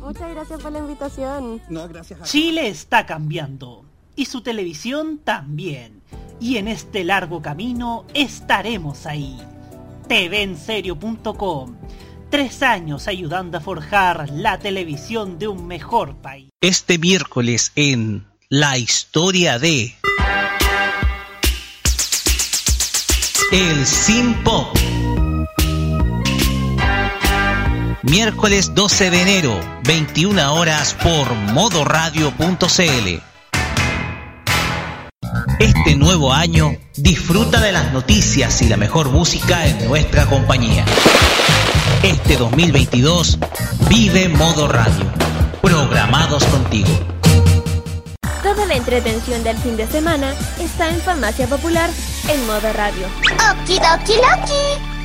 Speaker 15: Muchas gracias por la invitación.
Speaker 16: Chile está cambiando y su televisión también. Y en este largo camino estaremos ahí. TVenserio.com Tres años ayudando a forjar la televisión de un mejor país.
Speaker 1: Este miércoles en La historia de El Sin Pop miércoles 12 de enero, 21 horas por modoradio.cl. Este nuevo año disfruta de las noticias y la mejor música en nuestra compañía. Este 2022 vive Modo Radio, programados contigo.
Speaker 4: Toda la entretención del fin de semana está en Farmacia Popular en Modo Radio.
Speaker 7: ¡Oki, doki, doki!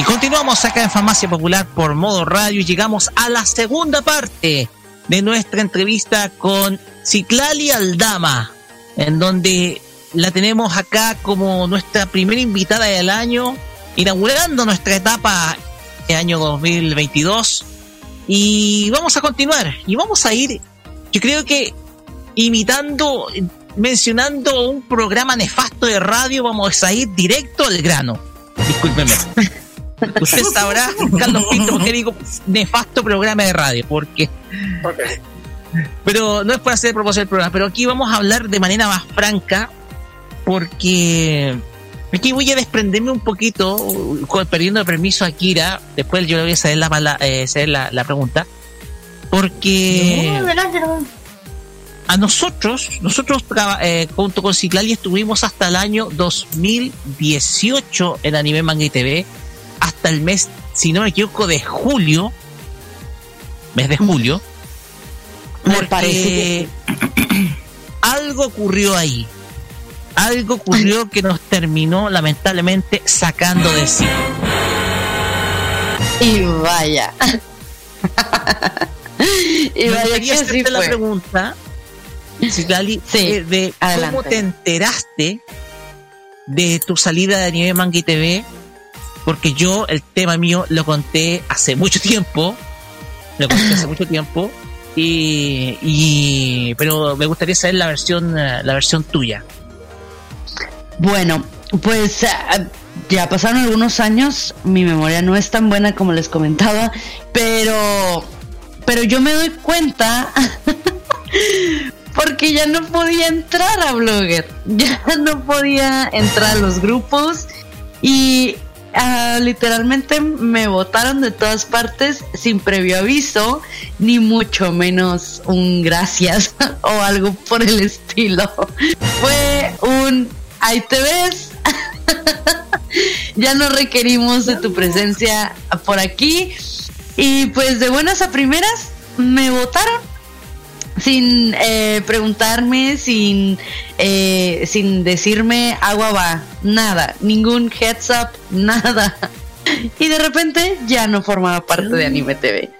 Speaker 1: Y continuamos acá en Farmacia Popular por modo radio y llegamos a la segunda parte de nuestra entrevista con Citlali Aldama, en donde la tenemos acá como nuestra primera invitada del año, inaugurando nuestra etapa de año 2022. Y vamos a continuar y vamos a ir, yo creo que imitando, mencionando un programa nefasto de radio, vamos a ir directo al grano. Discúlpeme. Usted sabrá, Carlos Pinto, por qué digo nefasto programa de radio, porque pero no es para hacer propósito del programa, pero aquí vamos a hablar de manera más franca, porque aquí voy a desprenderme un poquito, perdiendo el permiso a Kira, después yo le voy a hacer la, eh, hacer la, la pregunta, porque
Speaker 3: No, adelante, no.
Speaker 1: a nosotros, nosotros eh, junto con Ciclali estuvimos hasta el año 2018 en Anime Manga y TV, hasta el mes, si no me equivoco, de julio, mes de julio, porque
Speaker 2: parece
Speaker 1: algo ocurrió ahí. Algo ocurrió que nos terminó lamentablemente sacando de sí.
Speaker 2: Y vaya. y
Speaker 1: Me
Speaker 2: vaya que así
Speaker 1: hacerte la
Speaker 2: fue.
Speaker 1: pregunta, Citlali, eh, de cómo te enteraste de tu salida de Anime Manga y TV, porque yo el tema mío lo conté hace mucho tiempo, lo conté hace mucho tiempo, y, pero me gustaría saber la versión eh, la versión tuya.
Speaker 2: Bueno, pues ah, ya pasaron algunos años, mi memoria no es tan buena como les comentaba, pero pero yo me doy cuenta porque ya no podía entrar a Blogger, ya no podía entrar a los grupos y ah, literalmente me votaron de todas partes sin previo aviso, ni mucho menos un gracias o algo por el estilo. Fue un ahí te ves. ya no requerimos de tu presencia por aquí. Y pues de buenas a primeras me votaron sin eh, preguntarme, sin, eh, sin decirme agua va, nada, ningún heads up, nada. Y de repente ya no formaba parte de Anime TV.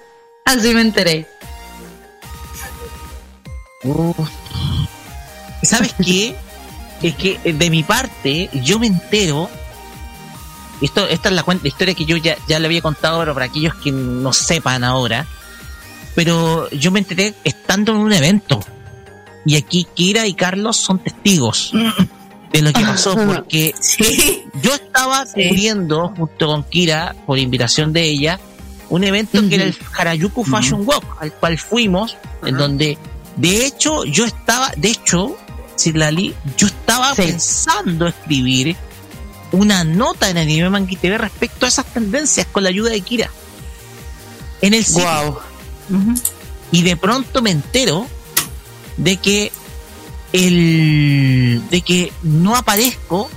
Speaker 2: Así me enteré.
Speaker 1: ¿Sabes qué? Es que eh, de mi parte, yo me entero. Esto, esta es la, cuen- la historia que yo ya, ya le había contado, pero para aquellos que no sepan ahora. Pero yo me enteré estando en un evento. Y aquí Kira y Carlos son testigos de lo que pasó, porque yo estaba cubriendo junto con Kira, por invitación de ella, un evento que era el Harajuku Fashion Walk, al cual fuimos, en donde, de hecho, yo estaba, de hecho, Citlali, yo estaba pensando escribir una nota en Anime Manga y TV respecto a esas tendencias con la ayuda de Kira. En el sitio. Y de pronto me entero de que el de que no aparezco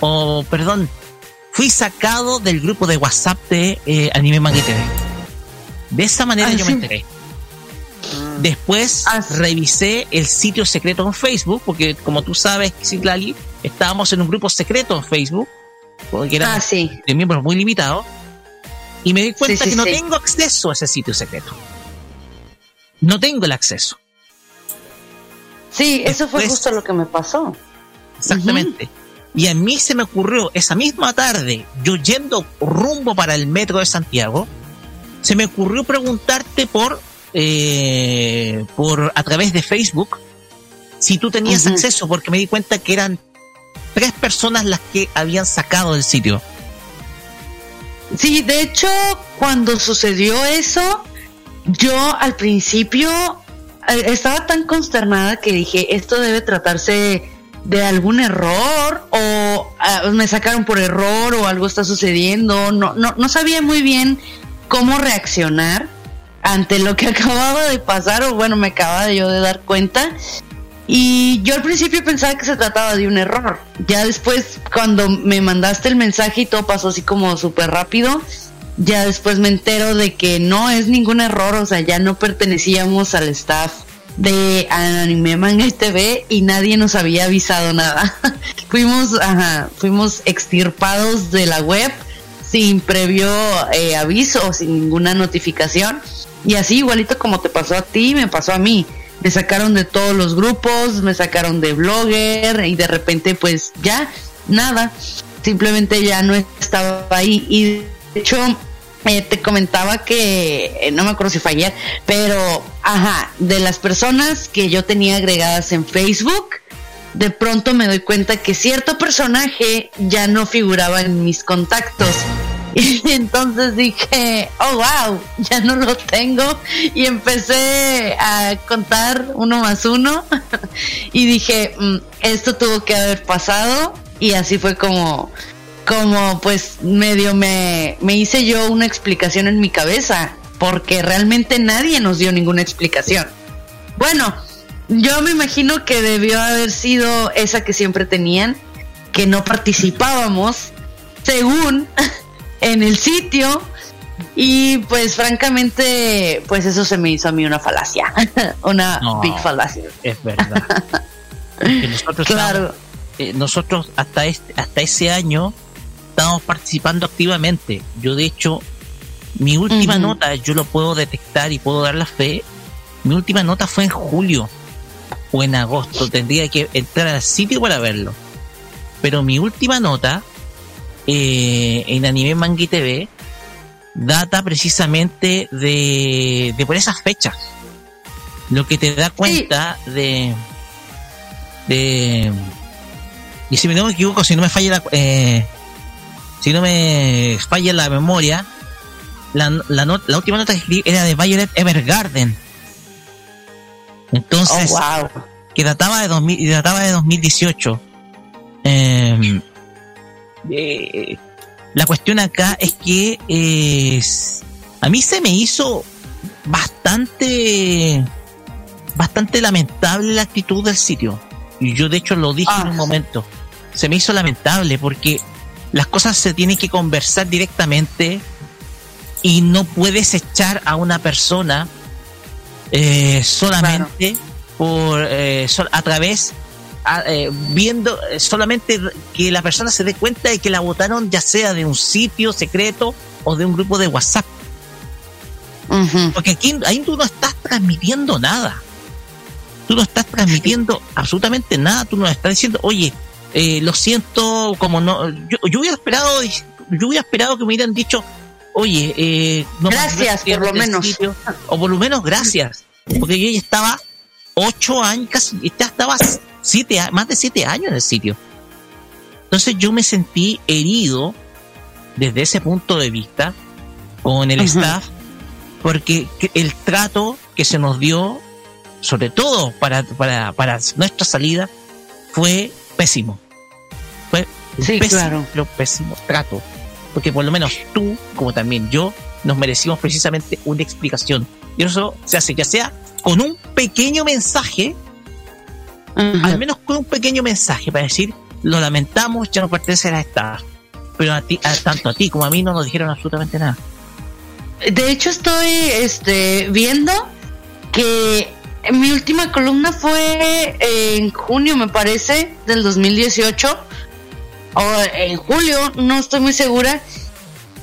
Speaker 1: o perdón fui sacado del grupo de WhatsApp de eh, Anime Manga TV de esa manera
Speaker 2: Ah,
Speaker 1: yo
Speaker 2: sí.
Speaker 1: me enteré después revisé el sitio secreto en Facebook porque como tú sabes Citlali estábamos en un grupo secreto en Facebook porque era
Speaker 2: Ah, sí.
Speaker 1: de miembros muy limitados y me di cuenta
Speaker 2: Sí,
Speaker 1: que no tengo acceso a ese sitio secreto no tengo el acceso
Speaker 2: Sí, eso fue justo lo que me pasó.
Speaker 1: Exactamente. Y a mí se me ocurrió esa misma tarde, yo yendo rumbo para el metro de Santiago, se me ocurrió preguntarte por, eh, por a través de Facebook si tú tenías acceso, porque me di cuenta que eran tres personas las que habían sacado del sitio.
Speaker 2: Sí, de hecho, cuando sucedió eso, yo al principio eh, estaba tan consternada que dije, esto debe tratarse de algún error o ah, me sacaron por error o algo está sucediendo. No, no, no sabía muy bien cómo reaccionar ante lo que acababa de pasar, o bueno, me acababa yo de dar cuenta. Y yo al principio pensaba que se trataba de un error. Ya después, cuando me mandaste el mensaje y todo pasó así como súper rápido, ya después me entero de que no es ningún error, o sea, ya no pertenecíamos al staff de Anime Manga y TV y nadie nos había avisado nada. fuimos, ajá, fuimos extirpados de la web sin previo eh, aviso, sin ninguna notificación. Y así, igualito como te pasó a ti, me pasó a mí. Me sacaron de todos los grupos, me sacaron de blogger y de repente pues ya, nada. Simplemente ya no estaba ahí. Y de hecho, eh, te comentaba que, eh, no me acuerdo si ayer, pero, ajá, de las personas que yo tenía agregadas en Facebook, de pronto me doy cuenta que cierto personaje ya no figuraba en mis contactos. Y entonces dije, oh wow, ya no lo tengo. Y empecé a contar uno más uno. Y dije, mm, esto tuvo que haber pasado. Y así fue como, como pues medio me, me hice yo una explicación en mi cabeza. Porque realmente nadie nos dio ninguna explicación. Bueno, yo me imagino que debió haber sido esa que siempre tenían, que no participábamos, según en el sitio. Y pues francamente, pues eso se me hizo a mí una falacia, una
Speaker 1: No,
Speaker 2: big falacia.
Speaker 1: Es verdad. Porque nosotros,
Speaker 2: Claro.
Speaker 1: eh, nosotros hasta este, hasta ese año estábamos participando activamente. Yo de hecho, mi última nota, yo lo puedo detectar y puedo dar la fe. Mi última nota fue en julio o en agosto. Tendría que entrar al sitio para verlo. Pero mi última nota eh, en Anime Manga y TV data precisamente de, de por esas fechas. Lo que te da cuenta de, de. Y si no me equivoco, si no me falla la, eh, si no me falla la memoria, la, la, not- la última nota que escribí era de Violet Evergarden. Entonces,
Speaker 2: Oh,
Speaker 1: que databa de, 2000, databa de 2018. Eh, eh, la cuestión acá es que eh, a mí se me hizo bastante bastante lamentable la actitud del sitio. Y yo de hecho lo dije en un momento. Se me hizo lamentable porque las cosas se tienen que conversar directamente y no puedes echar a una persona eh, solamente por eh, a través eh, viendo eh, solamente que la persona se dé cuenta de que la votaron ya sea de un sitio secreto o de un grupo de WhatsApp. Porque aquí ahí tú no estás transmitiendo nada. Tú no estás transmitiendo absolutamente nada. Tú no estás diciendo oye eh, lo siento como no yo, yo hubiera esperado yo hubiera esperado que me hubieran dicho oye eh, no
Speaker 2: Gracias,
Speaker 1: me
Speaker 2: por lo menos.
Speaker 1: sitio, o por lo menos gracias porque yo ya estaba ocho años casi ya estaba siete más de siete años en el sitio entonces yo me sentí herido desde ese punto de vista con el staff porque que- el trato que se nos dio sobre todo para, para, para nuestra salida fue pésimo. Fue
Speaker 2: Sí,
Speaker 1: pésimo,
Speaker 2: claro.
Speaker 1: pero pésimo trato. Porque por lo menos tú como también yo nos merecimos precisamente una explicación. Y eso se hace ya sea con un pequeño mensaje al menos con un pequeño mensaje para decir lo lamentamos ya no pertenece a staff pero a ti, a- tanto a ti como a mí no nos dijeron absolutamente nada
Speaker 2: De hecho, estoy este, viendo que mi última columna fue en junio, me parece, del 2018. O en julio, no estoy muy segura.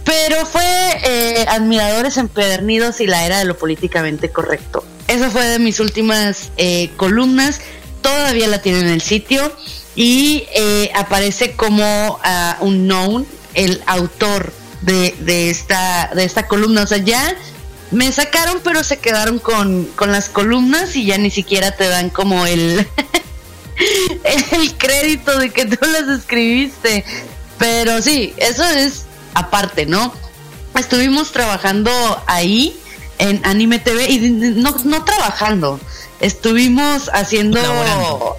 Speaker 2: Pero fue eh, Admiradores empedernidos y la era de lo políticamente correcto. Esa fue de mis últimas eh, columnas. Todavía la tienen en el sitio. Y eh, aparece como ah, un known, el autor de, de esta, de esta columna. O sea, ya me sacaron, pero se quedaron con, con las columnas y ya ni siquiera te dan como el, el crédito de que tú las escribiste. Pero sí, eso es aparte, ¿no? Estuvimos trabajando ahí en Anime TV y no, no trabajando, estuvimos haciendo
Speaker 1: Colaborando.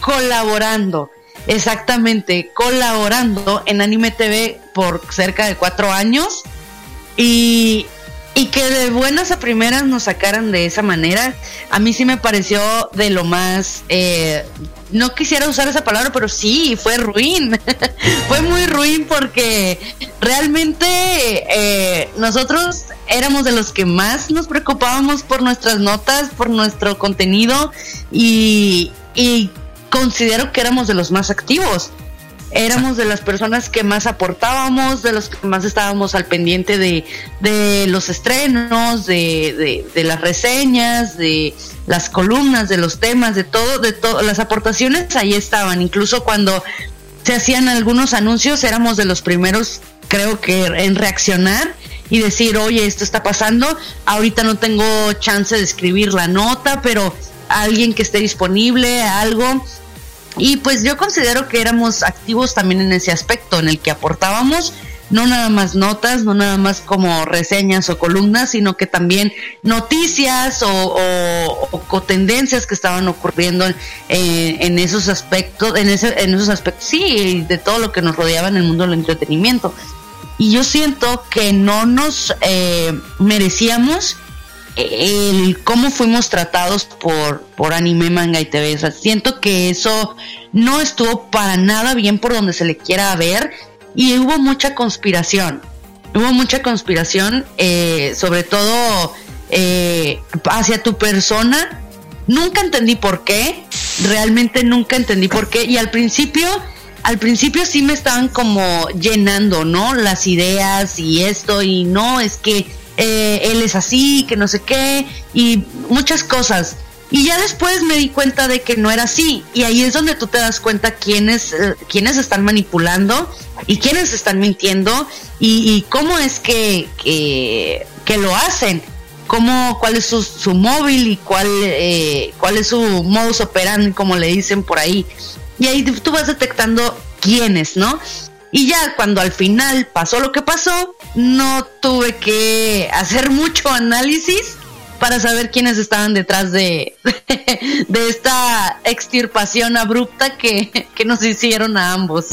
Speaker 2: colaborando. Exactamente, colaborando en Anime TV por cerca de cuatro años y y que de buenas a primeras nos sacaran de esa manera, a mí sí me pareció de lo más, eh, no quisiera usar esa palabra, pero sí, fue ruin, fue muy ruin porque realmente eh, nosotros éramos de los que más nos preocupábamos por nuestras notas, por nuestro contenido y, y considero que éramos de los más activos éramos de las personas que más aportábamos, de los que más estábamos al pendiente de, de los estrenos, de, de, las reseñas, de las columnas, de los temas, de todo, de todas las aportaciones ahí estaban. Incluso cuando se hacían algunos anuncios, éramos de los primeros, creo que, en reaccionar y decir, oye, esto está pasando, ahorita no tengo chance de escribir la nota, pero alguien que esté disponible, algo y pues yo considero que éramos activos también en ese aspecto, en el que aportábamos no nada más notas, no nada más como reseñas o columnas, sino que también noticias o, tendencias que estaban ocurriendo en, esos aspectos, en, ese, en esos aspectos, sí, de todo lo que nos rodeaba en el mundo del entretenimiento. Y yo siento que no nos eh, merecíamos el cómo fuimos tratados por, por anime, manga y TV. O sea, siento que eso no estuvo para nada bien por donde se le quiera ver y hubo mucha conspiración. Hubo mucha conspiración, eh, sobre todo eh, hacia tu persona. Nunca entendí por qué, realmente nunca entendí por qué. Y al principio, al principio sí me estaban como llenando, ¿no? Las ideas y esto y no, es que eh, él es así, que no sé qué, y muchas cosas. Y ya después me di cuenta de que no era así. Y ahí es donde tú te das cuenta quiénes, eh, quiénes están manipulando y quiénes están mintiendo y, cómo es que, que, lo hacen. Cómo, cuál es su, su móvil y cuál, eh, cuál es su modus operandi, como le dicen por ahí. Y ahí tú vas detectando quiénes, ¿no? Y ya cuando al final pasó lo que pasó, no tuve que hacer mucho análisis para saber quiénes estaban detrás de, de esta extirpación abrupta que, nos hicieron a ambos.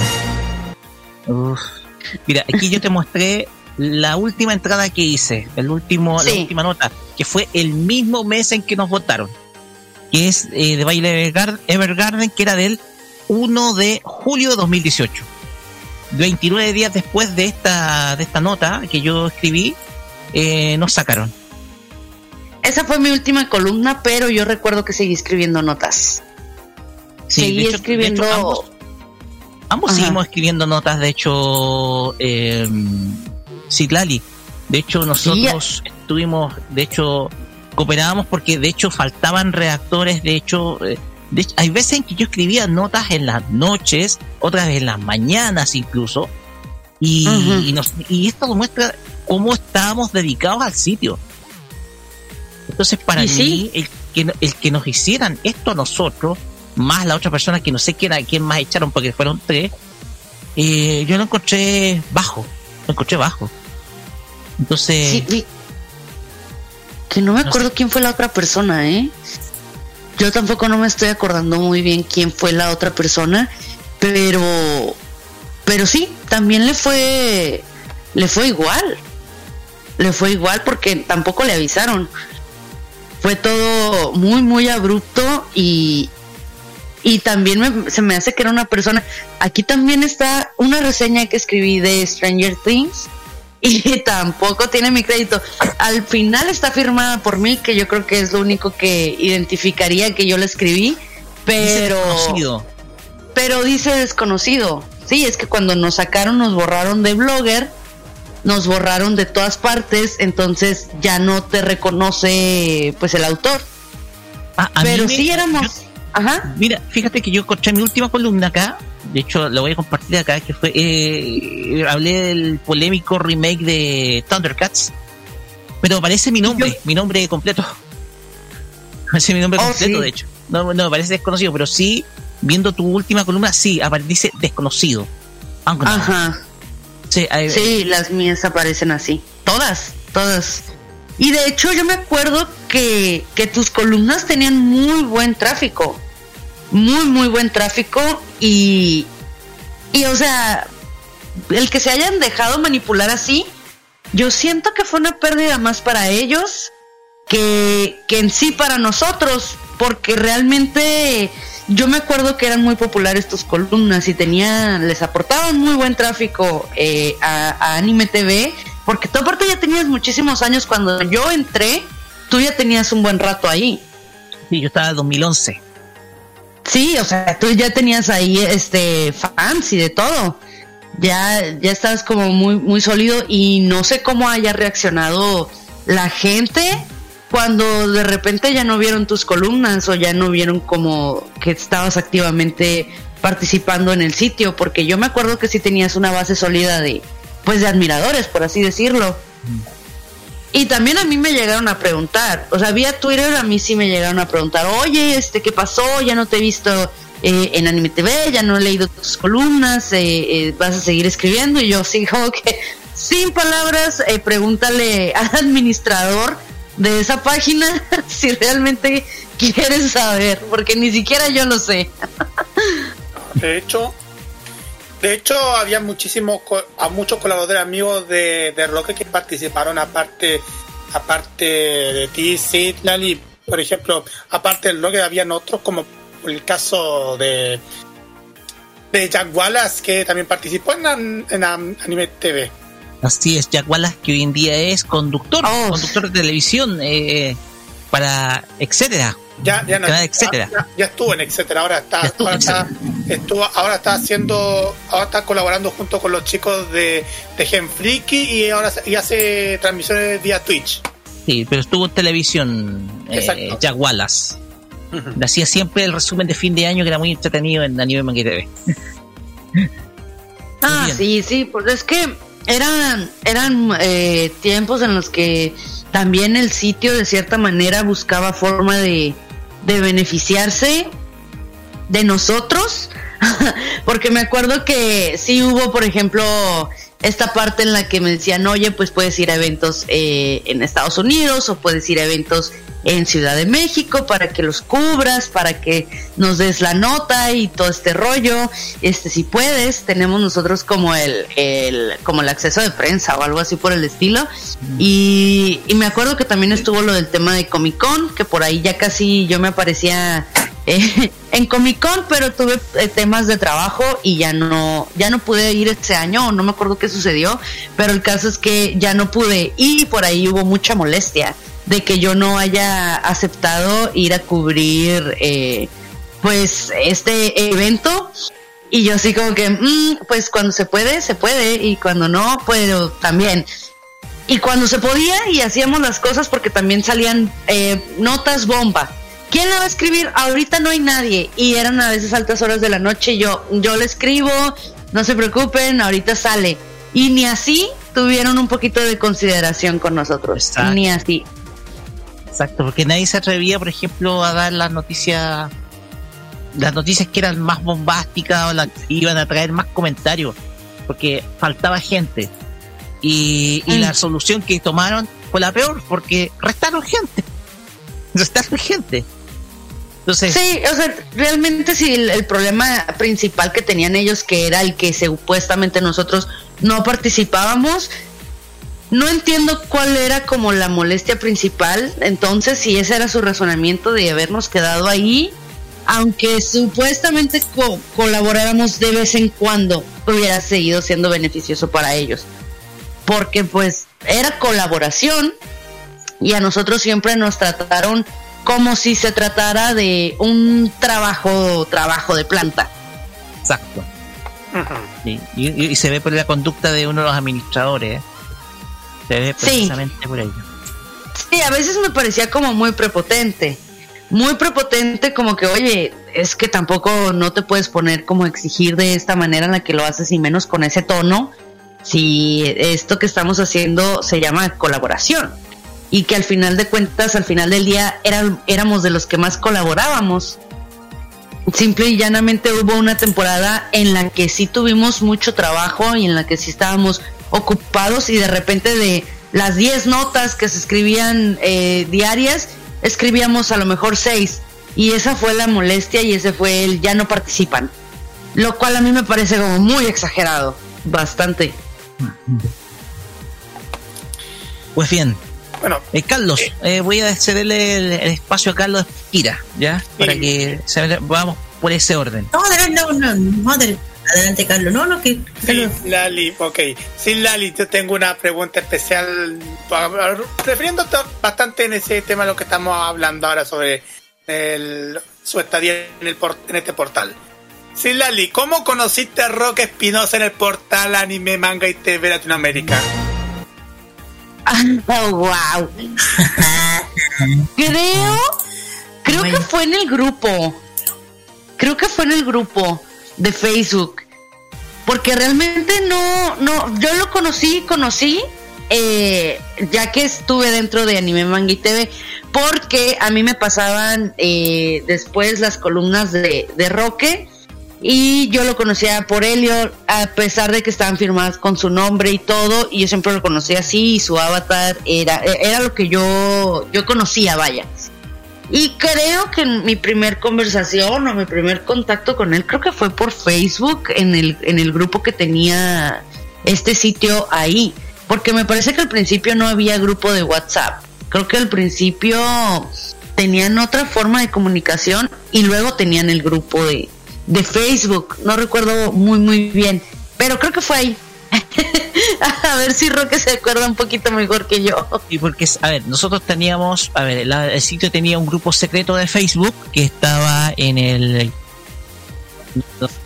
Speaker 1: Mira, aquí yo te mostré la última entrada que hice, el último, la última nota, que fue el mismo mes en que nos votaron, que es eh, de Baile Evergarden, que era del 1 de julio de 2018. 29 días después de esta, de esta nota que yo escribí, eh, nos sacaron.
Speaker 2: Esa fue mi última columna, pero yo recuerdo que seguí escribiendo notas. seguí escribiendo.
Speaker 1: ambos, seguimos escribiendo notas, de hecho, eh, Citlali. De hecho, nosotros estuvimos, de hecho, cooperábamos porque de hecho faltaban reactores, de hecho, eh, hay veces en que yo escribía notas en las noches, otras en las mañanas incluso, y, y, esto muestra cómo estábamos dedicados al sitio. Entonces, para mí, el, que, el que nos hicieran esto a nosotros, más la otra persona que no sé quién, quién más echaron porque fueron tres, eh, yo lo encontré bajo, lo encontré bajo. Entonces...
Speaker 2: que no me acuerdo quién fue la otra persona, ¿eh? Yo tampoco no me estoy acordando muy bien quién fue la otra persona, pero pero sí, también le fue le fue igual. Le fue igual porque tampoco le avisaron. Fue todo muy muy abrupto y y también se me hace que era una persona. Aquí también está una reseña que escribí de Stranger Things y tampoco tiene mi crédito. Al final está firmada por mí, que yo creo que es lo único que identificaría que yo la escribí, pero... Dice pero dice desconocido. Sí, es que cuando nos sacaron nos borraron de blogger, nos borraron de todas partes, entonces ya no te reconoce pues el autor. Ah, pero sí éramos... Ajá.
Speaker 1: Mira, fíjate que yo encontré mi última columna acá, de hecho lo voy a compartir acá, que fue, eh, hablé del polémico remake de Thundercats, pero aparece mi nombre, mi nombre completo. Aparece mi nombre oh, completo, de hecho. No, no, parece desconocido, pero sí, viendo tu última columna, sí, dice desconocido.
Speaker 2: Ajá. Sí, sí, las mías aparecen así. Todas, todas. Y de hecho yo me acuerdo que, que tus columnas tenían muy buen tráfico muy, muy buen tráfico y, y o sea, el que se hayan dejado manipular así, yo siento que fue una pérdida más para ellos que, que en sí para nosotros, porque realmente yo me acuerdo que eran muy populares tus columnas y tenían, les aportaban muy buen tráfico eh, a, a Anime TV, porque tú aparte ya tenías muchísimos años cuando yo entré, tú ya tenías un buen rato ahí.
Speaker 1: Sí, yo estaba en 2011.
Speaker 2: Sí, o sea, tú ya tenías ahí este fans y de todo. Ya, ya estabas como muy, muy sólido y no sé cómo haya reaccionado la gente cuando de repente ya no vieron tus columnas o ya no vieron como que estabas activamente participando en el sitio, porque yo me acuerdo que sí tenías una base sólida de, pues de admiradores, por así decirlo. Y también a mí me llegaron a preguntar, o sea, vía Twitter a mí sí me llegaron a preguntar, oye, este, ¿qué pasó? Ya no te he visto eh, en Anime TV, ya no he leído tus columnas, eh, eh, vas a seguir escribiendo. Y yo sí, que sin palabras, eh, pregúntale al administrador de esa página si realmente quieres saber, porque ni siquiera yo lo sé.
Speaker 6: De hecho, de hecho había muchísimos, co- a muchos colaboradores amigos de, de Roque que participaron aparte, aparte de ti, Sidlan y por ejemplo, aparte del Roque habían otros como el caso de de Jack Wallace que también participó en, an- en an- Anime TV.
Speaker 1: Así es, Jack Wallace, que hoy en día es conductor,
Speaker 2: Oh.
Speaker 1: conductor de televisión eh, para etcétera.
Speaker 6: Ya, ya no,
Speaker 1: etcétera.
Speaker 6: ya- ya estuvo en etcétera, ahora está,
Speaker 1: estuvo
Speaker 6: ahora está, estuvo, ahora está haciendo, ahora está colaborando junto con los chicos de, de Gen Freaky y ahora se- y hace transmisiones vía Twitch.
Speaker 1: Sí, pero estuvo en televisión eh. Jack Wallace. Hacía siempre el resumen de fin de año que era muy entretenido en Anime Manga TV.
Speaker 2: Ah, sí, sí, pues es que eran, eran eh, tiempos en los que también el sitio de cierta manera buscaba forma de, de beneficiarse de nosotros, porque me acuerdo que sí hubo, por ejemplo, esta parte en la que me decían, oye, pues puedes ir a eventos eh, en Estados Unidos o puedes ir a eventos en Ciudad de México para que los cubras, para que nos des la nota y todo este rollo. Este, si puedes, tenemos nosotros como el, el, como el acceso de prensa o algo así por el estilo. Y, y me acuerdo que también estuvo lo del tema de Comic Con, que por ahí ya casi yo me aparecía eh, en Comic Con, pero tuve eh, temas de trabajo y ya no, ya no pude ir ese año, no me acuerdo qué sucedió, pero el caso es que ya no pude y por ahí hubo mucha molestia de que yo no haya aceptado ir a cubrir eh, pues este evento y yo así como que mm, pues cuando se puede se puede y cuando no pero también y cuando se podía y hacíamos las cosas porque también salían eh, notas bomba ¿Quién la va a escribir? Ahorita no hay nadie. Y eran a veces altas horas de la noche. Yo, yo le escribo, no se preocupen, ahorita sale. Y ni así tuvieron un poquito de consideración con nosotros.
Speaker 1: Exacto.
Speaker 2: Ni así.
Speaker 1: Exacto, porque nadie se atrevía, por ejemplo, a dar las noticias, las noticias que eran más bombásticas o las que iban a traer más comentarios, porque faltaba gente. Y, y
Speaker 2: Mm.
Speaker 1: la solución que tomaron fue la peor, porque restaron gente. Restaron gente.
Speaker 2: Sí, o sea, realmente sí, el, el problema principal que tenían ellos, que era el que supuestamente nosotros no participábamos, no entiendo cuál era como la molestia principal, entonces si ese era su razonamiento de habernos quedado ahí, aunque supuestamente co- colaboráramos de vez en cuando, hubiera seguido siendo beneficioso para ellos. Porque pues era colaboración y a nosotros siempre nos trataron como si se tratara de un trabajo, trabajo de planta.
Speaker 1: exacto. Y, y- y se ve por la conducta de uno de los administradores. ¿eh? Se ve
Speaker 2: Sí.
Speaker 1: precisamente por ello.
Speaker 2: Sí, a veces me parecía como muy prepotente. Muy prepotente como que, oye, es que tampoco no te puedes poner como exigir de esta manera en la que lo haces y menos con ese tono. Si esto que estamos haciendo se llama colaboración. Y que al final de cuentas, al final del día, eran, éramos de los que más colaborábamos. Simple y llanamente hubo una temporada en la que sí tuvimos mucho trabajo y en la que sí estábamos ocupados y de repente de las 10 notas que se escribían eh, diarias, escribíamos a lo mejor 6 y esa fue la molestia y ese fue el ya no participan. Lo cual a mí me parece como muy exagerado, bastante.
Speaker 1: Pues bien,
Speaker 6: Bueno,
Speaker 1: eh, Carlos, eh, voy a cederle el, el espacio a Carlos Kira, ¿ya? Para que se- vamos por ese orden.
Speaker 3: No, adelante, no, no, no, adelante, Carlos. No, no, que
Speaker 6: Sí, Lali, ok. Sí, Lali, yo tengo una pregunta especial, refiriéndote bastante en ese tema de lo que estamos hablando ahora sobre el, su estadía en, el por- en este portal. Sí, Lali, ¿cómo conociste a Roque Espinosa en el portal Anime, Manga y TV Latinoamérica?
Speaker 2: Oh, wow. creo, creo que fue en el grupo. Creo que fue en el grupo de Facebook. Porque realmente no, no, yo lo conocí, conocí, eh, ya que estuve dentro de Anime Manga y TV, porque a mí me pasaban eh, después las columnas de, de Roque y yo lo conocía por Helio, a pesar de que estaban firmadas con su nombre y todo, y yo siempre lo conocía así, y su avatar era, era lo que yo, yo conocía, vaya. Y creo que mi primer conversación o mi primer contacto con él, creo que fue por Facebook, en el, en el grupo que tenía este sitio ahí. Porque me parece que al principio no había grupo de WhatsApp. Creo que al principio tenían otra forma de comunicación y luego tenían el grupo de, de Facebook. No recuerdo muy, muy bien. Pero creo que fue ahí. a ver si Roque se acuerda un poquito mejor que yo.
Speaker 1: Y porque, a ver, nosotros teníamos, a ver, la- el sitio tenía un grupo secreto de Facebook que estaba en el.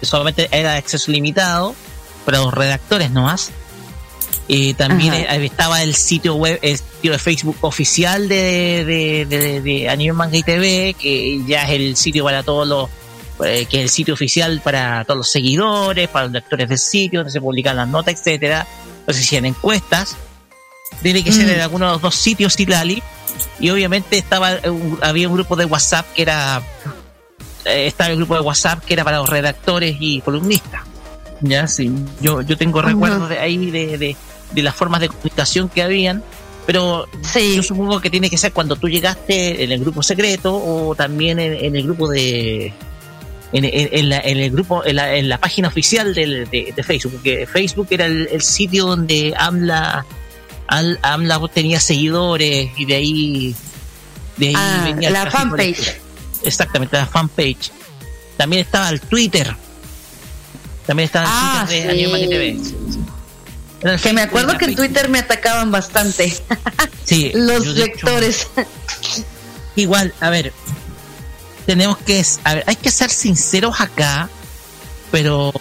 Speaker 1: Solamente era de acceso limitado para los redactores nomás. Y también
Speaker 2: Ajá.
Speaker 1: eh, estaba el sitio web, el sitio de Facebook oficial de, de, de, de Anime Manga y TV, que ya es el sitio para todos los, eh, que es el sitio oficial para todos los seguidores, para los lectores del sitio, donde se publican las notas, etcétera, donde se hacían encuestas. Tiene que ser
Speaker 2: Mm.
Speaker 1: en alguno de los dos sitios Tilali. Y obviamente estaba eh, un- había un grupo de WhatsApp que era eh, estaba el grupo de WhatsApp que era para los redactores y columnistas. Ya, sí. Yo, yo tengo recuerdos de ahí de, de, de las formas de comunicación que habían. Pero yo supongo que tiene que ser cuando tú llegaste en el grupo secreto o también en, en el grupo de. En, en- en la, en el grupo, en la, en la página oficial del- de, de Facebook, porque Facebook era el, el sitio donde AMLA, Al- AMLA tenía seguidores y de ahí, de ahí
Speaker 2: Ah,
Speaker 1: venía
Speaker 2: la fanpage.
Speaker 1: Exactamente, la fanpage. También estaba el Twitter. También estaba el
Speaker 2: Ah,
Speaker 1: Twitter
Speaker 2: sí.
Speaker 1: TV. Era
Speaker 2: Que me acuerdo que en. Twitter me atacaban bastante.
Speaker 1: Sí,
Speaker 2: Los
Speaker 1: hecho-
Speaker 2: lectores.
Speaker 1: Igual, a ver, tenemos que, a ver, hay que ser sinceros acá, pero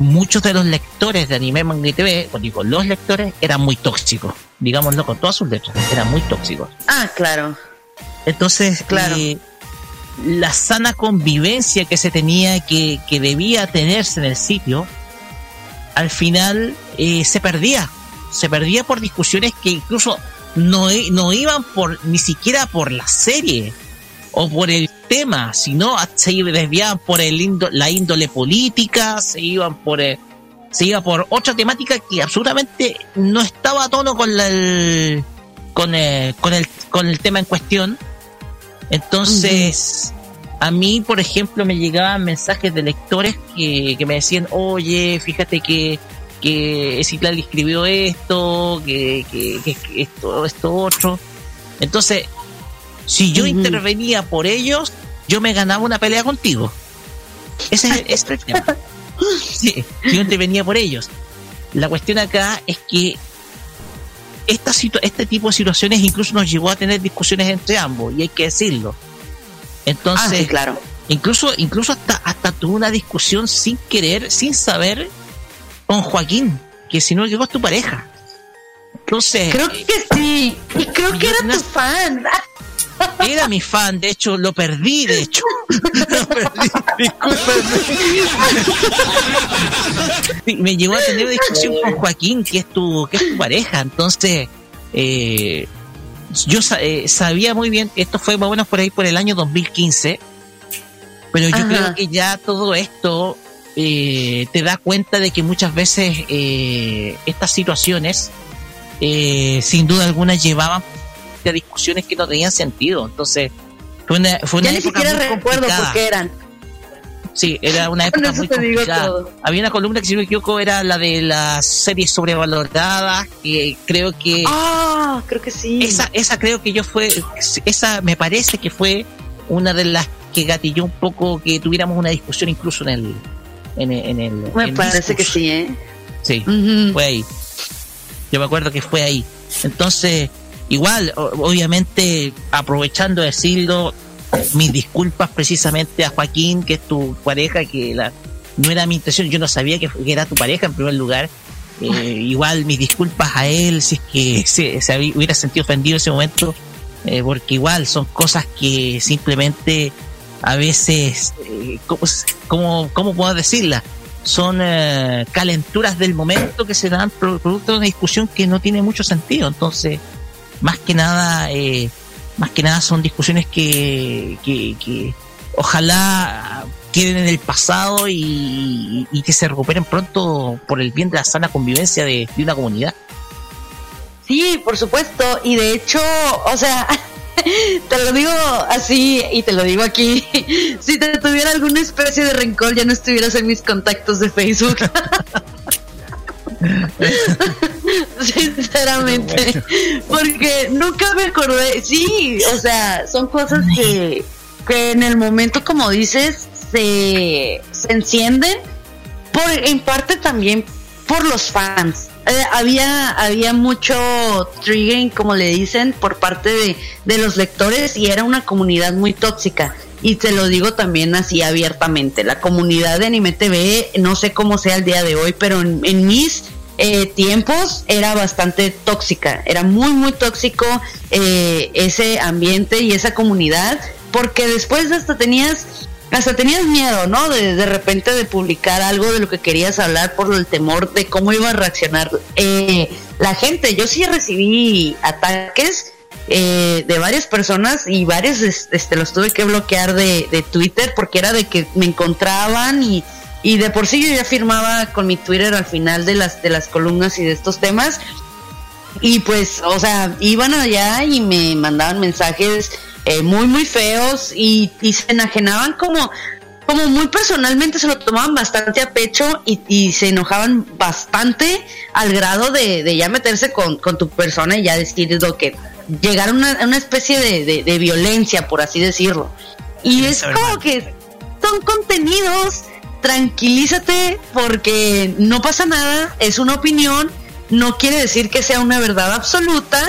Speaker 1: muchos de los lectores de anime, manga y TV, o digo, los lectores eran muy tóxicos, digámoslo con todas sus letras, eran muy tóxicos.
Speaker 2: Ah, claro.
Speaker 1: Entonces,
Speaker 2: Claro.
Speaker 1: eh, la sana convivencia que se tenía, que, que debía tenerse en el sitio, al final eh, se perdía. Se perdía por discusiones que incluso no, no iban por ni siquiera por la serie o por el tema, sino se desviaban por el indo- la índole política, se iban por eh, se iba por otra temática que absolutamente no estaba a tono con la, el, con, eh, con el con el tema en cuestión. Entonces, a mí, por ejemplo, me llegaban mensajes de lectores que, me decían, oye, fíjate que, que escribió esto, que- que esto, esto otro. Entonces, si yo intervenía por ellos, yo me ganaba una pelea contigo. Ese es, ese es el tema. Sí, yo intervenía por ellos. La cuestión acá es que esta situ- este tipo de situaciones incluso nos llevó a tener discusiones entre ambos, y hay que decirlo. Entonces,
Speaker 2: Ah, sí, claro.
Speaker 1: incluso, incluso hasta, hasta tuve una discusión sin querer, sin saber, con Joaquín, que si no equivoco es tu pareja. Entonces,
Speaker 2: Creo que sí. Y creo que era tu fan.
Speaker 1: Era mi fan, de hecho, lo perdí, de hecho. Lo perdí, discúlpame. Sí, me llevó a tener una discusión con Joaquín, que es tu, que es tu pareja. Entonces, eh, yo eh, sabía muy bien, esto fue más o menos por ahí por el año 2015, pero yo
Speaker 2: Ajá.
Speaker 1: creo que ya todo esto eh, te da cuenta de que muchas veces eh, estas situaciones, eh, sin duda alguna, llevaban a discusiones que no tenían sentido. Entonces, fue una, fue una
Speaker 2: Ya ni
Speaker 1: época
Speaker 2: siquiera
Speaker 1: muy
Speaker 2: recuerdo por qué eran.
Speaker 1: Sí, era una época muy complicada. Había una columna que si no me equivoco era la de las series sobrevaloradas, que creo que
Speaker 2: Ah, creo que sí.
Speaker 1: esa, esa creo que yo fue, esa me parece que fue una de las que gatilló un poco que tuviéramos una discusión incluso en el, en el, en el
Speaker 2: Me
Speaker 1: en
Speaker 2: parece que sí, ¿eh?
Speaker 1: Sí, fue ahí. Yo me acuerdo que fue ahí. Entonces, igual, obviamente, aprovechando de decirlo, mis disculpas precisamente a Joaquín, que es tu pareja, que la, no era mi intención, yo no sabía que, que era tu pareja en primer lugar. Eh, igual mis disculpas a él si es que se, hubiera sentido ofendido en ese momento, eh, porque igual son cosas que simplemente a veces, eh, ¿cómo, cómo, cómo puedo decirla? Son eh, calenturas del momento que se dan pro- producto de una discusión que no tiene mucho sentido. Entonces, más que nada, eh, más que nada son discusiones que, que, que ojalá queden en el pasado y, y que se recuperen pronto por el bien de la sana convivencia de, de una comunidad.
Speaker 2: Sí, por supuesto. Y de hecho, o sea, te lo digo así y te lo digo aquí. Si te tuviera alguna especie de rencor, ya no estuvieras en mis contactos de Facebook. Sinceramente. Porque nunca me acordé. Sí, o sea, son cosas que, que en el momento, como dices, se, se encienden. Por, en parte también por los fans. Eh, había, había mucho triggering, como le dicen, por parte de, de los lectores y era una comunidad muy tóxica. Y te lo digo también así abiertamente. La comunidad de Anime TV, no sé cómo sea el día de hoy, pero en, mis eh, tiempos era bastante tóxica. Era muy, muy tóxico eh, ese ambiente y esa comunidad. Porque después hasta tenías hasta tenías miedo, ¿no? De, de repente de publicar algo de lo que querías hablar por el temor de cómo iba a reaccionar eh, la gente. Yo sí recibí ataques eh, de varias personas y varios es- este, los tuve que bloquear de, de Twitter porque era de que me encontraban y, y de por sí yo ya firmaba con mi Twitter al final de las, de las columnas y de estos temas. Y pues, o sea, iban allá y me mandaban mensajes eh, muy, muy feos y, y se enajenaban como, como muy personalmente, se lo tomaban bastante a pecho y, y se enojaban bastante al grado de, de ya meterse con, con tu persona y ya decir lo que llegar a una, una especie de, de- de violencia, por así decirlo. Y es como que son contenidos, tranquilízate porque no pasa nada, es una opinión, no quiere decir que sea una verdad absoluta.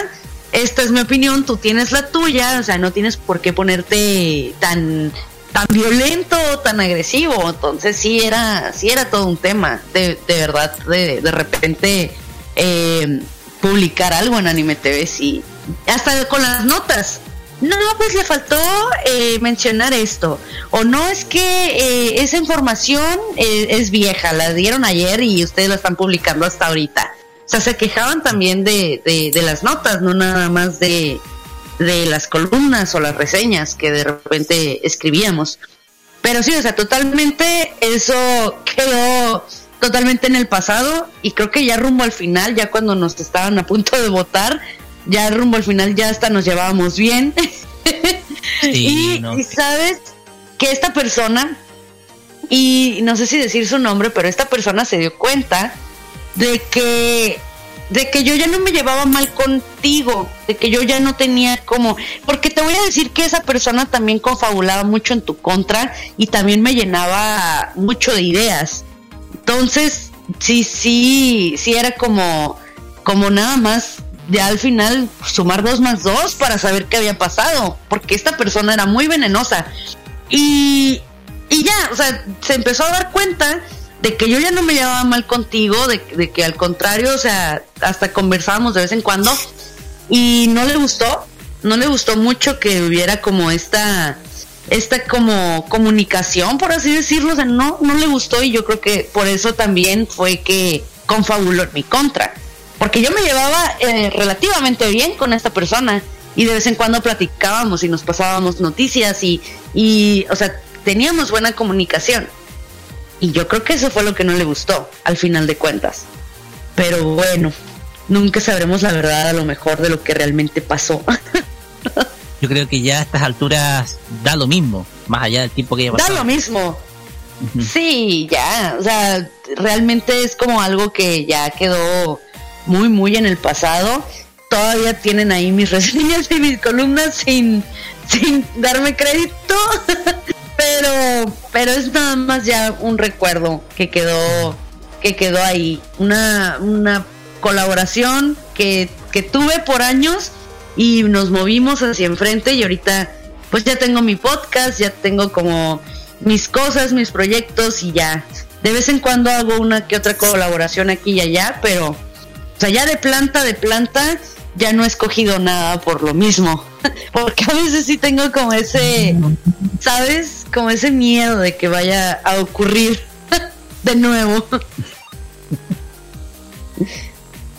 Speaker 2: Esta es mi opinión, tú tienes la tuya, o sea, no tienes por qué ponerte tan tan violento, tan agresivo. Entonces sí era, sí era todo un tema, de, de verdad, de, de repente eh, publicar algo en Anime TV, sí. Hasta con las notas. No, pues le faltó eh, mencionar esto. O no, es que eh, esa información eh, es vieja, la dieron ayer y ustedes la están publicando hasta ahorita. O sea, se quejaban también de, de, de las notas, no nada más de, de las columnas o las reseñas que de repente escribíamos. Pero sí, o sea, totalmente eso quedó totalmente en el pasado y creo que ya rumbo al final, ya cuando nos estaban a punto de votar, ya rumbo al final ya hasta nos llevábamos bien. y,
Speaker 1: no.
Speaker 2: y sabes que esta persona, y no sé si decir su nombre, pero esta persona se dio cuenta de que de que yo ya no me llevaba mal contigo, de que yo ya no tenía como, porque te voy a decir que esa persona también confabulaba mucho en tu contra y también me llenaba mucho de ideas. Entonces, sí, sí, sí era como, como nada más ya al final sumar dos más dos para saber qué había pasado, porque esta persona era muy venenosa. Y, y ya, o sea, se empezó a dar cuenta de que yo ya no me llevaba mal contigo, de, de que al contrario, o sea, hasta conversábamos de vez en cuando y no le gustó, no le gustó mucho que hubiera como esta esta como comunicación, por así decirlo, o sea, no, no le gustó y yo creo que por eso también fue que confabuló en mi contra, porque yo me llevaba eh, relativamente bien con esta persona y de vez en cuando platicábamos y nos pasábamos noticias y, y o sea, teníamos buena comunicación. Y yo creo que eso fue lo que no le gustó, al final de cuentas. Pero bueno, nunca sabremos la verdad a lo mejor de lo que realmente pasó.
Speaker 1: Yo creo que ya a estas alturas da lo mismo, más allá del tiempo que haya
Speaker 2: da lo mismo. Sí, ya, o sea, realmente es como algo que ya quedó muy, muy en el pasado. Todavía tienen ahí mis reseñas y mis columnas sin, sin darme crédito, pero, pero es nada más ya un recuerdo que quedó, que quedó ahí. Una, una colaboración que, que tuve por años y nos movimos hacia enfrente y ahorita pues ya tengo mi podcast, ya tengo como mis cosas, mis proyectos y ya. De vez en cuando hago una que otra colaboración aquí y allá, pero, o sea, ya de planta, de planta, ya no he escogido nada por lo mismo. Porque a veces sí tengo como ese, ¿sabes? Como ese miedo de que vaya a ocurrir de nuevo.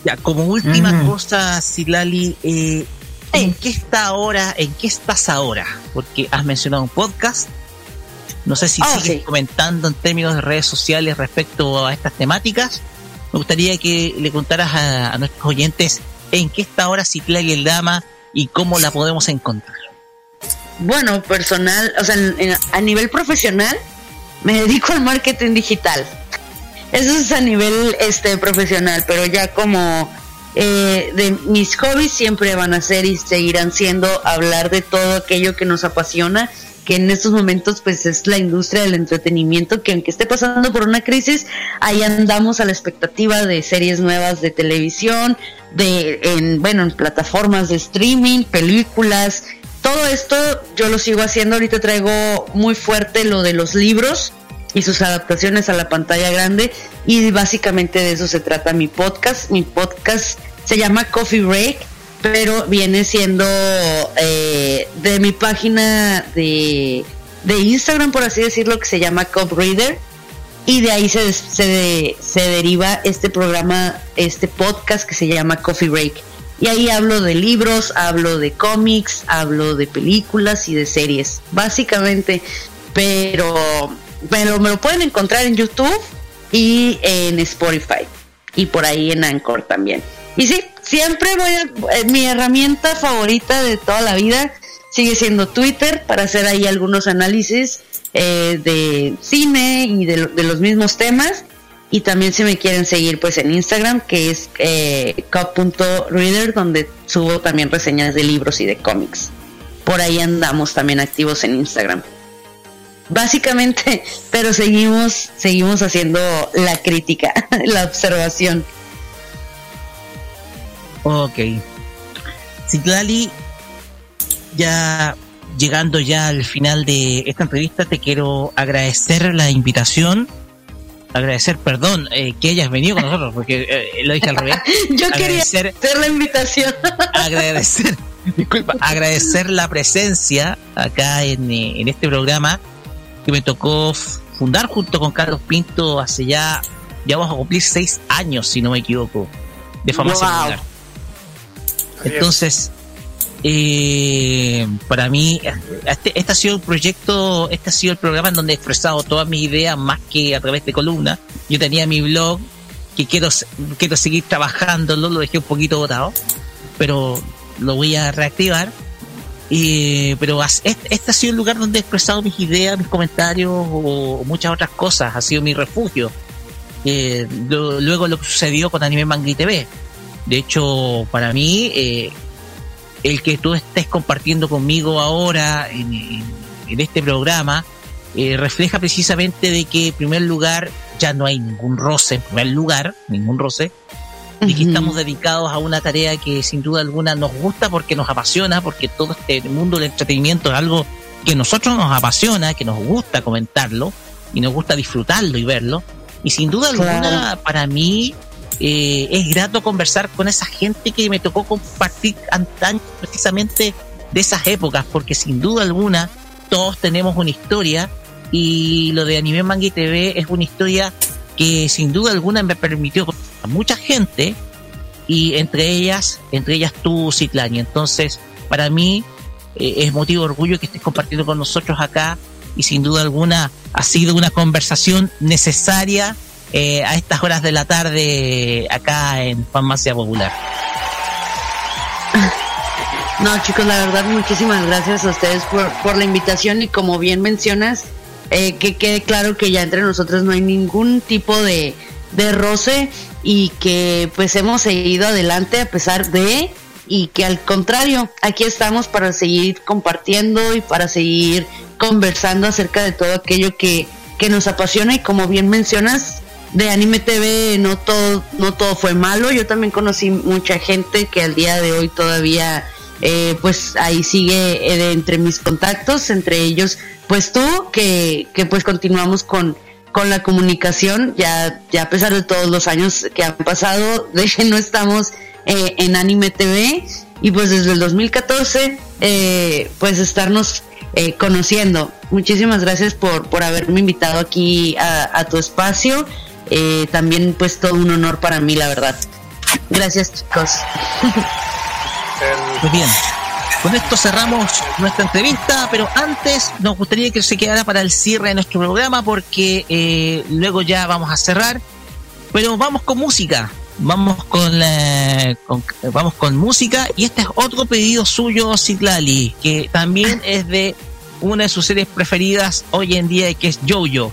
Speaker 1: Ya, como última cosa, Silali, eh, ¿en qué está ahora, en qué estás ahora? Porque has mencionado un podcast, no sé si
Speaker 2: Ah,
Speaker 1: sigues comentando en términos de redes sociales respecto a estas temáticas. Me gustaría que le contaras a, a nuestros oyentes en qué está ahora Citlali el Dama y cómo la podemos encontrar.
Speaker 2: Bueno, personal, o sea, a nivel profesional, me dedico al marketing digital. Eso es a nivel este profesional, pero ya como eh, de mis hobbies siempre van a ser y seguirán siendo hablar de todo aquello que nos apasiona, que en estos momentos pues es la industria del entretenimiento, que aunque esté pasando por una crisis, ahí andamos a la expectativa de series nuevas de televisión, de en bueno, en plataformas de streaming, películas, todo esto yo lo sigo haciendo. Ahorita traigo muy fuerte lo de los libros y sus adaptaciones a la pantalla grande. Y básicamente de eso se trata mi podcast. Mi podcast se llama Coffee Break, pero viene siendo eh, de mi página de, de Instagram, por así decirlo, que se llama Cop Reader. Y de ahí se, se, se deriva este programa, este podcast que se llama Coffee Break. Y ahí hablo de libros, hablo de cómics, hablo de películas y de series, básicamente. Pero, pero me lo pueden encontrar en YouTube y en Spotify. Y por ahí en Anchor también. Y sí, siempre voy a... eh, mi herramienta favorita de toda la vida sigue siendo Twitter para hacer ahí algunos análisis eh, de cine y de, de los mismos temas. Y también si me quieren seguir pues en Instagram, que es eh, cup.reader, donde subo también reseñas de libros y de cómics. Por ahí andamos también activos en Instagram. Básicamente, pero seguimos, seguimos haciendo la crítica, la observación.
Speaker 1: Ok. Citlali, ya llegando ya al final de esta entrevista, te quiero agradecer la invitación. Agradecer, perdón, eh, que hayas venido con nosotros, porque eh, lo dije al revés.
Speaker 2: Yo quería hacer la invitación.
Speaker 1: agradecer, disculpa, agradecer la presencia acá en, eh, en este programa que me tocó fundar junto con Carlos Pinto hace ya, ya vamos a cumplir seis años, si no me equivoco, de farmacia
Speaker 2: Wow.
Speaker 1: Entonces, eh, para mí, este, este ha sido el proyecto, este ha sido el programa en donde he expresado todas mis ideas más que a través de columnas. Yo tenía mi blog que quiero, quiero seguir trabajándolo, lo dejé un poquito botado, pero lo voy a reactivar. Pero este, este ha sido el lugar donde he expresado mis ideas, mis comentarios o, muchas otras cosas. Ha sido mi refugio. Eh, luego lo que sucedió con Anime Manga y TV. De hecho, para mí, eh, el que tú estés compartiendo conmigo ahora en, en- en este programa eh, refleja precisamente de que en primer lugar ya no hay ningún roce, en primer lugar, ningún roce, de que estamos dedicados a una tarea que sin duda alguna nos gusta porque nos apasiona, porque todo este mundo del entretenimiento es algo que a nosotros nos apasiona, que nos gusta comentarlo y nos gusta disfrutarlo y verlo. Y sin duda alguna,
Speaker 2: Claro.
Speaker 1: para mí, eh, es grato conversar con esa gente que me tocó compartir antaño precisamente de esas épocas, porque sin duda alguna todos tenemos una historia y lo de Anime Manga y TV es una historia que sin duda alguna me permitió a mucha gente y entre ellas, entre ellas tú, Citlani. Entonces, para mí eh, es motivo de orgullo que estés compartiendo con nosotros acá y sin duda alguna ha sido una conversación necesaria eh, a estas horas de la tarde acá en Farmacia Popular.
Speaker 2: No, chicos, la verdad, muchísimas gracias a ustedes por, por la invitación y como bien mencionas, eh, que quede claro que ya entre nosotros no hay ningún tipo de, de roce y que pues hemos seguido adelante a pesar de y que al contrario, aquí estamos para seguir compartiendo y para seguir conversando acerca de todo aquello que, que nos apasiona y como bien mencionas, de Anime TV no todo, no todo fue malo, yo también conocí mucha gente que al día de hoy todavía eh, pues ahí sigue eh, entre mis contactos, entre ellos pues tú, que, que pues continuamos con, con la comunicación, ya, ya a pesar de todos los años que han pasado, de que no estamos eh, en Anime TV y pues desde el 2014 eh, pues estarnos eh, conociendo. Muchísimas gracias por, por haberme invitado aquí a, a tu espacio. Eh, también pues todo un honor para mí, la verdad. Gracias chicos.
Speaker 1: Pues bien, con esto cerramos nuestra entrevista, pero antes nos gustaría que se quedara para el cierre de nuestro programa porque eh, luego ya vamos a cerrar. Pero vamos con música, vamos con, la- con- vamos con música y este es otro pedido suyo, Citlali, que también es de una de sus series preferidas hoy en día que es Jojo.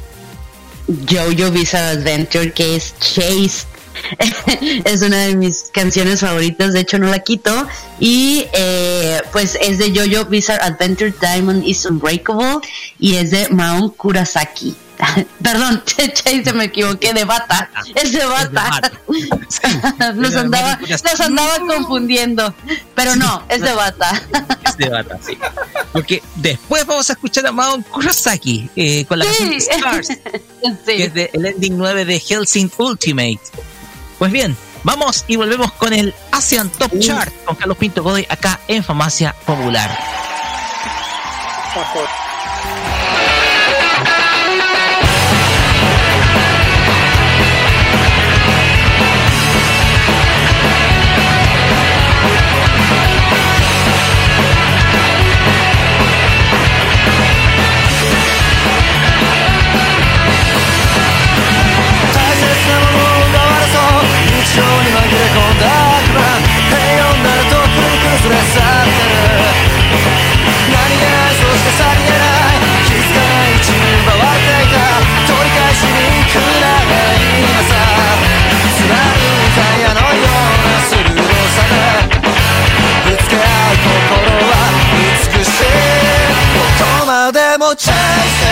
Speaker 2: Jojo Bizarre Adventure, que es Chase. es una de mis canciones favoritas, de hecho no la quito. Y eh, pues es de Jojo Bizarre Adventure Diamond is Unbreakable y es de Maon Kurasaki. Perdón, Chase, se me equivoqué, de Bata. Es de Bata. nos, andaba, nos andaba confundiendo. Pero no, es de Bata.
Speaker 1: Es de Bata, sí. Porque después vamos a escuchar a Maon Kurosaki eh, con la canción
Speaker 2: Sí.
Speaker 1: Stars, que es de el ending 9 de Helsing Ultimate. Pues bien, vamos y volvemos con el Asian Top Chart con Carlos Pinto Godoy acá en Famacia Popular.
Speaker 8: れ去ってる何気ないそしてさりげない気づかない一に奪われていた取り返しに行く長い今さ貫いた矢のような鋭さでぶつけ合う心は美しいどこまでもチャイス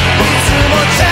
Speaker 8: いつもチャイス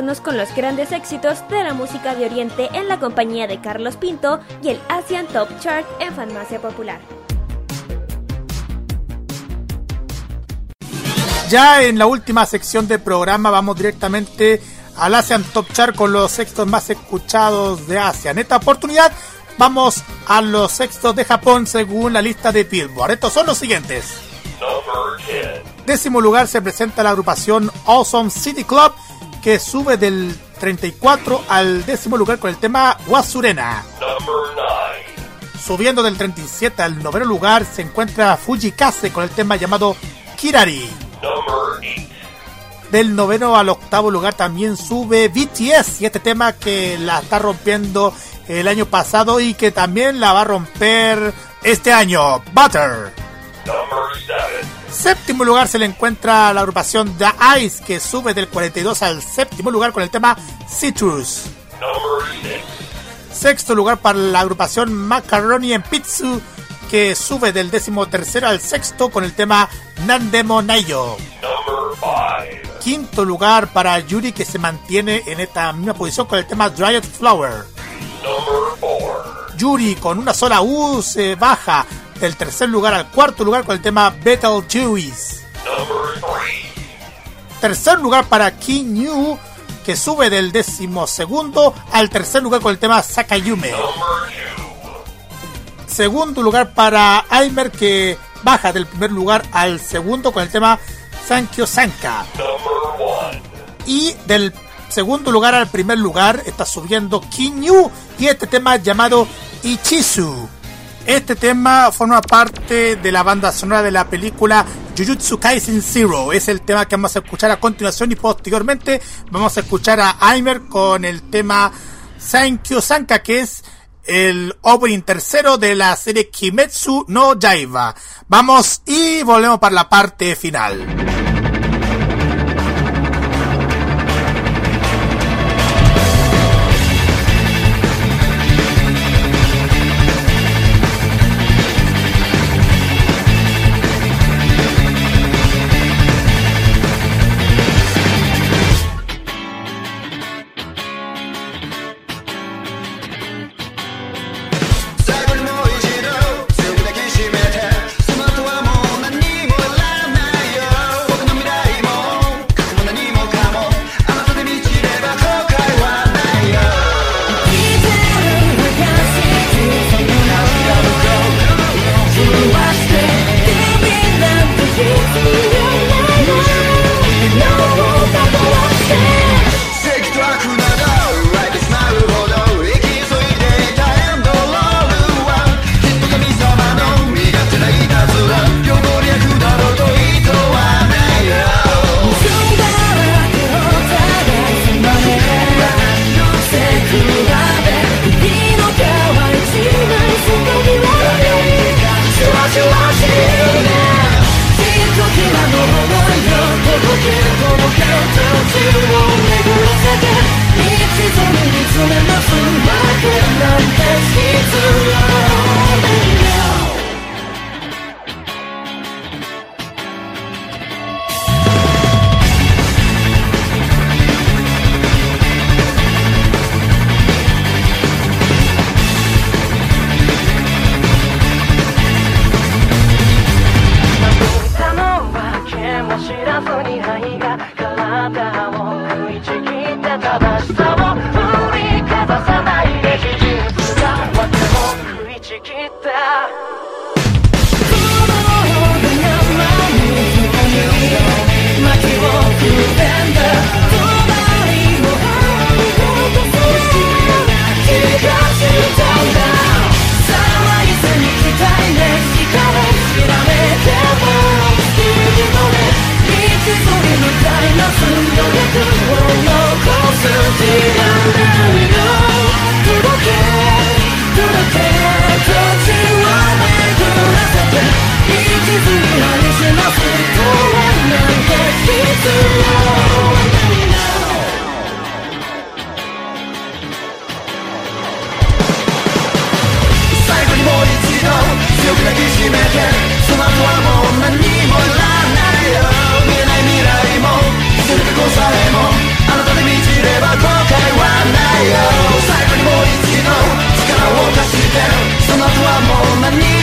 Speaker 4: con los grandes éxitos de la música de Oriente en la compañía de Carlos Pinto y el Asian Top Chart en Farmacia Popular.
Speaker 12: Ya en la última sección del programa vamos directamente al Asian Top Chart con los sextos más escuchados de Asia. En esta oportunidad vamos a los sextos de Japón según la lista de Billboard. Estos son los siguientes. Décimo lugar se presenta la agrupación Awesome City Club que sube del 34 al décimo lugar con el tema Wasurena. Subiendo del 37 al noveno lugar se encuentra Fujikase con el tema llamado Kirari. Del noveno al octavo lugar también sube BTS y este tema que la está rompiendo el año pasado y que también la va a romper este año, Butter. Séptimo lugar se le encuentra la agrupación The Ice que sube del 42 al séptimo lugar con el tema Citrus. Sexto lugar para la agrupación Macaroni en Pizzu que sube del décimo tercero al sexto con el tema Nandemo Nayo. Quinto lugar para Yuri que se mantiene en esta misma posición con el tema Dried Flower. Yuri con una sola U se baja del tercer lugar al cuarto lugar con el tema Battle Jewies. Tercer lugar para King Yu que sube del décimo segundo al tercer lugar con el tema Sakayume. Segundo lugar para Aimer que baja del primer lugar al segundo con el tema Sankyo Sanka. Y del segundo lugar al primer lugar está subiendo Kinyu y este tema llamado Ichizu. Este tema forma parte de la banda sonora de la película Jujutsu Kaisen Zero. Es el tema que vamos a escuchar a continuación y posteriormente vamos a escuchar a Aimer con el tema Sankyo Sanka, que es el opening tercero de la serie Kimetsu no Yaiba. Vamos y volvemos para la parte final.
Speaker 7: めて
Speaker 4: その後はもう
Speaker 8: 何もいらないよ。見えない未来もすれ過去さえもあなたで満ちれば後悔はないよ。最後にもう一度力を貸してその後はもう何も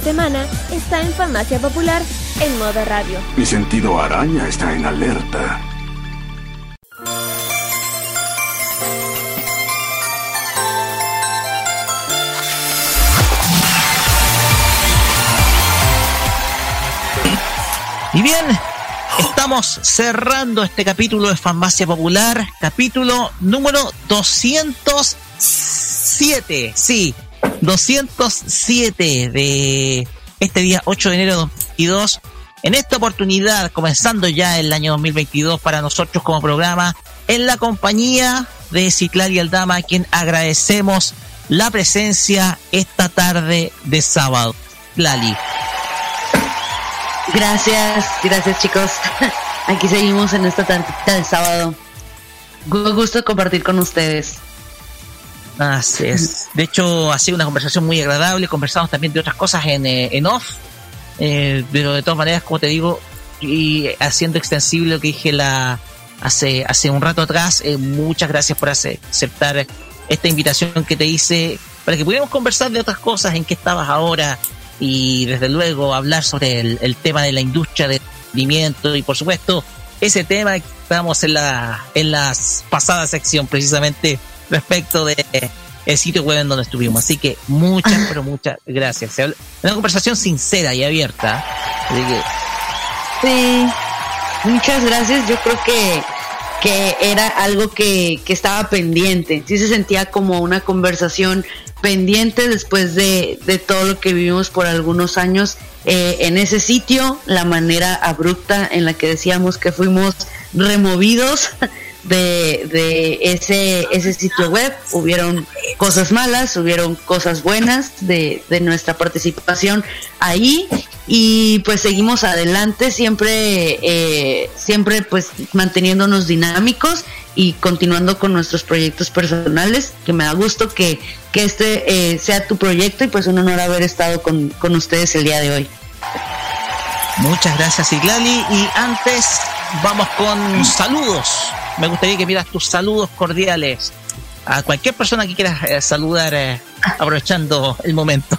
Speaker 4: semana está en Farmacia Popular en modo radio.
Speaker 9: Mi sentido araña está en alerta.
Speaker 1: Y bien, estamos cerrando este capítulo de Farmacia Popular, capítulo número 207. Sí, 207 de este día 8 de enero de 2022. En esta oportunidad, comenzando ya el año 2022 para nosotros como programa, en la compañía de Ciclari Aldama, a quien agradecemos la presencia esta tarde de sábado. Lali.
Speaker 2: Gracias, gracias chicos. Aquí seguimos en esta tardita de sábado. Gu- Gusto compartir con ustedes.
Speaker 1: Así es. De hecho, ha sido una conversación muy agradable. Conversamos también de otras cosas en, eh, en off. Eh, pero de todas maneras, como te digo, y haciendo extensible lo que dije la hace, hace un rato atrás, eh, muchas gracias por aceptar esta invitación que te hice para que pudiéramos conversar de otras cosas, en qué estabas ahora y desde luego hablar sobre el, el tema de la industria de emprendimiento y por supuesto ese tema que estábamos en la en la pasada sección precisamente respecto de el sitio web en donde estuvimos. Así que muchas, pero muchas gracias. Una conversación sincera y abierta. Así que
Speaker 2: Sí, muchas gracias. Yo creo que, que era algo que, que estaba pendiente. Sí se sentía como una conversación pendiente después de, de todo lo que vivimos por algunos años eh, en ese sitio, la manera abrupta en la que decíamos que fuimos removidos de, de ese, ese sitio web. Hubieron cosas malas, hubieron cosas buenas de, de nuestra participación ahí y pues seguimos adelante siempre eh, siempre pues manteniéndonos dinámicos y continuando con nuestros proyectos personales que me da gusto que, que este eh, sea tu proyecto y pues un honor haber estado con, con ustedes el día de hoy
Speaker 1: muchas gracias, Iglali. Y antes vamos con saludos. Me gustaría que miras tus saludos cordiales a cualquier persona que quieras eh, saludar eh, aprovechando el momento.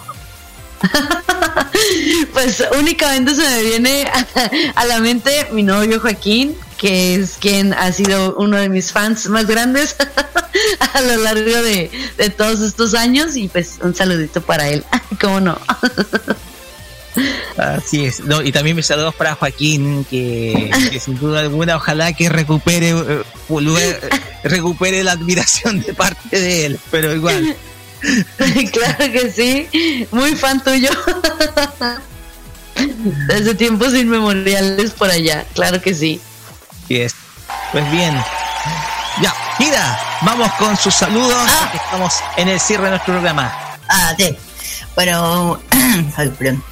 Speaker 2: pues únicamente se me viene a, la mente mi novio Joaquín que es quien ha sido uno de mis fans más grandes a lo largo de, de todos estos años y pues un saludito para él, ¿cómo no?
Speaker 1: Así es. No, y también mis saludos para Joaquín, que, que sin duda alguna, ojalá que recupere, eh, volver- recupere la admiración de parte de él, pero igual.
Speaker 2: claro que sí, muy fan tuyo. Desde tiempos inmemoriales por allá, claro que sí.
Speaker 1: Así es. Pues bien. Ya, mira, vamos con sus saludos, porque estamos en el cierre de nuestro programa.
Speaker 3: Ah, sí. Bueno, ay, perdón.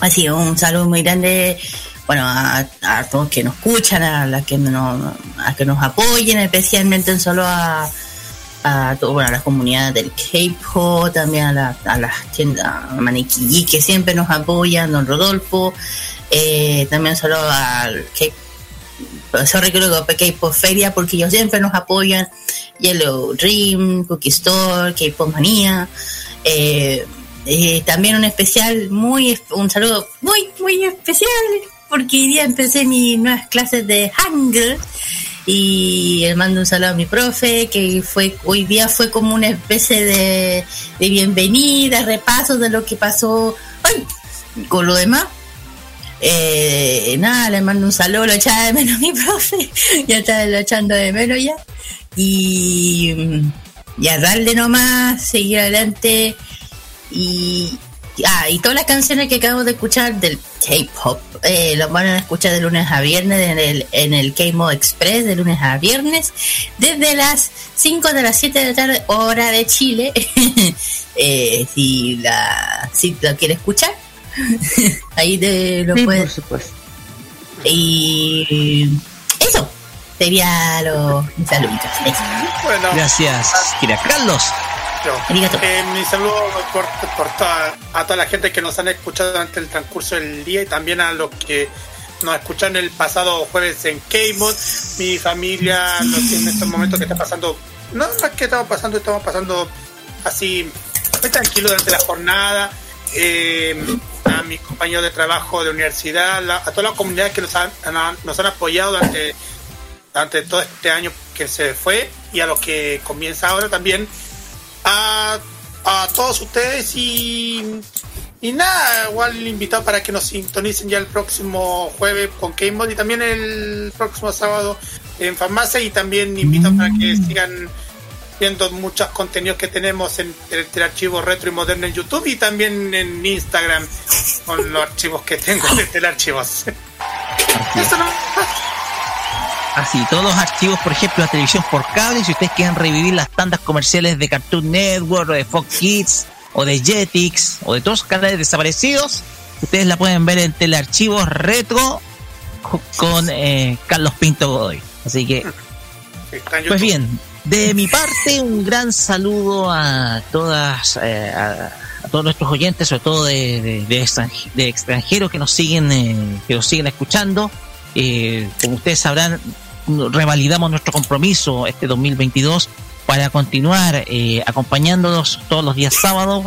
Speaker 3: Así, un saludo muy grande, bueno, a, a todos que nos escuchan, a las que nos, a que nos apoyen, especialmente un saludo a, a, todo, bueno, a las comunidades del K-pop, también a, la- a las tiendas, que siempre nos apoyan, don Rodolfo, eh, también saludo al K sorry que K-pop Feria porque ellos siempre nos apoyan Yellow Dream, Cookie Store, K-pop Manía eh, eh, también un especial muy un saludo muy muy especial porque hoy día empecé mis nuevas clases de Hangul y le mando un saludo a mi profe que fue hoy día fue como una especie de, de bienvenida repaso de lo que pasó ay, con lo demás eh, nada, le mando un saludo, lo echaba de menos mi profe, ya está lo echando de menos ya. Y, y a darle nomás, seguir adelante. Y, ah, y todas las canciones que acabo de escuchar del K-pop, eh, las van a escuchar de lunes a viernes en el, en el K-Mo Express, de lunes a viernes, desde las 5 de las 7 de la tarde, hora de Chile. Eh, si la si la quiere escuchar, ahí te lo
Speaker 2: Sí, por supuesto.
Speaker 3: Y eso sería lo mis.
Speaker 6: Bueno.
Speaker 1: Gracias, Kira. Carlos.
Speaker 6: Eh, mi saludo por, por toda- a toda la gente que nos han escuchado durante el transcurso del día y también a los que nos escucharon el pasado jueves en K-Mod. Mi familia, los que en estos momentos que está pasando, no, no es que estamos pasando, estamos pasando así, muy tranquilo durante la jornada. Eh, a mis compañeros de trabajo de universidad, la- a toda la comunidad que nos han- nos han apoyado durante, durante todo este año que se fue y a los que comienza ahora también a, a todos ustedes y, y nada, igual invitado para que nos sintonicen ya el próximo jueves con K-Mod y también el próximo sábado en farmacia y también invitado para que sigan viendo muchos contenidos que tenemos en el, el archivo retro y moderno en YouTube y también en Instagram con los archivos que tengo de telarchivos. Eso no-
Speaker 1: Así, todos los archivos, por ejemplo, la televisión por cable, si ustedes quieren revivir las tandas comerciales de Cartoon Network, o de Fox Kids, o de Jetix, o de todos los canales desaparecidos, ustedes la pueden ver en Telearchivos Retro co- con eh, Carlos Pinto Godoy. Así que,
Speaker 6: en
Speaker 1: pues bien, de mi parte, un gran saludo a todas, eh, a, a todos nuestros oyentes, sobre todo de, de, de extranj- de extranjeros que nos siguen, eh, que nos siguen escuchando. Eh, como ustedes sabrán, revalidamos nuestro compromiso este 2022 para continuar eh, acompañándonos todos los días sábados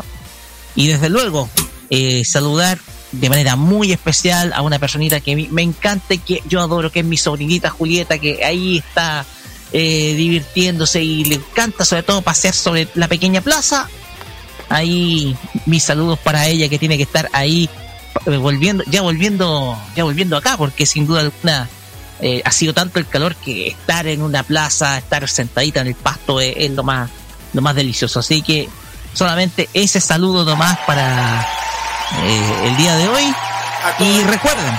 Speaker 1: y desde luego eh, saludar de manera muy especial a una personita que me encanta y que yo adoro, que es mi sobrinita Julieta, que ahí está eh, divirtiéndose y le encanta sobre todo pasear sobre la pequeña plaza. Ahí mis saludos para ella que tiene que estar ahí eh, volviendo, ya volviendo, ya volviendo acá, porque sin duda alguna eh, ha sido tanto el calor que estar en una plaza, estar sentadita en el pasto es, es lo más, lo más delicioso. Así que solamente ese saludo nomás para eh, el día de hoy. Y recuerden,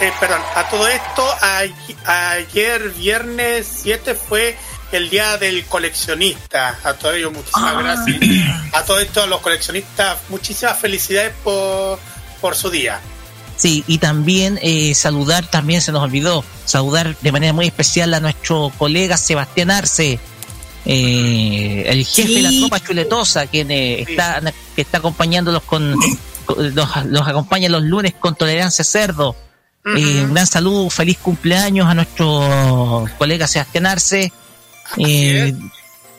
Speaker 6: Eh, perdón, a todo esto, a- ayer viernes 7 fue el día del coleccionista. A todo ello, muchísimas gracias. A todo esto, a los coleccionistas, muchísimas felicidades por, por su día.
Speaker 1: Sí, y también eh, saludar, también se nos olvidó, saludar de manera muy especial a nuestro colega Sebastián Arce, eh, el jefe de la tropa chuletosa, quien eh, está, que está acompañándolos con, con- los, los acompaña los lunes con Tolerancia Cerdo. Eh, un gran saludo, feliz cumpleaños a nuestro colega Sebastián Arce. Eh,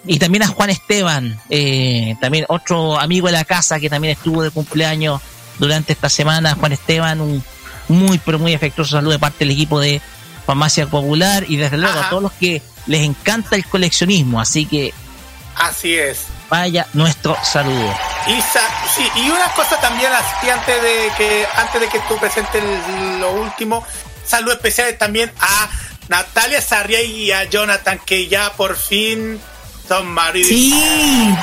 Speaker 1: y también a Juan Esteban, eh, también otro amigo de la casa que también estuvo de cumpleaños durante esta semana. Juan Esteban, un muy, pero muy afectuoso saludo de parte del equipo de Farmacia Popular y desde luego a todos los que les encanta el coleccionismo. Así que
Speaker 6: Así es.
Speaker 1: vaya nuestro saludo.
Speaker 6: Y, sí, y una cosa también así antes de que antes de que tú presentes lo último, saludos especiales también a Natalia Sarria y a Jonathan que ya por fin
Speaker 3: Sí.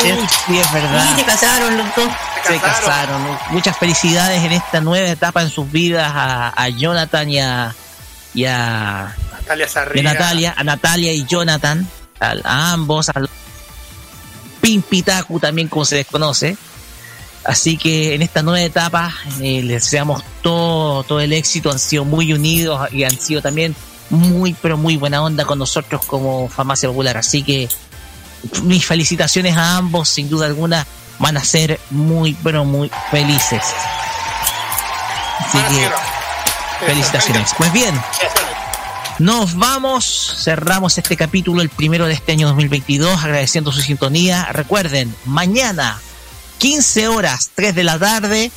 Speaker 1: Sí, es verdad.
Speaker 3: Sí, se casaron los dos.
Speaker 1: Se casaron. Muchas felicidades en esta nueva etapa en sus vidas a, a Jonathan y a, y a,
Speaker 6: Natalia Sarria.
Speaker 1: Natalia, a Natalia y Jonathan, a, a ambos, a Pimpitaku también como se les conoce. Así que en esta nueva etapa eh, les deseamos todo, todo el éxito, han sido muy unidos y han sido también muy, pero muy buena onda con nosotros como Farmacia Popular. Así que mis felicitaciones a ambos, sin duda alguna, van a ser muy, pero muy felices. Así que felicitaciones. Pues bien, nos vamos, cerramos este capítulo, el primero de este año 2022, agradeciendo su sintonía. Recuerden, mañana, 15 horas, 3 de la tarde,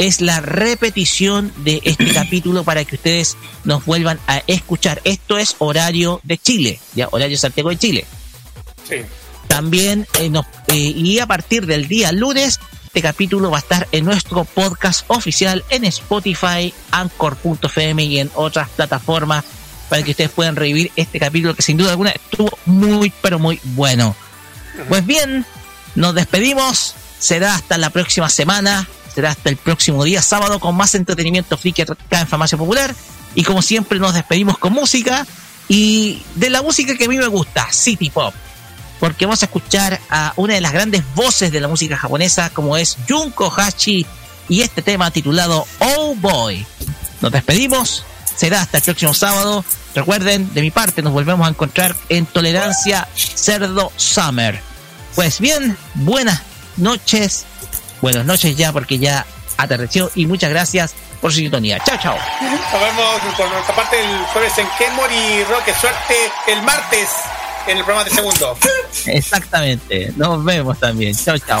Speaker 1: es la repetición de este capítulo para que ustedes nos vuelvan a escuchar. Esto es horario de Chile, ya horario Santiago de Chile.
Speaker 6: Sí.
Speaker 1: También, eh, nos- eh, y a partir del día lunes, este capítulo va a estar en nuestro podcast oficial en Spotify, Anchor.fm y en otras plataformas para que ustedes puedan revivir este capítulo que sin duda alguna estuvo muy, pero muy bueno. Pues bien, nos despedimos. Será hasta la próxima semana será hasta el próximo día sábado con más entretenimiento friki acá en Farmacia Popular. Y como siempre nos despedimos con música y de la música que a mí me gusta, City Pop. Porque vamos a escuchar a una de las grandes voces de la música japonesa como es Junko Hashi y este tema titulado Oh Boy. Nos despedimos, será hasta el próximo sábado. Recuerden, de mi parte, nos volvemos a encontrar en Tolerancia Cerdo Summer.
Speaker 17: Pues bien, buenas noches, buenas noches ya porque ya atardeció y muchas gracias por su sintonía. Chao, chao.
Speaker 6: Nos vemos por nuestra parte el jueves en Kenmore y Roque, suerte el martes en el programa de segundo.
Speaker 17: Exactamente, nos vemos también. Chao, chao.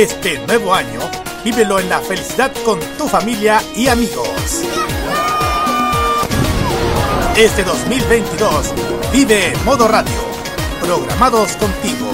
Speaker 12: Este nuevo año, vívelo en la felicidad con tu familia y amigos. Este 2022, vive en modo radio, programados contigo.